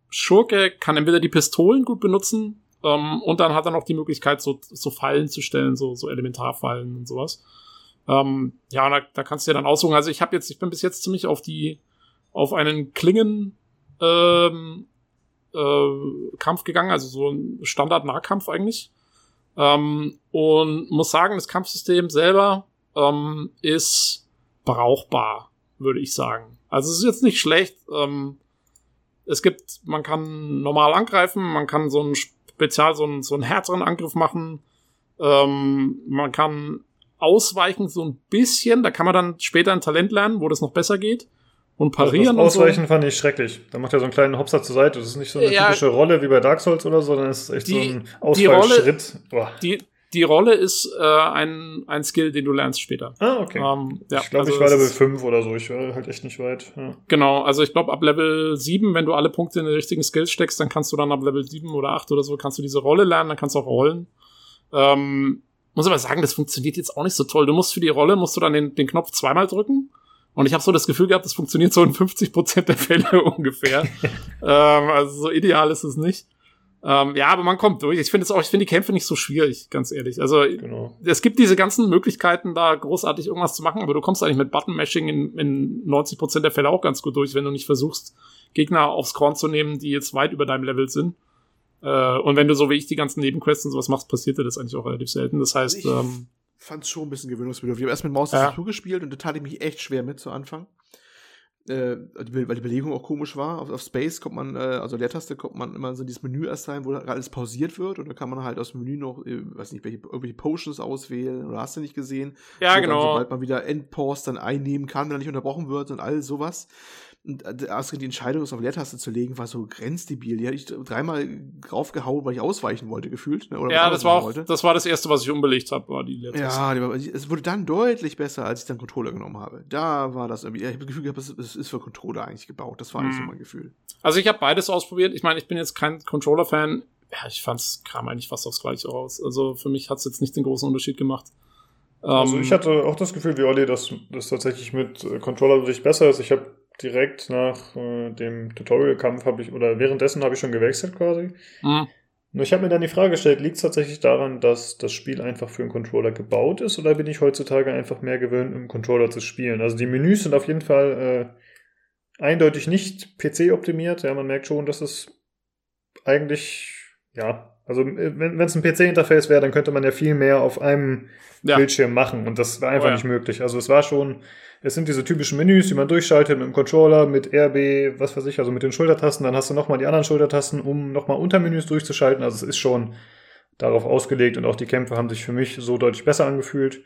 Schurke kann entweder die Pistolen gut benutzen ähm, und dann hat er noch die Möglichkeit, so, so Fallen zu stellen, so, so Elementarfallen und sowas. Ähm, ja, da, da kannst du dir dann aussuchen. Also ich habe jetzt, ich bin bis jetzt ziemlich auf die, auf einen Klingen ähm, äh, Kampf gegangen, also so ein Standard-Nahkampf eigentlich. Ähm, und muss sagen, das Kampfsystem selber ähm, ist brauchbar, würde ich sagen. Also es ist jetzt nicht schlecht. Ähm, es gibt, man kann normal angreifen, man kann so einen Spezial, so einen, so einen härteren Angriff machen. Ähm, man kann ausweichen so ein bisschen, da kann man dann später ein Talent lernen, wo das noch besser geht. Und
Also
parieren
das
und
Ausweichen fand ich schrecklich. Da macht er so einen kleinen Hopser zur Seite. Das ist nicht so eine
Ja.
typische Rolle wie bei Dark Souls oder so, sondern es ist echt
Die-
so ein
die Rolle-.
Boah.
so. Die, die Rolle ist äh, ein, ein Skill, den du lernst später.
Ah, okay.
Ähm, ja,
ich glaube,
also
ich war Level
ist-
5 oder so. Ich war halt echt nicht weit. Ja.
Genau, also ich glaube ab Level 7, wenn du alle Punkte in die richtigen Skills steckst, dann kannst du dann ab Level 7 oder 8 oder so, kannst du diese Rolle lernen, dann kannst du auch rollen. Ähm, muss aber sagen, das funktioniert jetzt auch nicht so toll. Du musst für die Rolle, musst du dann den, den Knopf zweimal drücken. Und ich habe so das Gefühl gehabt, das funktioniert so in 50% der Fälle ungefähr. ähm, also so ideal ist es nicht. Ähm, ja, aber man kommt durch. Ich finde es auch, ich finde die Kämpfe nicht so schwierig, ganz ehrlich. Also
Genau.
es gibt diese ganzen Möglichkeiten, da großartig irgendwas zu machen, aber du kommst eigentlich mit Button-Mashing in, in 90% der Fälle auch ganz gut durch, wenn du nicht versuchst, Gegner aufs Korn zu nehmen, die jetzt weit über deinem Level sind. Äh, und wenn du so wie ich die ganzen Nebenquests und sowas machst, passiert dir das eigentlich auch relativ selten. Das heißt,
Also
ähm,
fand's schon ein bisschen gewöhnungsbedürftig. Ich habe erst mit Maus
Ja.
Tastatur gespielt und da tat ich mich echt schwer mit zu Anfang. Äh, weil die Belegung auch komisch war. Auf, auf Space kommt man, äh, also Leertaste kommt man immer so in dieses Menü erst rein, wo alles pausiert wird und dann kann man halt aus dem Menü noch, äh, weiß nicht, welche, irgendwelche Potions auswählen oder hast du nicht gesehen.
ja,
Wo Dann,
genau.
sobald man wieder Endpause dann einnehmen kann, wenn er nicht unterbrochen wird und all sowas. Und äh, erst die Entscheidung, es auf Leertaste zu legen, war so grenzdebil. Die hatte ich dreimal draufgehauen, weil ich ausweichen wollte, gefühlt. Ne?
Ja, das war auch,
wollte.
das war das erste, was ich umbelegt habe, war die letzte.
Ja, die war- es wurde dann deutlich besser, als ich dann Controller genommen habe. Da war das irgendwie, ich habe das Gefühl gehabt, es es ist für Controller eigentlich gebaut. Das war eigentlich so
Mhm.
mein Gefühl.
Also ich habe beides ausprobiert. Ich meine, ich bin jetzt kein Controller-Fan. Ja, ich fand's kam eigentlich fast aufs Gleiche raus. Also für mich hat's jetzt nicht den großen Unterschied gemacht.
Also
Ähm,
ich hatte auch das Gefühl wie Olli, dass das tatsächlich mit äh, Controller sich besser ist. Ich habe direkt nach äh, dem Tutorial-Kampf habe ich, oder währenddessen habe ich schon gewechselt quasi.
mh.
Nur ich habe mir dann die Frage gestellt, liegt es tatsächlich daran, dass das Spiel einfach für einen Controller gebaut ist oder bin ich heutzutage einfach mehr gewöhnt, im Controller zu spielen? Also die Menüs sind auf jeden Fall äh, eindeutig nicht PC-optimiert. Ja, man merkt schon, dass es eigentlich, ja, also äh, wenn es ein PC-Interface wäre, dann könnte man ja viel mehr auf einem
Ja.
Bildschirm machen und das war einfach
Oh ja.
nicht möglich. Also es war schon, es sind diese typischen Menüs, die man durchschaltet mit dem Controller, mit RB, was weiß ich, also mit den Schultertasten, dann hast du nochmal die anderen Schultertasten, um nochmal Untermenüs durchzuschalten. Also es ist schon darauf ausgelegt und auch die Kämpfe haben sich für mich so deutlich besser angefühlt.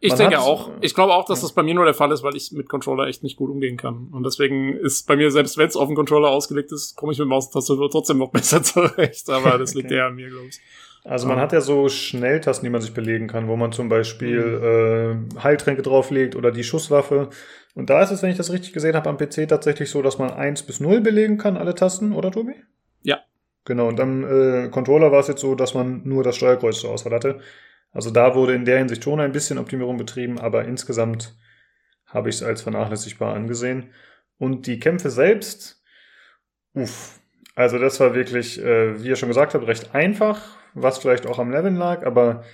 Ich
Man
denke auch. Ich glaube auch, dass das bei mir nur der Fall ist, weil ich mit Controller echt nicht gut umgehen kann. Und deswegen ist bei mir, selbst wenn es auf den Controller ausgelegt ist, komme ich mit Maus und Tastatur trotzdem noch besser zurecht. Aber das liegt
Okay.
eher an mir, glaube ich.
Also man hat ja so Schnelltasten, die man sich belegen kann, wo man zum Beispiel
Mhm.
äh, Heiltränke drauflegt oder die Schusswaffe. Und da ist es, wenn ich das richtig gesehen habe, am PC tatsächlich so, dass man 1 bis 0 belegen kann, alle Tasten, oder Tobi?
Ja.
Genau, und am äh, Controller war es jetzt so, dass man nur das Steuerkreuz zur Auswahl hatte. Also da wurde in der Hinsicht schon ein bisschen Optimierung betrieben, aber insgesamt habe ich es als vernachlässigbar angesehen. Und die Kämpfe selbst, uff, also das war wirklich, äh, wie ihr schon gesagt habt, recht einfach, was vielleicht auch am Leveln lag, aber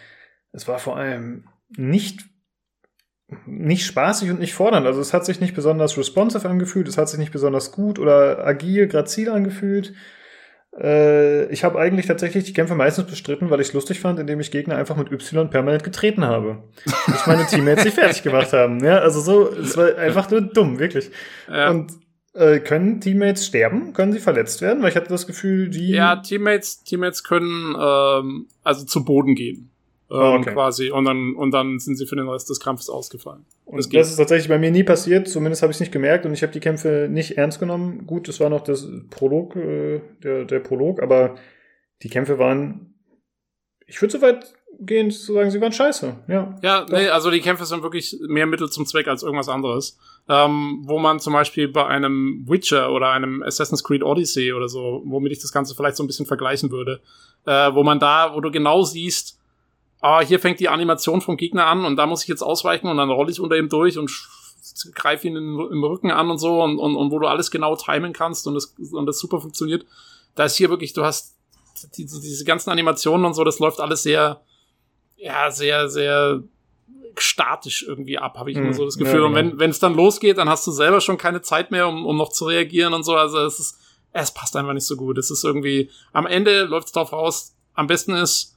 es war vor allem nicht nicht spaßig und nicht fordernd. Also es hat sich nicht besonders responsive angefühlt, es hat sich nicht besonders gut oder agil, grazil angefühlt. Äh, ich habe eigentlich tatsächlich die Kämpfe meistens bestritten, weil ich es lustig fand, indem ich Gegner einfach mit Y permanent getreten habe. Bis meine Teammates sich fertig gemacht haben. Ja, also so, es war einfach nur dumm, wirklich.
Ja.
Und Äh, können Teammates sterben? Können sie verletzt werden? Weil ich hatte das Gefühl, die.
Ja, Teammates, Teammates können ähm, also zu Boden gehen. Ähm,
Ah, okay.
quasi. Und dann, und dann sind sie für den Rest des Kampfes ausgefallen.
Und
Das
das, ist tatsächlich bei mir nie passiert, zumindest habe ich es nicht gemerkt und ich habe die Kämpfe nicht ernst genommen. Gut, es war noch das Prolog, äh, der, der Prolog, aber die Kämpfe waren, ich würde so weit gehen zu sagen, sie waren scheiße. Ja.
Ja, nee, also die Kämpfe sind wirklich mehr Mittel zum Zweck als irgendwas anderes. Ähm, wo man zum Beispiel bei einem Witcher oder einem Assassin's Creed Odyssey oder so, womit ich das Ganze vielleicht so ein bisschen vergleichen würde, äh, wo man da, wo du genau siehst, ah, hier fängt die Animation vom Gegner an und da muss ich jetzt ausweichen und dann rolle ich unter ihm durch und greife ihn im Rücken an und so und, und, und wo du alles genau timen kannst und das, und das super funktioniert. Da ist hier wirklich, du hast die, die, diese ganzen Animationen und so, das läuft alles sehr, ja, sehr, sehr statisch irgendwie ab, habe ich immer
Mhm.
so das
Ja,
Gefühl. Und
genau.
wenn wenn es dann losgeht, dann hast du selber schon keine Zeit mehr, um, um noch zu reagieren und so. Also es ist, es passt einfach nicht so gut. Es ist irgendwie, am Ende läuft es darauf raus, am besten ist,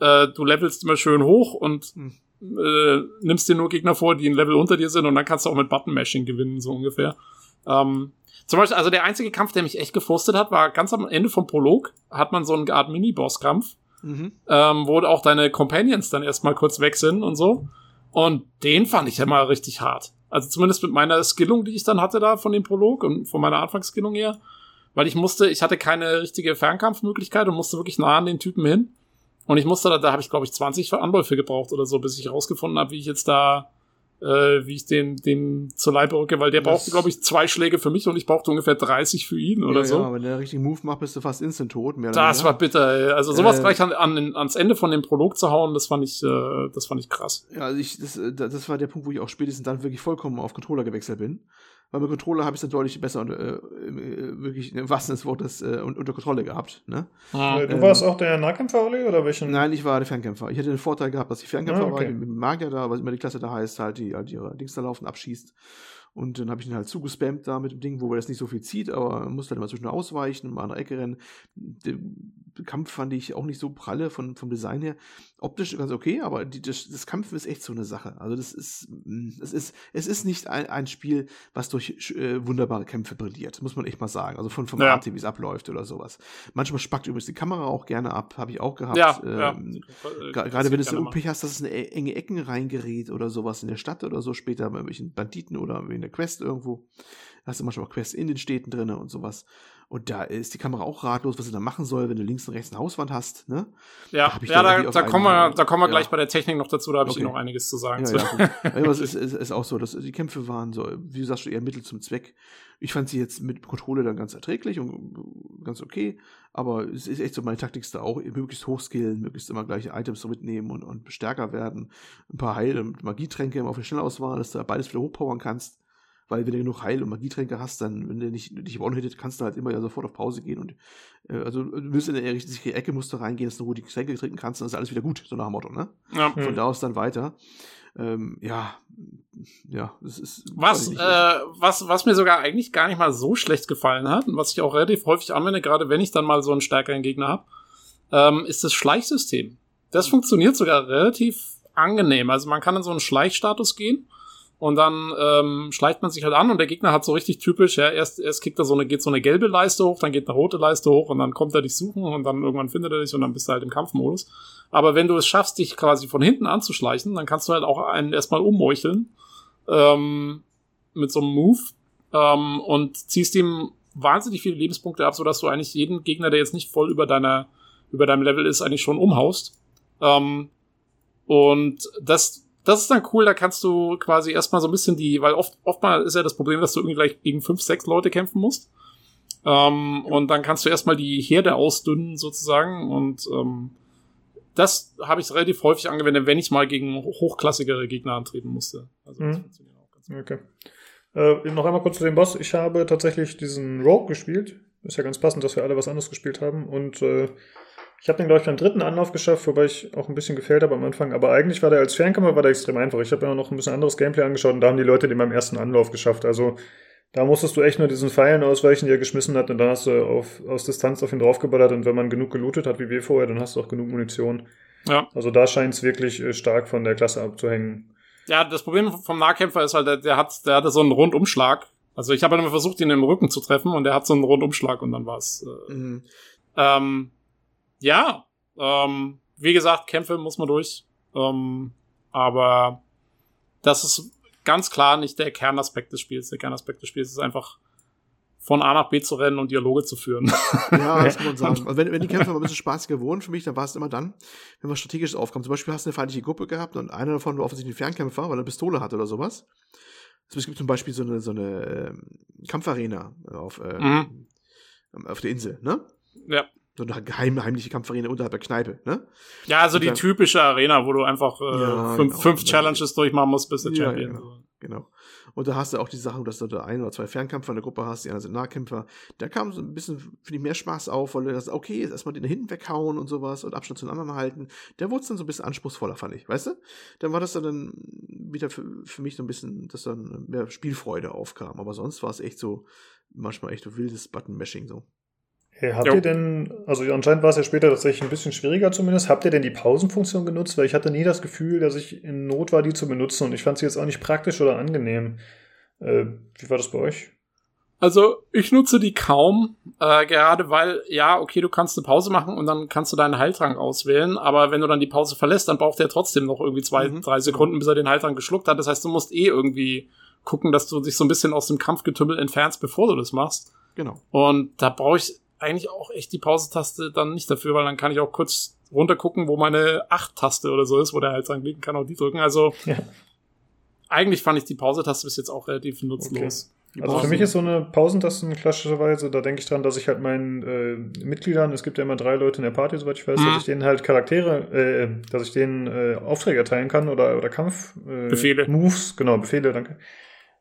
äh, du levelst immer schön hoch und
Hm.
äh, nimmst dir nur Gegner vor, die ein Level unter dir sind und dann kannst du auch mit Button-Mashing gewinnen, so ungefähr. Ähm, zum Beispiel, also der einzige Kampf, der mich echt gefrustet hat, war ganz am Ende vom Prolog, hat man so eine Art Mini-Boss-Kampf,
Mhm.
ähm, wo auch deine Companions dann erstmal kurz weg sind und so. Und den fand ich ja mal richtig hart. Also zumindest mit meiner Skillung, die ich dann hatte da von dem Prolog und von meiner Anfangsskillung her. Weil ich musste, ich hatte keine richtige Fernkampfmöglichkeit und musste wirklich nah an den Typen hin. Und ich musste da, da habe ich glaube ich 20 Anläufe gebraucht oder so, bis ich herausgefunden habe, wie ich jetzt da, äh, wie ich den, den zur Leibe rücke, weil der
Das-
brauchte glaube ich zwei Schläge für mich und ich brauchte ungefähr 30 für ihn oder
ja,
so.
Ja, wenn der richtigen Move macht, bist du fast instant tot. Mehr
Das war bitter, ey. Also sowas
Äh,
gleich an, an, ans Ende von dem Prolog zu hauen, das fand ich, äh, das fand ich krass.
Ja, also ich, das, äh, das war der Punkt, wo ich auch spätestens dann wirklich vollkommen auf Controller gewechselt bin. Weil mit Controller habe ich es dann deutlich besser und äh, äh, wirklich im wahrsten des Wortes äh, un- unter Kontrolle gehabt. Ne?
Äh, Du
Ähm,
warst auch der Nahkämpfer, Olli, oder welchen?
Nein, ich war der Fernkämpfer. Ich hatte den Vorteil gehabt, dass ich Fernkämpfer
Ah, okay.
war, mit dem Magier da, was immer die Klasse da heißt, halt, die halt ihre Dings da laufen, abschießt. Und dann habe ich ihn halt zugespammt da mit dem Ding, wo er das nicht so viel zieht, aber man musste halt immer zwischen ausweichen, mal an der Ecke rennen. Kampf fand ich auch nicht so pralle von, vom Design her. Optisch ganz okay, aber die, das, das Kampf ist echt so eine Sache. Also das ist, mh, es ist, es ist nicht ein, ein Spiel, was durch äh, wunderbare Kämpfe brilliert, muss man echt mal sagen. Also von, vom
Ja.
Art, wie es abläuft oder sowas. Manchmal spackt übrigens die Kamera auch gerne ab, habe ich auch gehabt.
Ja,
Ähm,
ja.
Gerade wenn es so. Pech hast, dass es in e- enge Ecken reingerät oder sowas in der Stadt oder so, später bei irgendwelchen Banditen oder in der Quest irgendwo. Da hast du manchmal auch Quests in den Städten drin und sowas. Und da ist die Kamera auch ratlos, was sie da machen soll, wenn du links und rechts eine Hauswand hast. Ne?
Ja,
ich
ja
da
da, da, kommen wir, da kommen wir
ja.
gleich bei der Technik noch dazu, da habe ich
Okay.
noch einiges zu sagen.
Ja,
zu.
ja. Aber es ist, ist, ist auch so, dass die Kämpfe waren so, wie du sagst, eher Mittel zum Zweck. Ich fand sie jetzt mit Kontrolle dann ganz erträglich und ganz okay, aber es ist echt so meine Taktik ist da auch, möglichst hochskillen, möglichst immer gleiche Items so mitnehmen und, und stärker werden. Ein paar Heil- und Magietränke immer auf der Schnellauswahl, dass du beides wieder hochpowern kannst. Weil wenn du genug Heil- und Magietränke hast, dann, wenn du nicht, dich one-hittet, kannst du halt immer ja sofort auf Pause gehen und äh, also du wirst in eine richtige Ecke, musst du reingehen, dass du ruhig die Tränke trinken kannst, dann ist alles wieder gut, so nach dem Motto, ne?
Ja.
Von da aus dann weiter. Ähm, ja, ja, das ist.
Was,
nicht.
äh, was, was mir sogar eigentlich gar nicht mal so schlecht gefallen hat und was ich auch relativ häufig anwende, gerade wenn ich dann mal so einen stärkeren Gegner habe, ähm, ist das Schleichsystem. Das funktioniert sogar relativ angenehm. Also man kann in so einen Schleichstatus gehen und dann ähm, schleicht man sich halt an und der Gegner hat so richtig typisch, ja, erst, erst kriegt er so eine, geht so eine gelbe Leiste hoch, dann geht eine rote Leiste hoch und dann kommt er dich suchen und dann irgendwann findet er dich und dann bist du halt im Kampfmodus. Aber wenn du es schaffst, dich quasi von hinten anzuschleichen, dann kannst du halt auch einen erstmal ummeucheln ähm, mit so einem Move ähm, und ziehst ihm wahnsinnig viele Lebenspunkte ab, sodass du eigentlich jeden Gegner, der jetzt nicht voll über deiner über deinem Level ist, eigentlich schon umhaust. Ähm, und das das ist dann cool, da kannst du quasi erstmal so ein bisschen die, weil oft oftmal ist ja das Problem, dass du irgendwie gleich gegen fünf, sechs Leute kämpfen musst. Ähm, Und dann kannst du erstmal die Herde ausdünnen sozusagen und ähm, das habe ich relativ häufig angewendet, wenn ich mal gegen hochklassigere Gegner antreten musste. Also das
Mhm.
funktioniert auch ganz gut.
Okay. Äh, noch einmal kurz zu dem Boss. Ich habe tatsächlich diesen Rogue gespielt. Ist ja ganz passend, dass wir alle was anderes gespielt haben. Und äh, ich habe den, glaube ich, beim dritten Anlauf geschafft, wobei ich auch ein bisschen gefehlt habe am Anfang. Aber eigentlich war der als Fernkammer war der extrem einfach. Ich habe mir auch noch ein bisschen anderes Gameplay angeschaut und da haben die Leute den beim ersten Anlauf geschafft. Also da musstest du echt nur diesen Pfeilen ausweichen, die er geschmissen hat, und dann hast du auf, aus Distanz auf ihn draufgeballert. Und wenn man genug gelootet hat wie wir vorher, dann hast du auch genug Munition.
Ja.
Also da scheint es wirklich äh, stark von der Klasse abzuhängen.
Ja, das Problem vom Nahkämpfer ist halt, der, der hat, der hatte so einen Rundumschlag. Also ich habe dann immer versucht, ihn im Rücken zu treffen und er hat so einen Rundumschlag und dann war's. Äh,
Mhm.
ähm, ja, ähm, wie gesagt, Kämpfe muss man durch. Ähm, aber das ist ganz klar nicht der Kernaspekt des Spiels. Der Kernaspekt des Spiels ist einfach von A nach B zu rennen und Dialoge zu führen.
Ja, das kann man sagen. Also wenn, wenn die Kämpfe mal ein bisschen spaßiger wurden für mich, dann war es immer dann, wenn was strategisches aufkam. Zum Beispiel hast du eine feindliche Gruppe gehabt und einer davon war offensichtlich ein Fernkämpfer, weil er eine Pistole hatte oder sowas. Also es gibt zum Beispiel so eine, so eine ähm, Kampfarena auf, äh,
Mhm.
auf der Insel, ne?
ja.
So eine geheim, heimliche Kampfarena unterhalb der Kneipe, ne?
Ja, also
Und
die
dann-
typische Arena, wo du einfach äh,
Ja,
fünf,
genau.
fünf Challenges durchmachen musst, bis der
Ja,
Champion.
genau. Genau. Und da hast du auch die Sache, dass du da ein oder zwei Fernkämpfer in der Gruppe hast, die anderen sind Nahkämpfer. Da kam so ein bisschen, finde ich, mehr Spaß auf, weil du das, okay, jetzt erstmal den da hinten weghauen und sowas und Abstand zu den anderen halten. Da wurde es dann so ein bisschen anspruchsvoller, fand ich, weißt du? Dann war das dann wieder für, für mich so ein bisschen, dass dann mehr Spielfreude aufkam. Aber sonst war es echt so, manchmal echt so wildes Button-Mashing so.
Hey, habt
Jo.
ihr denn, also anscheinend war es ja später tatsächlich ein bisschen schwieriger zumindest, habt ihr denn die Pausenfunktion genutzt? Weil ich hatte nie das Gefühl, dass ich in Not war, die zu benutzen und ich fand sie jetzt auch nicht praktisch oder angenehm. Äh, wie war das bei euch?
Also ich nutze die kaum, äh, gerade weil, ja, okay, du kannst eine Pause machen und dann kannst du deinen Heiltrank auswählen, aber wenn du dann die Pause verlässt, dann braucht er trotzdem noch irgendwie zwei,
Mhm.
drei Sekunden, bis er den Heiltrank geschluckt hat. Das heißt, du musst eh irgendwie gucken, dass du dich so ein bisschen aus dem Kampfgetümmel entfernst, bevor du das machst.
Genau.
Und da brauche ich eigentlich auch echt die Pause-Taste dann nicht dafür, weil dann kann ich auch kurz runtergucken, wo meine 8-Taste oder so ist, wo der Heiltrank liegt, kann auch die drücken. Also
Ja.
eigentlich fand ich die Pause-Taste bis jetzt auch relativ nutzlos.
Die
Also für mich ist so eine Pausentaste klassischerweise, da denke ich dran, dass ich halt meinen äh, Mitgliedern, es gibt ja immer drei Leute in der Party, soweit ich weiß,
Mhm.
dass ich denen halt Charaktere, äh, dass ich denen äh, Aufträge erteilen kann oder, oder Kampf äh,
Befehle.
Moves, genau, Befehle, danke.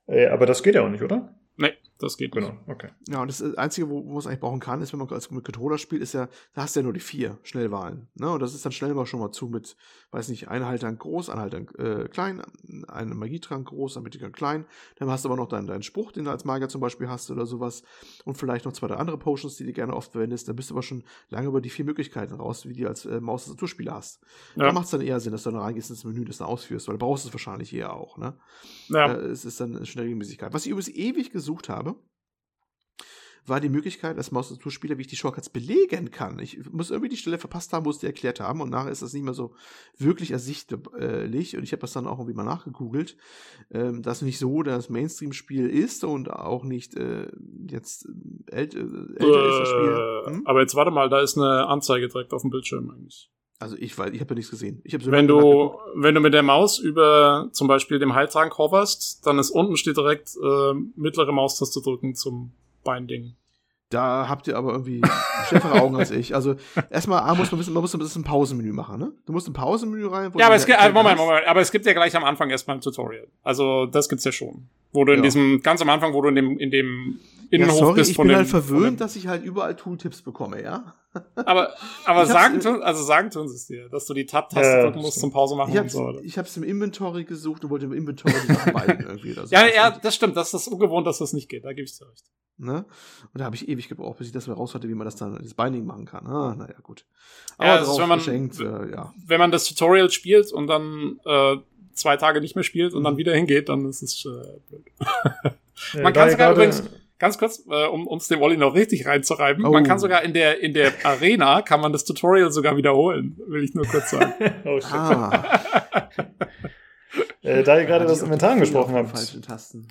Äh, aber das geht ja auch nicht, oder?
Nee, das geht nicht.
Genau, okay.
Ja, und das Einzige, wo, wo man es eigentlich brauchen kann, ist, wenn man als mit Controller spielt, ist ja, da hast du ja nur die vier Schnellwahlen. Ne? Und das ist dann schnell mal schon mal zu mit, weiß nicht, ein Haltern groß, ein Haltern äh, klein, ein Magietrank groß, ein Mitteltrank klein. Dann hast du aber noch deinen, deinen Spruch, den du als Magier zum Beispiel hast oder sowas. Und vielleicht noch zwei, drei andere Potions, die du gerne oft verwendest. Dann bist du aber schon lange über die vier Möglichkeiten raus, wie die als äh, Maus-Tastaturspieler hast.
Ja.
Da macht es dann eher Sinn, dass du dann reingehst ins Menü, das dann ausführst, weil du brauchst es wahrscheinlich eher auch. Ne?
Ja.
Äh, es ist dann eine schnelle Regelmäßigkeit. Was ich übrigens ewig gesucht habe, war die Möglichkeit, als Maustastaturspieler, wie ich die Shortcuts belegen kann. Ich muss irgendwie die Stelle verpasst haben, wo es die erklärt haben und nachher ist das nicht mehr so wirklich ersichtlich und ich habe das dann auch irgendwie mal nachgegoogelt, ähm, dass nicht so das Mainstream-Spiel ist und auch nicht äh, jetzt äh, ält äh, älter ist das Spiel.
Äh,
Hm?
Aber jetzt warte mal, da ist eine Anzeige direkt auf dem Bildschirm eigentlich.
Also ich weiß, ich habe ja nichts gesehen. Ich so
Wenn du, wenn du mit der Maus über zum Beispiel dem Heiltrank hoverst, dann ist unten steht direkt äh, mittlere Maustaste drücken zum Binding.
Da habt ihr aber irgendwie schärfere Augen als ich. Also erstmal A, muss man wissen, man muss ein bisschen ein Pausenmenü machen, ne? Du musst ein Pausenmenü rein.
Ja, aber es gibt, äh, Moment. Moment, aber es gibt ja gleich am Anfang erstmal ein Tutorial. Also das gibt's ja schon. Wo du in
Ja.
diesem, ganz am Anfang, wo du in dem, in dem
Ja,
Innenhof
sorry,
bist
ich bin halt verwöhnt, dass ich halt überall Tooltips bekomme, ja?
Aber, aber sagen tun, also sagen tun sie es dir, dass du die Tab-Taste
Ja,
drücken musst zum Pause machen
Ich
und
hab's,
so.
ich hab's im Inventory gesucht und wollte im Inventory die Sachen beiden irgendwie. Oder so.
Ja,
Das
ja, das stimmt. Das ist ungewohnt, dass das nicht geht. Da gebe ich dir recht.
Ne? Und da habe ich ewig gebraucht, bis ich das mal raus hatte, wie man das dann, das Binding machen kann. Ah, naja, gut. Aber
Ja, das ist,
drauf
wenn man-
geschenkt, äh, ja.
Wenn man das Tutorial spielt und dann äh, zwei Tage nicht mehr spielt und
Mhm.
dann wieder hingeht, dann ist es äh, blöd. Man
da
kann sogar übrigens, ganz kurz, äh, um uns dem Olli noch richtig reinzureiben,
Oh.
man kann sogar in der, in der Arena, kann man das Tutorial sogar wiederholen, will ich nur kurz sagen.
Oh, shit.
Ah,
Äh, da ihr gerade das Inventar angesprochen habt.
Falschen Tasten.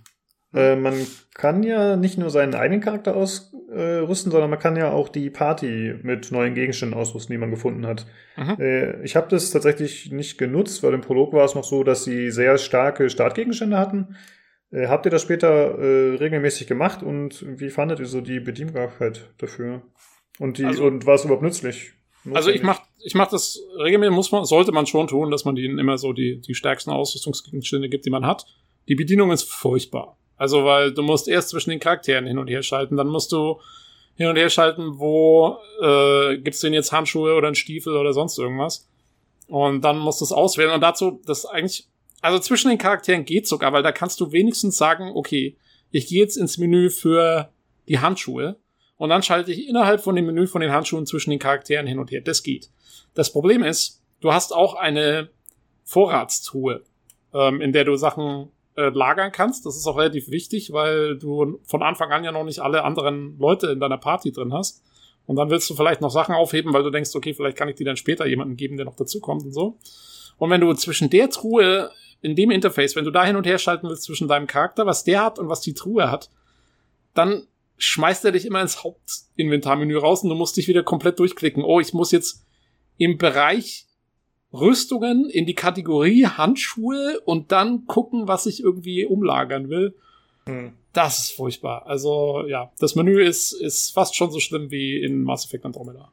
Äh, man kann ja nicht nur seinen eigenen Charakter ausrüsten, sondern man kann ja auch die Party mit neuen Gegenständen ausrüsten, die man gefunden hat.
Mhm.
Äh, ich habe das tatsächlich nicht genutzt, weil im Prolog war es noch so, dass sie sehr starke Startgegenstände hatten. Äh, habt ihr das später äh, regelmäßig gemacht und wie fandet ihr so die Bedienbarkeit dafür? Und, die,
Also-
und war es überhaupt nützlich?
Also ich
Notwendig?
mach, ich mach das regelmäßig, muss man, sollte man schon tun, dass man denen immer so die, die stärksten Ausrüstungsgegenstände gibt, die man hat. Die Bedienung ist furchtbar. Also, weil du musst erst zwischen den Charakteren hin und her schalten, dann musst du hin und her schalten, wo äh, gibt's denn jetzt Handschuhe oder einen Stiefel oder sonst irgendwas. Und dann musst du es auswählen. Und dazu, das eigentlich, also zwischen den Charakteren geht sogar, weil da kannst du wenigstens sagen, okay, ich gehe jetzt ins Menü für die Handschuhe und dann schalte ich innerhalb von dem Menü von den Handschuhen zwischen den Charakteren hin und her. Das geht. Das Problem ist, du hast auch eine Vorratstruhe, ähm, in der du Sachen äh, lagern kannst. Das ist auch relativ wichtig, weil du von Anfang an ja noch nicht alle anderen Leute in deiner Party drin hast. Und dann willst du vielleicht noch Sachen aufheben, weil du denkst, okay, vielleicht kann ich die dann später jemandem geben, der noch dazukommt und so. Und wenn du zwischen der Truhe in dem Interface, wenn du da hin und her schalten willst zwischen deinem Charakter, was der hat und was die Truhe hat, dann schmeißt er dich immer ins Hauptinventarmenü raus und du musst dich wieder komplett durchklicken. Oh, ich muss jetzt im Bereich Rüstungen in die Kategorie Handschuhe und dann gucken, was ich irgendwie umlagern will. Hm. Das ist furchtbar. Also ja, das Menü ist, ist fast schon so schlimm wie in Mass Effect Andromeda.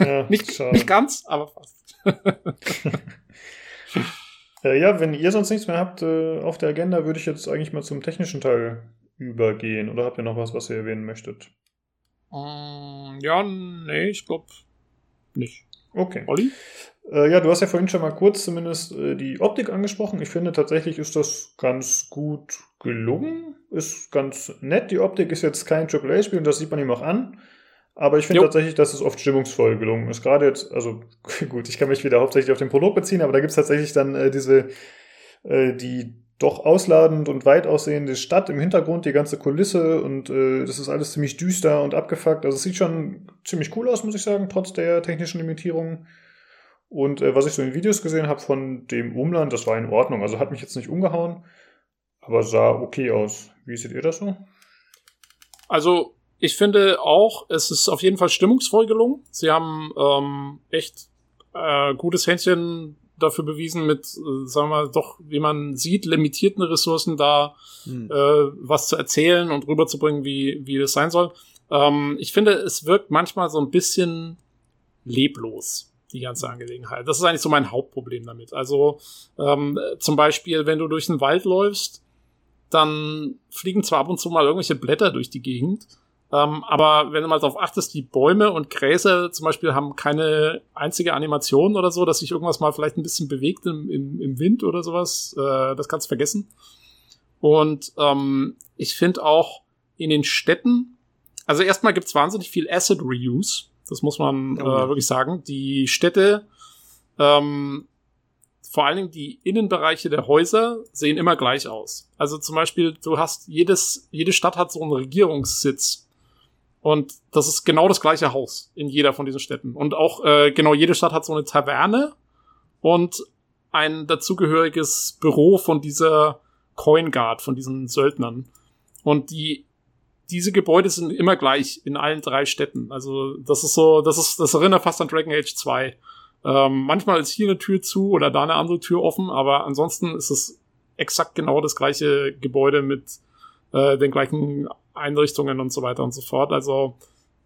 Ja, nicht, nicht ganz, aber fast.
äh, ja, wenn ihr sonst nichts mehr habt äh, auf der Agenda, würde ich jetzt eigentlich mal zum technischen Teil übergehen. Oder habt ihr noch was, was ihr erwähnen möchtet?
Um, ja, nee, ich glaube nicht.
Okay. Olli? Äh, ja, du hast ja vorhin schon mal kurz zumindest äh, die Optik angesprochen. Ich finde tatsächlich ist das ganz gut gelungen. Ist ganz nett. Die Optik ist jetzt kein AAA-Spiel und das sieht man ihm auch an. Aber ich finde tatsächlich, dass es oft stimmungsvoll gelungen ist. Gerade jetzt, also gut, ich kann mich wieder hauptsächlich auf den Produkt beziehen, aber da gibt es tatsächlich dann äh, diese, äh, die doch ausladend und weit aussehende Stadt im Hintergrund, die ganze Kulisse und äh, das ist alles ziemlich düster und abgefuckt. Also es sieht schon ziemlich cool aus, muss ich sagen, trotz der technischen Limitierungen. Und äh, was ich so in Videos gesehen habe von dem Umland, das war in Ordnung. Also hat mich jetzt nicht umgehauen, aber sah okay aus. Wie seht ihr das so?
Also ich finde auch, es ist auf jeden Fall stimmungsvoll gelungen. Sie haben ähm, echt äh, gutes Händchen dafür bewiesen, mit, äh, sagen wir mal, doch, wie man sieht, limitierten Ressourcen da hm. äh, was zu erzählen und rüberzubringen, wie, wie das sein soll. Ähm, ich finde, es wirkt manchmal so ein bisschen leblos die ganze Angelegenheit. Das ist eigentlich so mein Hauptproblem damit. Also ähm, zum Beispiel, wenn du durch den Wald läufst, dann fliegen zwar ab und zu mal irgendwelche Blätter durch die Gegend, ähm, aber wenn du mal darauf achtest, die Bäume und Gräser zum Beispiel haben keine einzige Animation oder so, dass sich irgendwas mal vielleicht ein bisschen bewegt im, im, im Wind oder sowas. Äh, das kannst du vergessen. Und ähm, ich finde auch in den Städten, also erstmal gibt's wahnsinnig viel Asset Reuse. Das muss man oh, äh, wirklich sagen. Die Städte, ähm, vor allen Dingen die Innenbereiche der Häuser sehen immer gleich aus. Also zum Beispiel, du hast jedes, jede Stadt hat so einen Regierungssitz. Und das ist genau das gleiche Haus in jeder von diesen Städten. Und auch äh, genau jede Stadt hat so eine Taverne und ein dazugehöriges Büro von dieser Coin Guard, von diesen Söldnern. Und die diese Gebäude sind immer gleich in allen drei Städten. Also das ist so, das ist, das erinnert fast an Dragon Age 2. Ähm, manchmal ist hier eine Tür zu oder da eine andere Tür offen, aber ansonsten ist es exakt genau das gleiche Gebäude mit äh, den gleichen Einrichtungen und so weiter und so fort. Also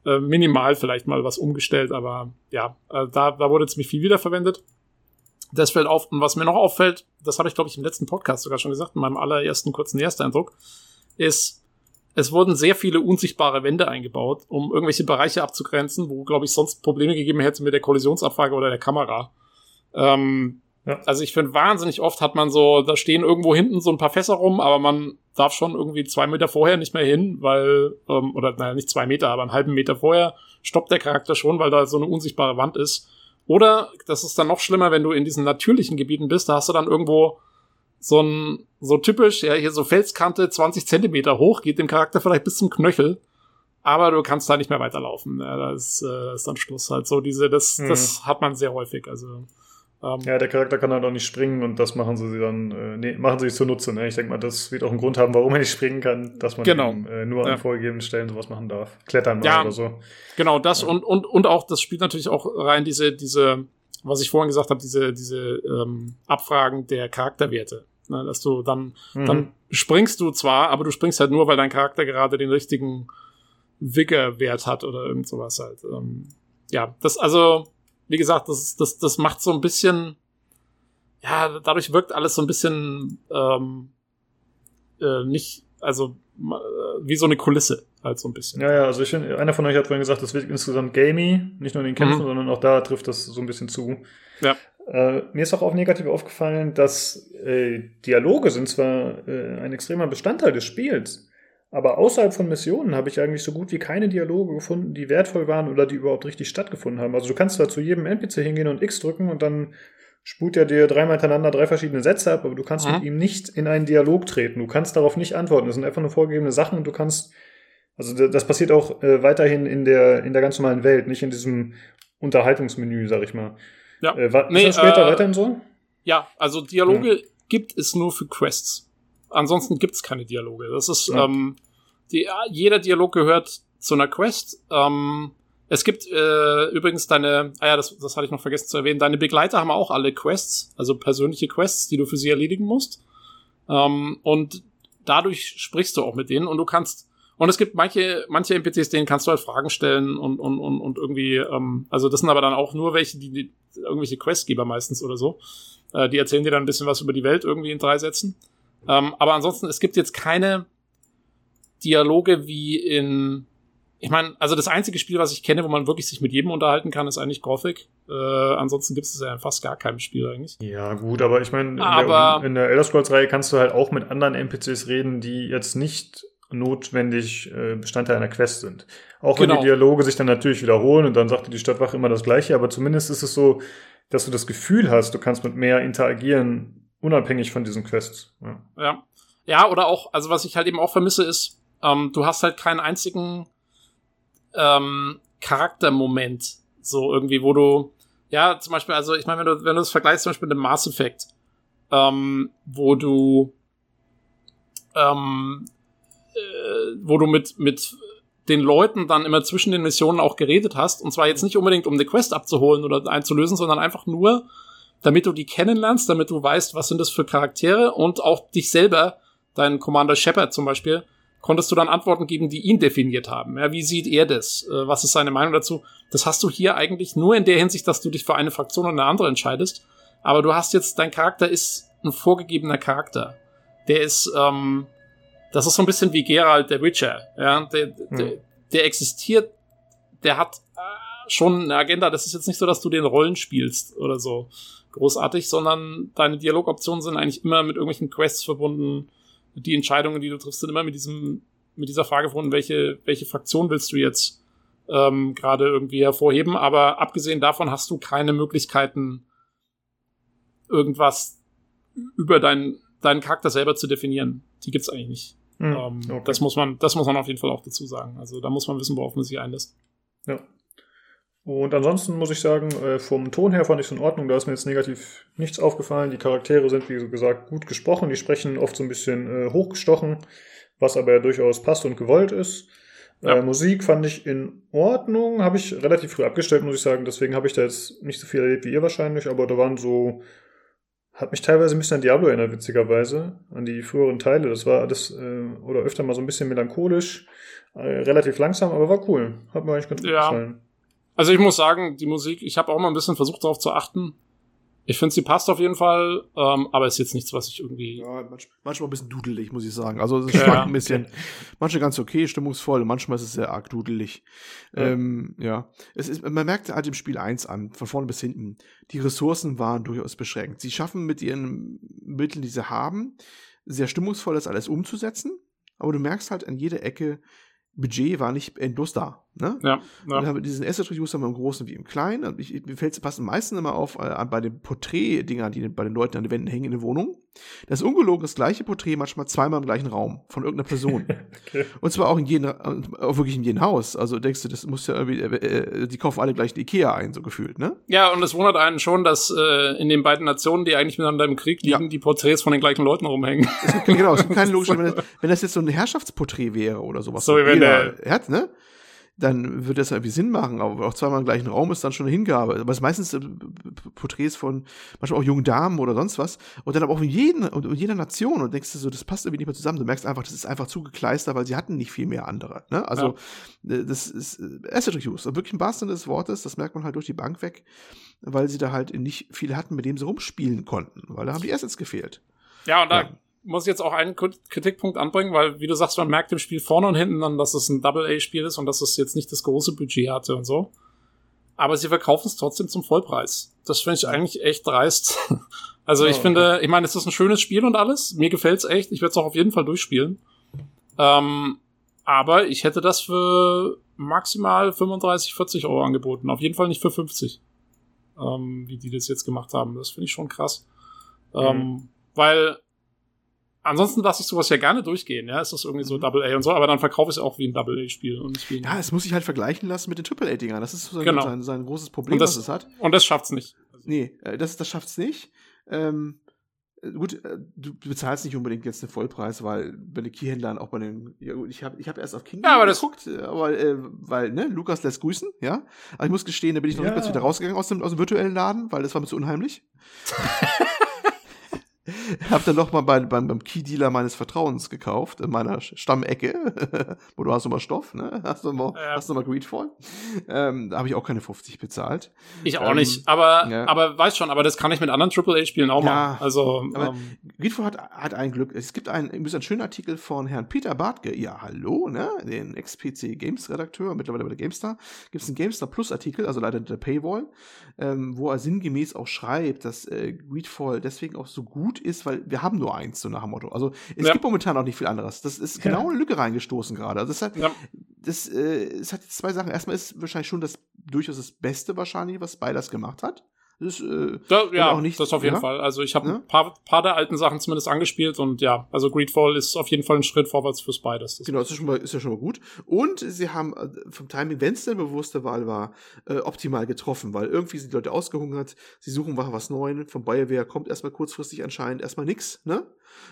äh, minimal vielleicht mal was umgestellt, aber ja, äh, da, da wurde ziemlich viel wiederverwendet. Das fällt auf. Und was mir noch auffällt, das habe ich, glaube ich, im letzten Podcast sogar schon gesagt, in meinem allerersten kurzen Ersteindruck, ist, es wurden sehr viele unsichtbare Wände eingebaut, um irgendwelche Bereiche abzugrenzen, wo, glaube ich, sonst Probleme gegeben hätte mit der Kollisionsabfrage oder der Kamera. Ähm, ja. Also ich finde, wahnsinnig oft hat man so, da stehen irgendwo hinten so ein paar Fässer rum, aber man darf schon irgendwie zwei Meter vorher nicht mehr hin, weil, ähm, oder naja, nicht zwei Meter, aber einen halben Meter vorher stoppt der Charakter schon, weil da so eine unsichtbare Wand ist. Oder, das ist dann noch schlimmer, wenn du in diesen natürlichen Gebieten bist, da hast du dann irgendwo so ein, so typisch, ja, hier so Felskante 20 Zentimeter hoch, geht dem Charakter vielleicht bis zum Knöchel, aber du kannst da nicht mehr weiterlaufen. Ja, da ist, äh, ist dann Schluss halt so. Diese, das, mhm. das hat man sehr häufig. Also
ähm, ja, der Charakter kann halt auch nicht springen und das machen sie dann, äh, nee, machen sie sich zunutze. Ne? Ich denke mal, das wird auch einen Grund haben, warum er nicht springen kann, dass man
genau.
eben, äh, nur an ja. vorgegebenen Stellen sowas machen darf. Klettern
ja,
oder so.
Genau, das ja. und, und, und auch, das spielt natürlich auch rein diese, diese, was ich vorhin gesagt habe, diese, diese ähm, Abfragen der Charakterwerte. Ne, dass du dann, mhm. dann springst du zwar, aber du springst halt nur, weil dein Charakter gerade den richtigen Vigor-Wert hat oder irgend sowas halt. Ähm, ja, das, also, wie gesagt, das, das, das macht so ein bisschen, ja, dadurch wirkt alles so ein bisschen ähm, äh, nicht, also äh, wie so eine Kulisse halt so ein bisschen.
Ja, ja, also ich finde, einer von euch hat vorhin gesagt, das wird insgesamt gamey, nicht nur in den Kämpfen, mhm. sondern auch da trifft das so ein bisschen zu.
Ja.
Äh, mir ist auch auf negativ aufgefallen, dass äh, Dialoge sind zwar äh, ein extremer Bestandteil des Spiels, aber außerhalb von Missionen habe ich eigentlich so gut wie keine Dialoge gefunden, die wertvoll waren oder die überhaupt richtig stattgefunden haben. Also du kannst da zu jedem NPC hingehen und X drücken und dann spult er dir dreimal hintereinander drei verschiedene Sätze ab, aber du kannst
Mhm.
mit ihm nicht in einen Dialog treten. Du kannst darauf nicht antworten. Das sind einfach nur vorgegebene Sachen und du kannst, also da- das passiert auch äh, weiterhin in der, in der ganz normalen Welt, nicht in diesem Unterhaltungsmenü, sag ich mal.
Ja.
Äh, wa-
Nee,
ist das später
äh,
weiterhin so?
Ja, also Dialoge gibt es nur für Quests. Ansonsten gibt es keine Dialoge. Das ist,
Ja.
ähm, die, jeder Dialog gehört zu einer Quest. Ähm, es gibt äh, übrigens deine, ah ja, das, das hatte ich noch vergessen zu erwähnen, deine Begleiter haben auch alle Quests, also persönliche Quests, die du für sie erledigen musst. Ähm, und dadurch sprichst du auch mit denen und du kannst, und es gibt manche, manche NPCs, denen kannst du halt Fragen stellen und, und, und, und irgendwie, ähm, also das sind aber dann auch nur welche, die, die irgendwelche Questgeber meistens oder so. Äh, die erzählen dir dann ein bisschen was über die Welt irgendwie in drei Sätzen. Ähm, aber ansonsten, es gibt jetzt keine Dialoge wie in, ich meine, also das einzige Spiel, was ich kenne, wo man wirklich sich mit jedem unterhalten kann, ist eigentlich Gothic. Äh, ansonsten gibt es ja fast gar keinem Spiel eigentlich.
Ja, gut, aber ich meine, in,
Aber-
der, in der Elder Scrolls-Reihe kannst du halt auch mit anderen NPCs reden, die jetzt nicht notwendig äh, Bestandteil einer Quest sind. Auch wenn
Genau.
die Dialoge sich dann natürlich wiederholen und dann sagt dir die Stadtwache immer das Gleiche, aber zumindest ist es so, dass du das Gefühl hast, du kannst mit mehr interagieren, unabhängig von diesen Quests. Ja.
Ja. Ja, oder auch, also was ich halt eben auch vermisse, ist, ähm, du hast halt keinen einzigen ähm, Charaktermoment, so irgendwie, wo du, ja, zum Beispiel, also ich meine, wenn du, wenn du das vergleichst zum Beispiel mit dem Mass Effect, ähm, wo du, ähm, äh, wo du mit, mit den Leuten dann immer zwischen den Missionen auch geredet hast, und zwar jetzt nicht unbedingt, um eine Quest abzuholen oder einzulösen, sondern einfach nur, damit du die kennenlernst, damit du weißt, was sind das für Charaktere und auch dich selber, deinen Commander Shepard zum Beispiel, konntest du dann Antworten geben, die ihn definiert haben. Ja, wie sieht er das? Äh, Was ist seine Meinung dazu? Das hast du hier eigentlich nur in der Hinsicht, dass du dich für eine Fraktion oder eine andere entscheidest. Aber du hast jetzt, dein Charakter ist ein vorgegebener Charakter. Der ist, ähm, das ist so ein bisschen wie Geralt der Witcher. Ja, der, der, der existiert, der hat äh, schon eine Agenda. Das ist jetzt nicht so, dass du den Rollen spielst oder so großartig, sondern deine Dialogoptionen sind eigentlich immer mit irgendwelchen Quests verbunden. Die Entscheidungen, die du triffst, sind immer mit diesem, mit dieser Frage verbunden, welche, welche Fraktion willst du jetzt ähm, gerade irgendwie hervorheben. Aber abgesehen davon hast du keine Möglichkeiten, irgendwas über deinen, deinen Charakter selber zu definieren. Die gibt's eigentlich nicht.
Hm,
Ähm,
okay.
Das muss man, das muss man auf jeden Fall auch dazu sagen. Also da muss man wissen, worauf man sich einlässt.
Ja. Und ansonsten muss ich sagen, äh, vom Ton her fand ich es in Ordnung. Da ist mir jetzt negativ nichts aufgefallen. Die Charaktere sind, wie gesagt, gut gesprochen. Die sprechen oft so ein bisschen äh, hochgestochen, was aber ja durchaus passt und gewollt ist.
Ja.
Äh, Musik fand ich in Ordnung. Habe ich relativ früh abgestellt, muss ich sagen. Deswegen habe ich da jetzt nicht so viel erlebt wie ihr wahrscheinlich. Aber da waren so. Hat mich teilweise ein bisschen an Diablo erinnert, witzigerweise. An die früheren Teile. Das war alles, äh, oder öfter mal so ein bisschen melancholisch. Äh, relativ langsam, aber war cool. Hat mir eigentlich ganz gut
Ja.
gefallen.
Also ich muss sagen, die Musik, ich habe auch mal ein bisschen versucht darauf zu achten. Ich finde, sie passt auf jeden Fall, ähm, aber ist jetzt nichts, was ich irgendwie.
Ja, manch, manchmal ein bisschen dudelig, muss ich sagen. Also es
Ja,
schwankt ein bisschen. Manche ganz okay, stimmungsvoll, manchmal ist es sehr arg dudelig.
Ja.
Ähm, ja. Es ist, man merkt halt im Spiel eins an, von vorne bis hinten, die Ressourcen waren durchaus beschränkt. Sie schaffen mit ihren Mitteln, die sie haben, sehr stimmungsvoll das alles umzusetzen, aber du merkst halt an jeder Ecke, Budget war nicht endlos da. Ne?
Ja,
Und dann
ja.
haben wir diesen Asset Reducer im Großen wie im Kleinen. Und ich, mir fällt es passen am meisten immer auf äh, bei den Porträt-Dingern, die bei den Leuten an den Wänden hängen in der Wohnung. Das ist ungelogen das gleiche Porträt manchmal zweimal im gleichen Raum von irgendeiner Person.
Okay.
Und zwar auch in jedem, äh, auch wirklich in jedem Haus. Also denkst du, das muss ja irgendwie, äh, äh, die kaufen alle gleich ein Ikea ein, so gefühlt, ne?
ja, und es wundert einen schon, dass äh, in den beiden Nationen, die eigentlich miteinander im Krieg liegen,
Ja.
die Porträts von den gleichen Leuten rumhängen.
Es gibt, genau, es gibt keine logische, wenn das, wenn das jetzt so ein Herrschaftsporträt wäre oder sowas.
So wie wenn
jeder hat, ne? Dann würde das irgendwie Sinn machen, aber auch zweimal im gleichen Raum ist dann schon eine Hingabe. Aber es ist meistens äh, Porträts von manchmal auch jungen Damen oder sonst was. Und dann aber auch in, jeden, in jeder Nation und denkst du so, das passt irgendwie nicht mehr zusammen. Du merkst einfach, das ist einfach zugekleister, weil sie hatten nicht viel mehr andere. Ne? Also, äh, das ist äh, Asset Reuse. Wirklich im wahrsten Sinne des Wortes, das merkt man halt durch die Bank weg, weil sie da halt nicht viel hatten, mit dem sie rumspielen konnten, weil da haben die Assets gefehlt.
Ja, und da
Ja.
Muss ich jetzt auch einen Krit- Kritikpunkt anbringen, weil, wie du sagst, man merkt im Spiel vorne und hinten dann, dass es ein Double-A-Spiel ist und dass es jetzt nicht das große Budget hatte und so. Aber sie verkaufen es trotzdem zum Vollpreis. Das finde ich eigentlich echt dreist. Also ich
Oh, okay.
finde, ich meine, es ist ein schönes Spiel und alles. Mir gefällt's echt. Ich werde es auch auf jeden Fall durchspielen. Ähm, aber ich hätte das für maximal 35, 40 Euro angeboten. Auf jeden Fall nicht für 50. ähm, wie die das jetzt gemacht haben. Das finde ich schon krass. Ähm, weil ansonsten lasse ich sowas ja gerne durchgehen, ja. Es ist irgendwie so Double A und so, aber dann verkaufe ich es auch wie ein Double A-Spiel
Ja, es muss sich halt vergleichen lassen mit den Triple A-Dingern. Das ist so sein,
Genau.
sein, sein großes Problem,
das-
was es hat.
Und das schafft's nicht.
Nee, äh, das, das schafft's nicht. Ähm, äh, gut, äh, du bezahlst nicht unbedingt jetzt den Vollpreis, weil bei den Keyhändlern auch bei den. Ja, gut, ich habe ich hab erst auf King
Ja, aber das-
geguckt, aber äh, weil, ne, Lukas lässt grüßen, ja. Aber ich muss gestehen, da bin ich noch
Ja.
nicht wieder rausgegangen aus dem, aus dem virtuellen Laden, weil das war mir zu unheimlich. hab dann noch mal bei, beim, beim Key-Dealer meines Vertrauens gekauft, in meiner Stammecke, wo du hast immer Stoff, ne? Hast du mal,
Ja.
hast du mal Greedfall? Ähm, da habe ich auch keine 50 bezahlt.
Ich auch
Ähm,
nicht. Aber,
ja.
aber weiß schon, aber das kann ich mit anderen Triple A-Spielen auch
Ja,
machen. Also,
aber
ähm,
Greedfall hat, hat ein Glück. Es gibt einen, übrigens einen schönen Artikel von Herrn Peter Bartke. Ja, hallo, ne? Den Ex-PC Games Redakteur, mittlerweile bei der GameStar. Gibt es einen GameStar Plus Artikel, also leider der Paywall, ähm, wo er sinngemäß auch schreibt, dass äh, Greedfall deswegen auch so gut ist, weil wir haben nur eins, so nach dem Motto. Also es
Ja.
gibt momentan auch nicht viel anderes. Das ist genau eine Lücke reingestoßen gerade. Also das hat,
Ja.
das, äh, es hat zwei Sachen. Erstmal ist wahrscheinlich schon das durchaus das Beste wahrscheinlich, was Spiders gemacht hat. Das äh,
da, ja,
auch nicht-
das auf jeden
ja?
Fall. Also ich habe
Ja?
ein paar, paar der alten Sachen zumindest angespielt und ja, also Greedfall ist auf jeden Fall ein Schritt vorwärts für Spiders. Das
Genau, das ist, schon mal, ist ja schon mal gut. Und sie haben äh, vom Timing, wenn es eine bewusste Wahl war, äh, optimal getroffen, weil irgendwie sind die Leute ausgehungert, sie suchen was Neues. Von BioWare kommt erstmal kurzfristig anscheinend erstmal nix, ne?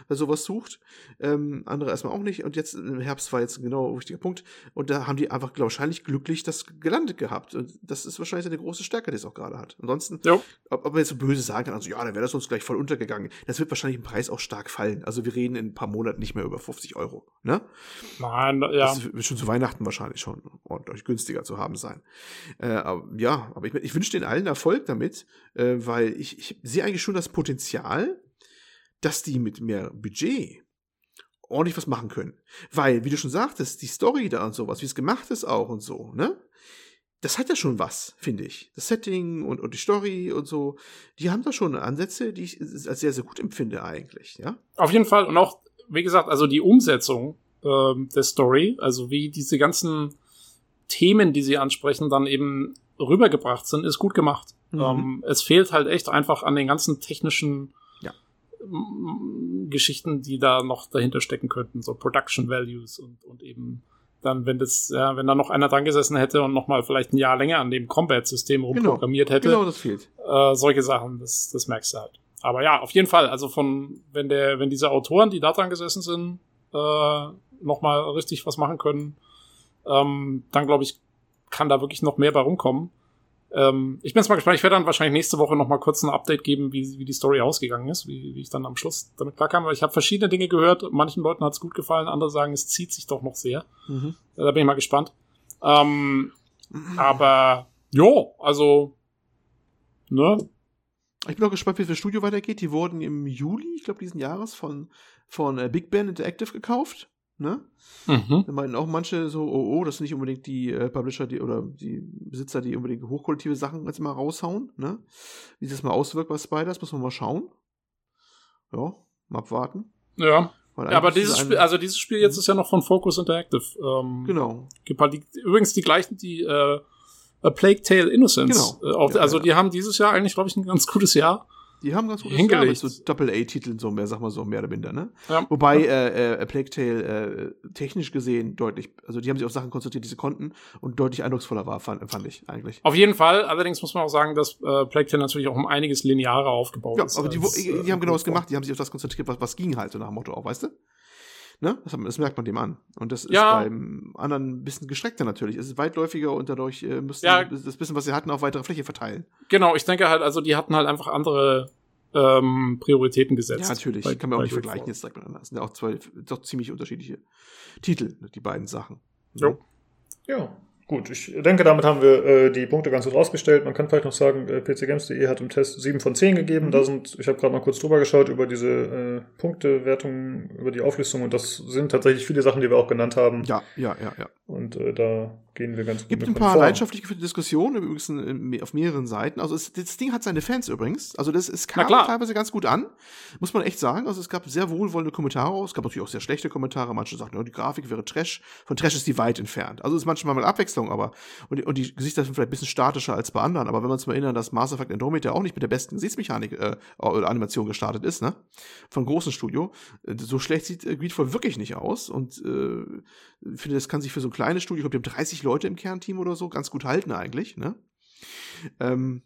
Wer sowas sucht. Ähm, andere erstmal auch nicht. Und jetzt im Herbst war jetzt ein genau richtiger Punkt. Und da haben die einfach, glaub, wahrscheinlich glücklich das gelandet gehabt. Und das ist wahrscheinlich eine große Stärke, die es auch gerade hat. Ansonsten,
Jo.
ob, ob man jetzt so böse sagen kann, also ja, dann wäre das uns gleich voll untergegangen. Das wird wahrscheinlich im Preis auch stark fallen. Also wir reden in ein paar Monaten nicht mehr über 50 Euro, ne?
Nein, ja.
Das wird schon zu Weihnachten wahrscheinlich schon ordentlich günstiger zu haben sein. Äh, aber, ja, aber ich, ich wünsche den allen Erfolg damit, äh, weil ich, ich sehe eigentlich schon das Potenzial, dass die mit mehr Budget ordentlich was machen können. Weil, wie du schon sagtest, die Story da und sowas, wie es gemacht ist auch und so, ne? Das hat ja schon was, finde ich. Das Setting und, und die Story und so, die haben da schon Ansätze, die ich als sehr, sehr gut empfinde eigentlich, ja?
Auf jeden Fall. Und auch, wie gesagt, also die Umsetzung ähm, der Story, also wie diese ganzen Themen, die sie ansprechen, dann eben rübergebracht sind, ist gut gemacht.
Mhm.
Ähm, es fehlt halt echt einfach an den ganzen technischen Geschichten, die da noch dahinter stecken könnten, so Production Values und, und eben dann, wenn das, ja, wenn da noch einer dran gesessen hätte und noch mal vielleicht ein Jahr länger an dem Combat-System rumprogrammiert hätte,
Genau, das fehlt.
äh, solche Sachen, das, das merkst du halt. Aber ja, auf jeden Fall, also von, wenn der, wenn diese Autoren, die da dran gesessen sind, äh, nochmal richtig was machen können, ähm, dann glaube ich, kann da wirklich noch mehr bei rumkommen. Ähm, ich bin jetzt mal gespannt, ich werde dann wahrscheinlich nächste Woche nochmal kurz ein Update geben, wie, wie die Story ausgegangen ist, wie, wie ich dann am Schluss damit klarkam, weil ich habe verschiedene Dinge gehört, manchen Leuten hat es gut gefallen, andere sagen, es zieht sich doch noch sehr.
Mhm.
Äh, Da bin ich mal gespannt. Ähm, aber, jo, also, ne,
Ich bin auch gespannt, wie es für das Studio weitergeht. Die wurden im Juli, ich glaube, diesen Jahres von, von äh, Big Ben Interactive gekauft. Ne?
mhm.
Da meinten auch manche so, oh, oh, das sind nicht unbedingt die äh, Publisher die, oder die Besitzer, die unbedingt hochqualitative Sachen jetzt mal raushauen. Ne? Wie sich das mal auswirkt bei Spiders, muss man mal schauen. Ja, mal abwarten.
ja. Ja, aber dieses Spiel, also dieses Spiel jetzt ist ja noch von Focus Interactive. Ähm,
Genau.
gibt halt die, übrigens die gleichen, die äh, A Plague Tale Innocence.
Genau.
Äh, auch,
Ja,
also
ja.
die haben dieses Jahr eigentlich, glaube ich, ein ganz gutes Jahr.
Die haben ganz gutes
Hingelegt.
Jahr mit so Doppel-A-Titeln, so mehr, sag mal so, mehr oder minder, ne?
Ja.
Wobei äh, äh, Plague Tale äh, technisch gesehen deutlich, also die haben sich auf Sachen konzentriert, die sie konnten und deutlich eindrucksvoller war, fand, fand ich eigentlich.
Auf jeden Fall. Allerdings muss man auch sagen, dass äh, Plague Tale natürlich auch um einiges linearer aufgebaut
Ja,
ist.
aber die,
als,
die,
äh,
die haben genau das gemacht, die haben sich auf das konzentriert, was, was ging halt, so nach dem Motto auch, weißt du? Ne? Das, das merkt man dem an. Und das ist
Ja.
beim anderen ein bisschen gestreckter natürlich. Es ist weitläufiger und dadurch äh, müssen
Ja.
sie das bisschen, was sie hatten, auf weitere Fläche verteilen.
Genau, ich denke halt, also die hatten halt einfach andere ähm, Prioritäten gesetzt.
Ja, natürlich.
bei-
Kann man auch nicht vergleichen jetzt direkt miteinander. Das sind ja auch zwei doch ziemlich unterschiedliche Titel, die beiden Sachen.
Jo.
Ja, gut. Ich denke, damit haben wir äh, die Punkte ganz gut rausgestellt. Man kann vielleicht noch sagen, äh, pcgames.de hat im Test 7 von 10 gegeben. Da sind, ich habe gerade mal kurz drüber geschaut über diese äh, Punktewertung, über die Auflistung und das sind tatsächlich viele Sachen, die wir auch genannt haben.
Ja, ja, ja, ja.
Und äh, da gehen wir ganz gut
Gibt ein paar
konform.
leidenschaftlich geführte Diskussionen, übrigens auf mehreren Seiten. Also es, das Ding hat seine Fans übrigens. Also das es kam teilweise ganz gut an, muss man echt sagen. Also es gab sehr wohlwollende Kommentare. Es gab natürlich auch sehr schlechte Kommentare. Manche sagten, ja, die Grafik wäre Trash. Von Trash ist die weit entfernt. Also es ist manchmal mal Abwechslung, aber und, und die Gesichter sind vielleicht ein bisschen statischer als bei anderen. Aber wenn wir uns mal erinnern, dass Mass Effect Andromeda auch nicht mit der besten Gesichtsmechanik äh, oder Animation gestartet ist, ne? Von großen Studio. Äh, So schlecht sieht äh, Greedfall wirklich nicht aus. Und äh, ich finde, das kann sich für so ein kleines Studio, ich glaube, die haben 30 Leute im Kernteam oder so, ganz gut halten eigentlich, ne? Ähm,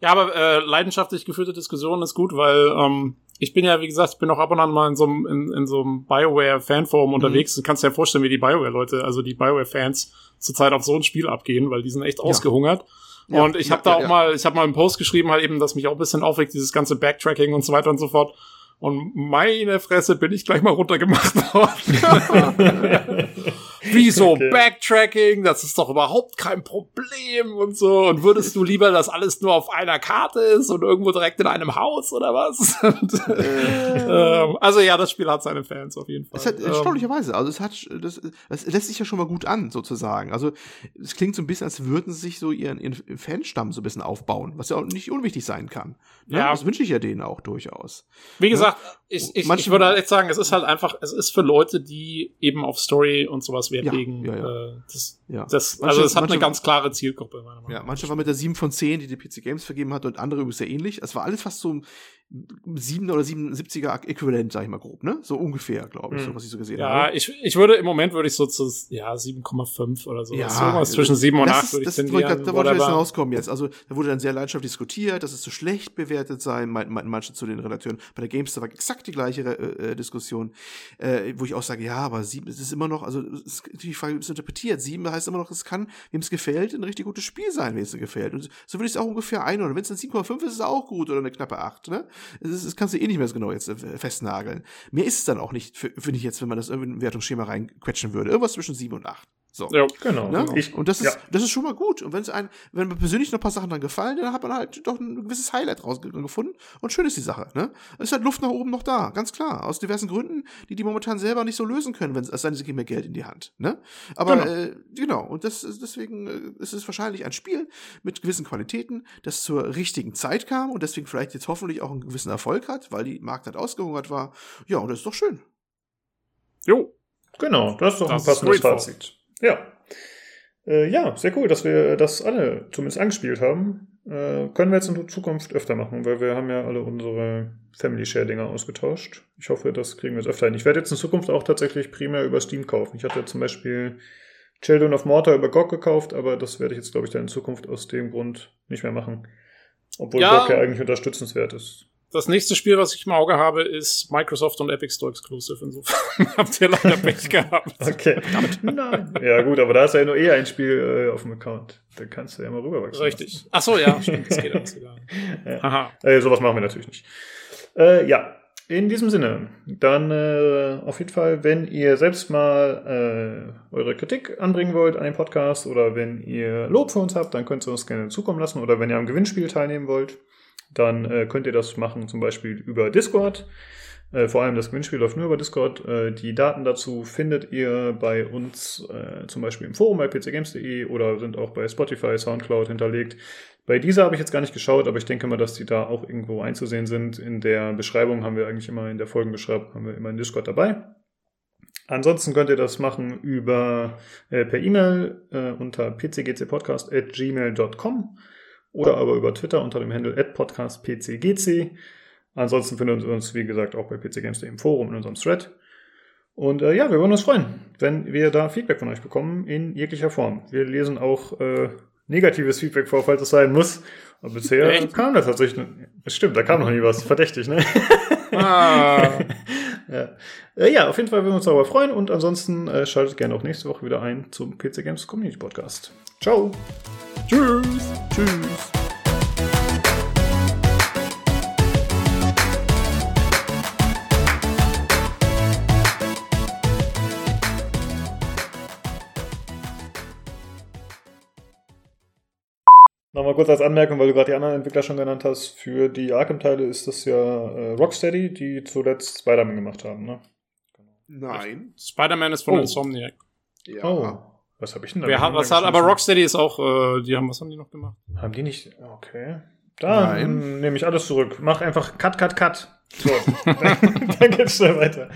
Ja, aber äh, leidenschaftlich geführte Diskussion ist gut, weil ähm, ich bin ja, wie gesagt, ich bin auch ab und an mal in so einem, in, in so einem BioWare-Fanforum
Mhm.
unterwegs. Du kannst dir ja vorstellen, wie die BioWare-Leute, also die BioWare-Fans zurzeit auf so ein Spiel abgehen, weil die sind echt ausgehungert.
Ja,
und ich
ja,
habe da
ja,
auch
ja.
mal, ich habe mal einen Post geschrieben, halt eben, dass mich auch ein bisschen aufregt, dieses ganze Backtracking und so weiter und so fort. Und meine Fresse bin ich gleich mal runtergemacht worden. Wieso
Okay.
Backtracking? Das ist doch überhaupt kein Problem und so. Und würdest du lieber, dass alles nur auf einer Karte ist und irgendwo direkt in einem Haus oder was? Und, ähm, also ja, das Spiel hat seine Fans auf jeden Fall.
Es hat erstaunlicherweise, also es hat, das, das lässt sich ja schon mal gut an, sozusagen. Also es klingt so ein bisschen, als würden sie sich so ihren, ihren Fanstamm so ein bisschen aufbauen, was ja auch nicht unwichtig sein kann. Ne?
Ja.
Das wünsche ich ja denen auch durchaus.
Wie gesagt, ich, ich,
Manche-
ich würde halt echt sagen, es ist halt einfach, es ist für Leute, die eben auf Story und sowas Wert
Ja,
legen.
ja, ja.
Äh, das,
Ja.
das,
Manche-
also es hat
manche-
eine ganz klare Zielgruppe, meiner Meinung
Ja,
nach.
manche waren mit der 7 von 10, die die PC Games vergeben hat, und andere übrigens sehr ähnlich. Es war alles fast so ein 7 oder 77er Äquivalent, sag ich mal grob, ne? So ungefähr, glaube ich,
Hm.
so was ich so gesehen
Ja,
habe.
ich, ich würde im Moment würde ich so zu ja 7,5 oder so.
Ja,
so was zwischen 7 und
das
8
ist-
würde ich
das
tendieren.
Da wollte ich jetzt rauskommen jetzt. Also, da wurde dann sehr leidenschaftlich diskutiert, dass es zu schlecht bewertet sei, meinten meinten manche zu den Redakteuren. Bei der GameStar war exakt die gleiche äh, äh, Diskussion, äh, wo ich auch sage, ja, aber sieben, es ist immer noch, also es ist die Frage, es interpretiert. Sieben heißt immer noch, es kann, wem es gefällt, ein richtig gutes Spiel sein, wem es gefällt. Und so würde ich es auch ungefähr einordnen. Wenn es dann 7,5 ist, ist es auch gut oder eine knappe 8, ne? Ist, das kannst du eh nicht mehr so genau jetzt äh, festnageln. Mehr ist es dann auch nicht, finde ich jetzt, wenn man das irgendwie in ein Wertungsschema reinquetschen würde. Irgendwas zwischen 7 und 8. So.
Ja.
Genau.
Ne?
Ich,
und das ist,
ja.
das ist schon mal gut. Und wenn es ein, wenn mir persönlich noch ein paar Sachen dann gefallen, dann hat man halt doch ein gewisses Highlight rausgefunden. Und schön ist die Sache, ne? Es ist halt Luft nach oben noch da, ganz klar. Aus diversen Gründen, die die momentan selber nicht so lösen können, wenn es, sei denn, sie geben mehr Geld in die Hand, ne? Aber,
Genau.
äh, genau. Und das, ist- deswegen äh, ist es wahrscheinlich ein Spiel mit gewissen Qualitäten, das zur richtigen Zeit kam und deswegen vielleicht jetzt hoffentlich auch einen gewissen Erfolg hat, weil die Marktzeit ausgehungert war. Ja, und das ist doch schön.
Jo.
Genau, das ist doch
Das
ein passendes. Fazit. Ja. Äh, ja, sehr cool, dass wir das alle zumindest angespielt haben. Äh, können wir jetzt in Zukunft öfter machen, weil wir haben ja alle unsere Family Share Dinger ausgetauscht. Ich hoffe, das kriegen wir jetzt öfter hin. Ich werde jetzt in Zukunft auch tatsächlich primär über Steam kaufen. Ich hatte zum Beispiel Children of Mortar über GOG gekauft, aber das werde ich jetzt, glaube ich, dann in Zukunft aus dem Grund nicht mehr machen. Obwohl
Ja.
GOG ja eigentlich unterstützenswert ist.
Das nächste Spiel, was ich im Auge habe, ist Microsoft und Epic Store Exclusive. Insofern habt ihr leider Pech gehabt.
Okay. Nein. Ja, gut, aber da ist ja nur eh ein Spiel äh, auf dem Account. Da kannst du ja mal rüberwachsen.
Richtig. Ach so, ja, stimmt. Das geht alles wieder.
Ja.
Haha.
Äh, sowas machen wir natürlich nicht. Äh, ja, in diesem Sinne, dann äh, auf jeden Fall, wenn ihr selbst mal äh, eure Kritik anbringen wollt an den Podcast oder wenn ihr Lob für uns habt, dann könnt ihr uns gerne zukommen lassen oder wenn ihr am Gewinnspiel teilnehmen wollt, dann äh, könnt ihr das machen, zum Beispiel über Discord. Äh, vor allem das Gewinnspiel läuft nur über Discord. Äh, die Daten dazu findet ihr bei uns äh, zum Beispiel im Forum bei pcgames.de oder sind auch bei Spotify, Soundcloud hinterlegt. Bei dieser habe ich jetzt gar nicht geschaut, aber ich denke mal, dass die da auch irgendwo einzusehen sind. In der Beschreibung haben wir eigentlich immer, in der Folgenbeschreibung haben wir immer einen Discord dabei. Ansonsten könnt ihr das machen über äh, per E-Mail äh, unter pcgcpodcast.gmail.com oder aber über Twitter unter dem Handle @podcastpcgc. Ansonsten findet ihr uns, wie gesagt, auch bei pcgames.de im Forum in unserem Thread. Und äh, ja, wir würden uns freuen, wenn wir da Feedback von euch bekommen in jeglicher Form. Wir lesen auch äh, negatives Feedback vor, falls es sein muss. Aber bisher
Echt?
kam das tatsächlich. Es stimmt, da kam noch nie was. Verdächtig, ne?
Ah.
ja. Äh, ja, auf jeden Fall würden wir uns darüber freuen. Und ansonsten äh, schaltet gerne auch nächste Woche wieder ein zum PC Games Community Podcast. Ciao.
Tschüss.
Tschüss.
Nochmal kurz als Anmerkung, weil du gerade die anderen Entwickler schon genannt hast. Für die Arkham-Teile ist das ja äh, Rocksteady, die zuletzt Spider-Man gemacht haben, ne?
Nein.
Spider-Man ist von
Oh.
Insomniac.
Ja.
Oh. Was habe ich denn da?
Wer hat, was hat, aber Rocksteady ist auch, äh, die haben, was haben die noch gemacht?
Haben die nicht? Okay. Da nehme ich alles zurück. Mach einfach Cut, Cut, Cut. So, dann, dann geht's schnell weiter.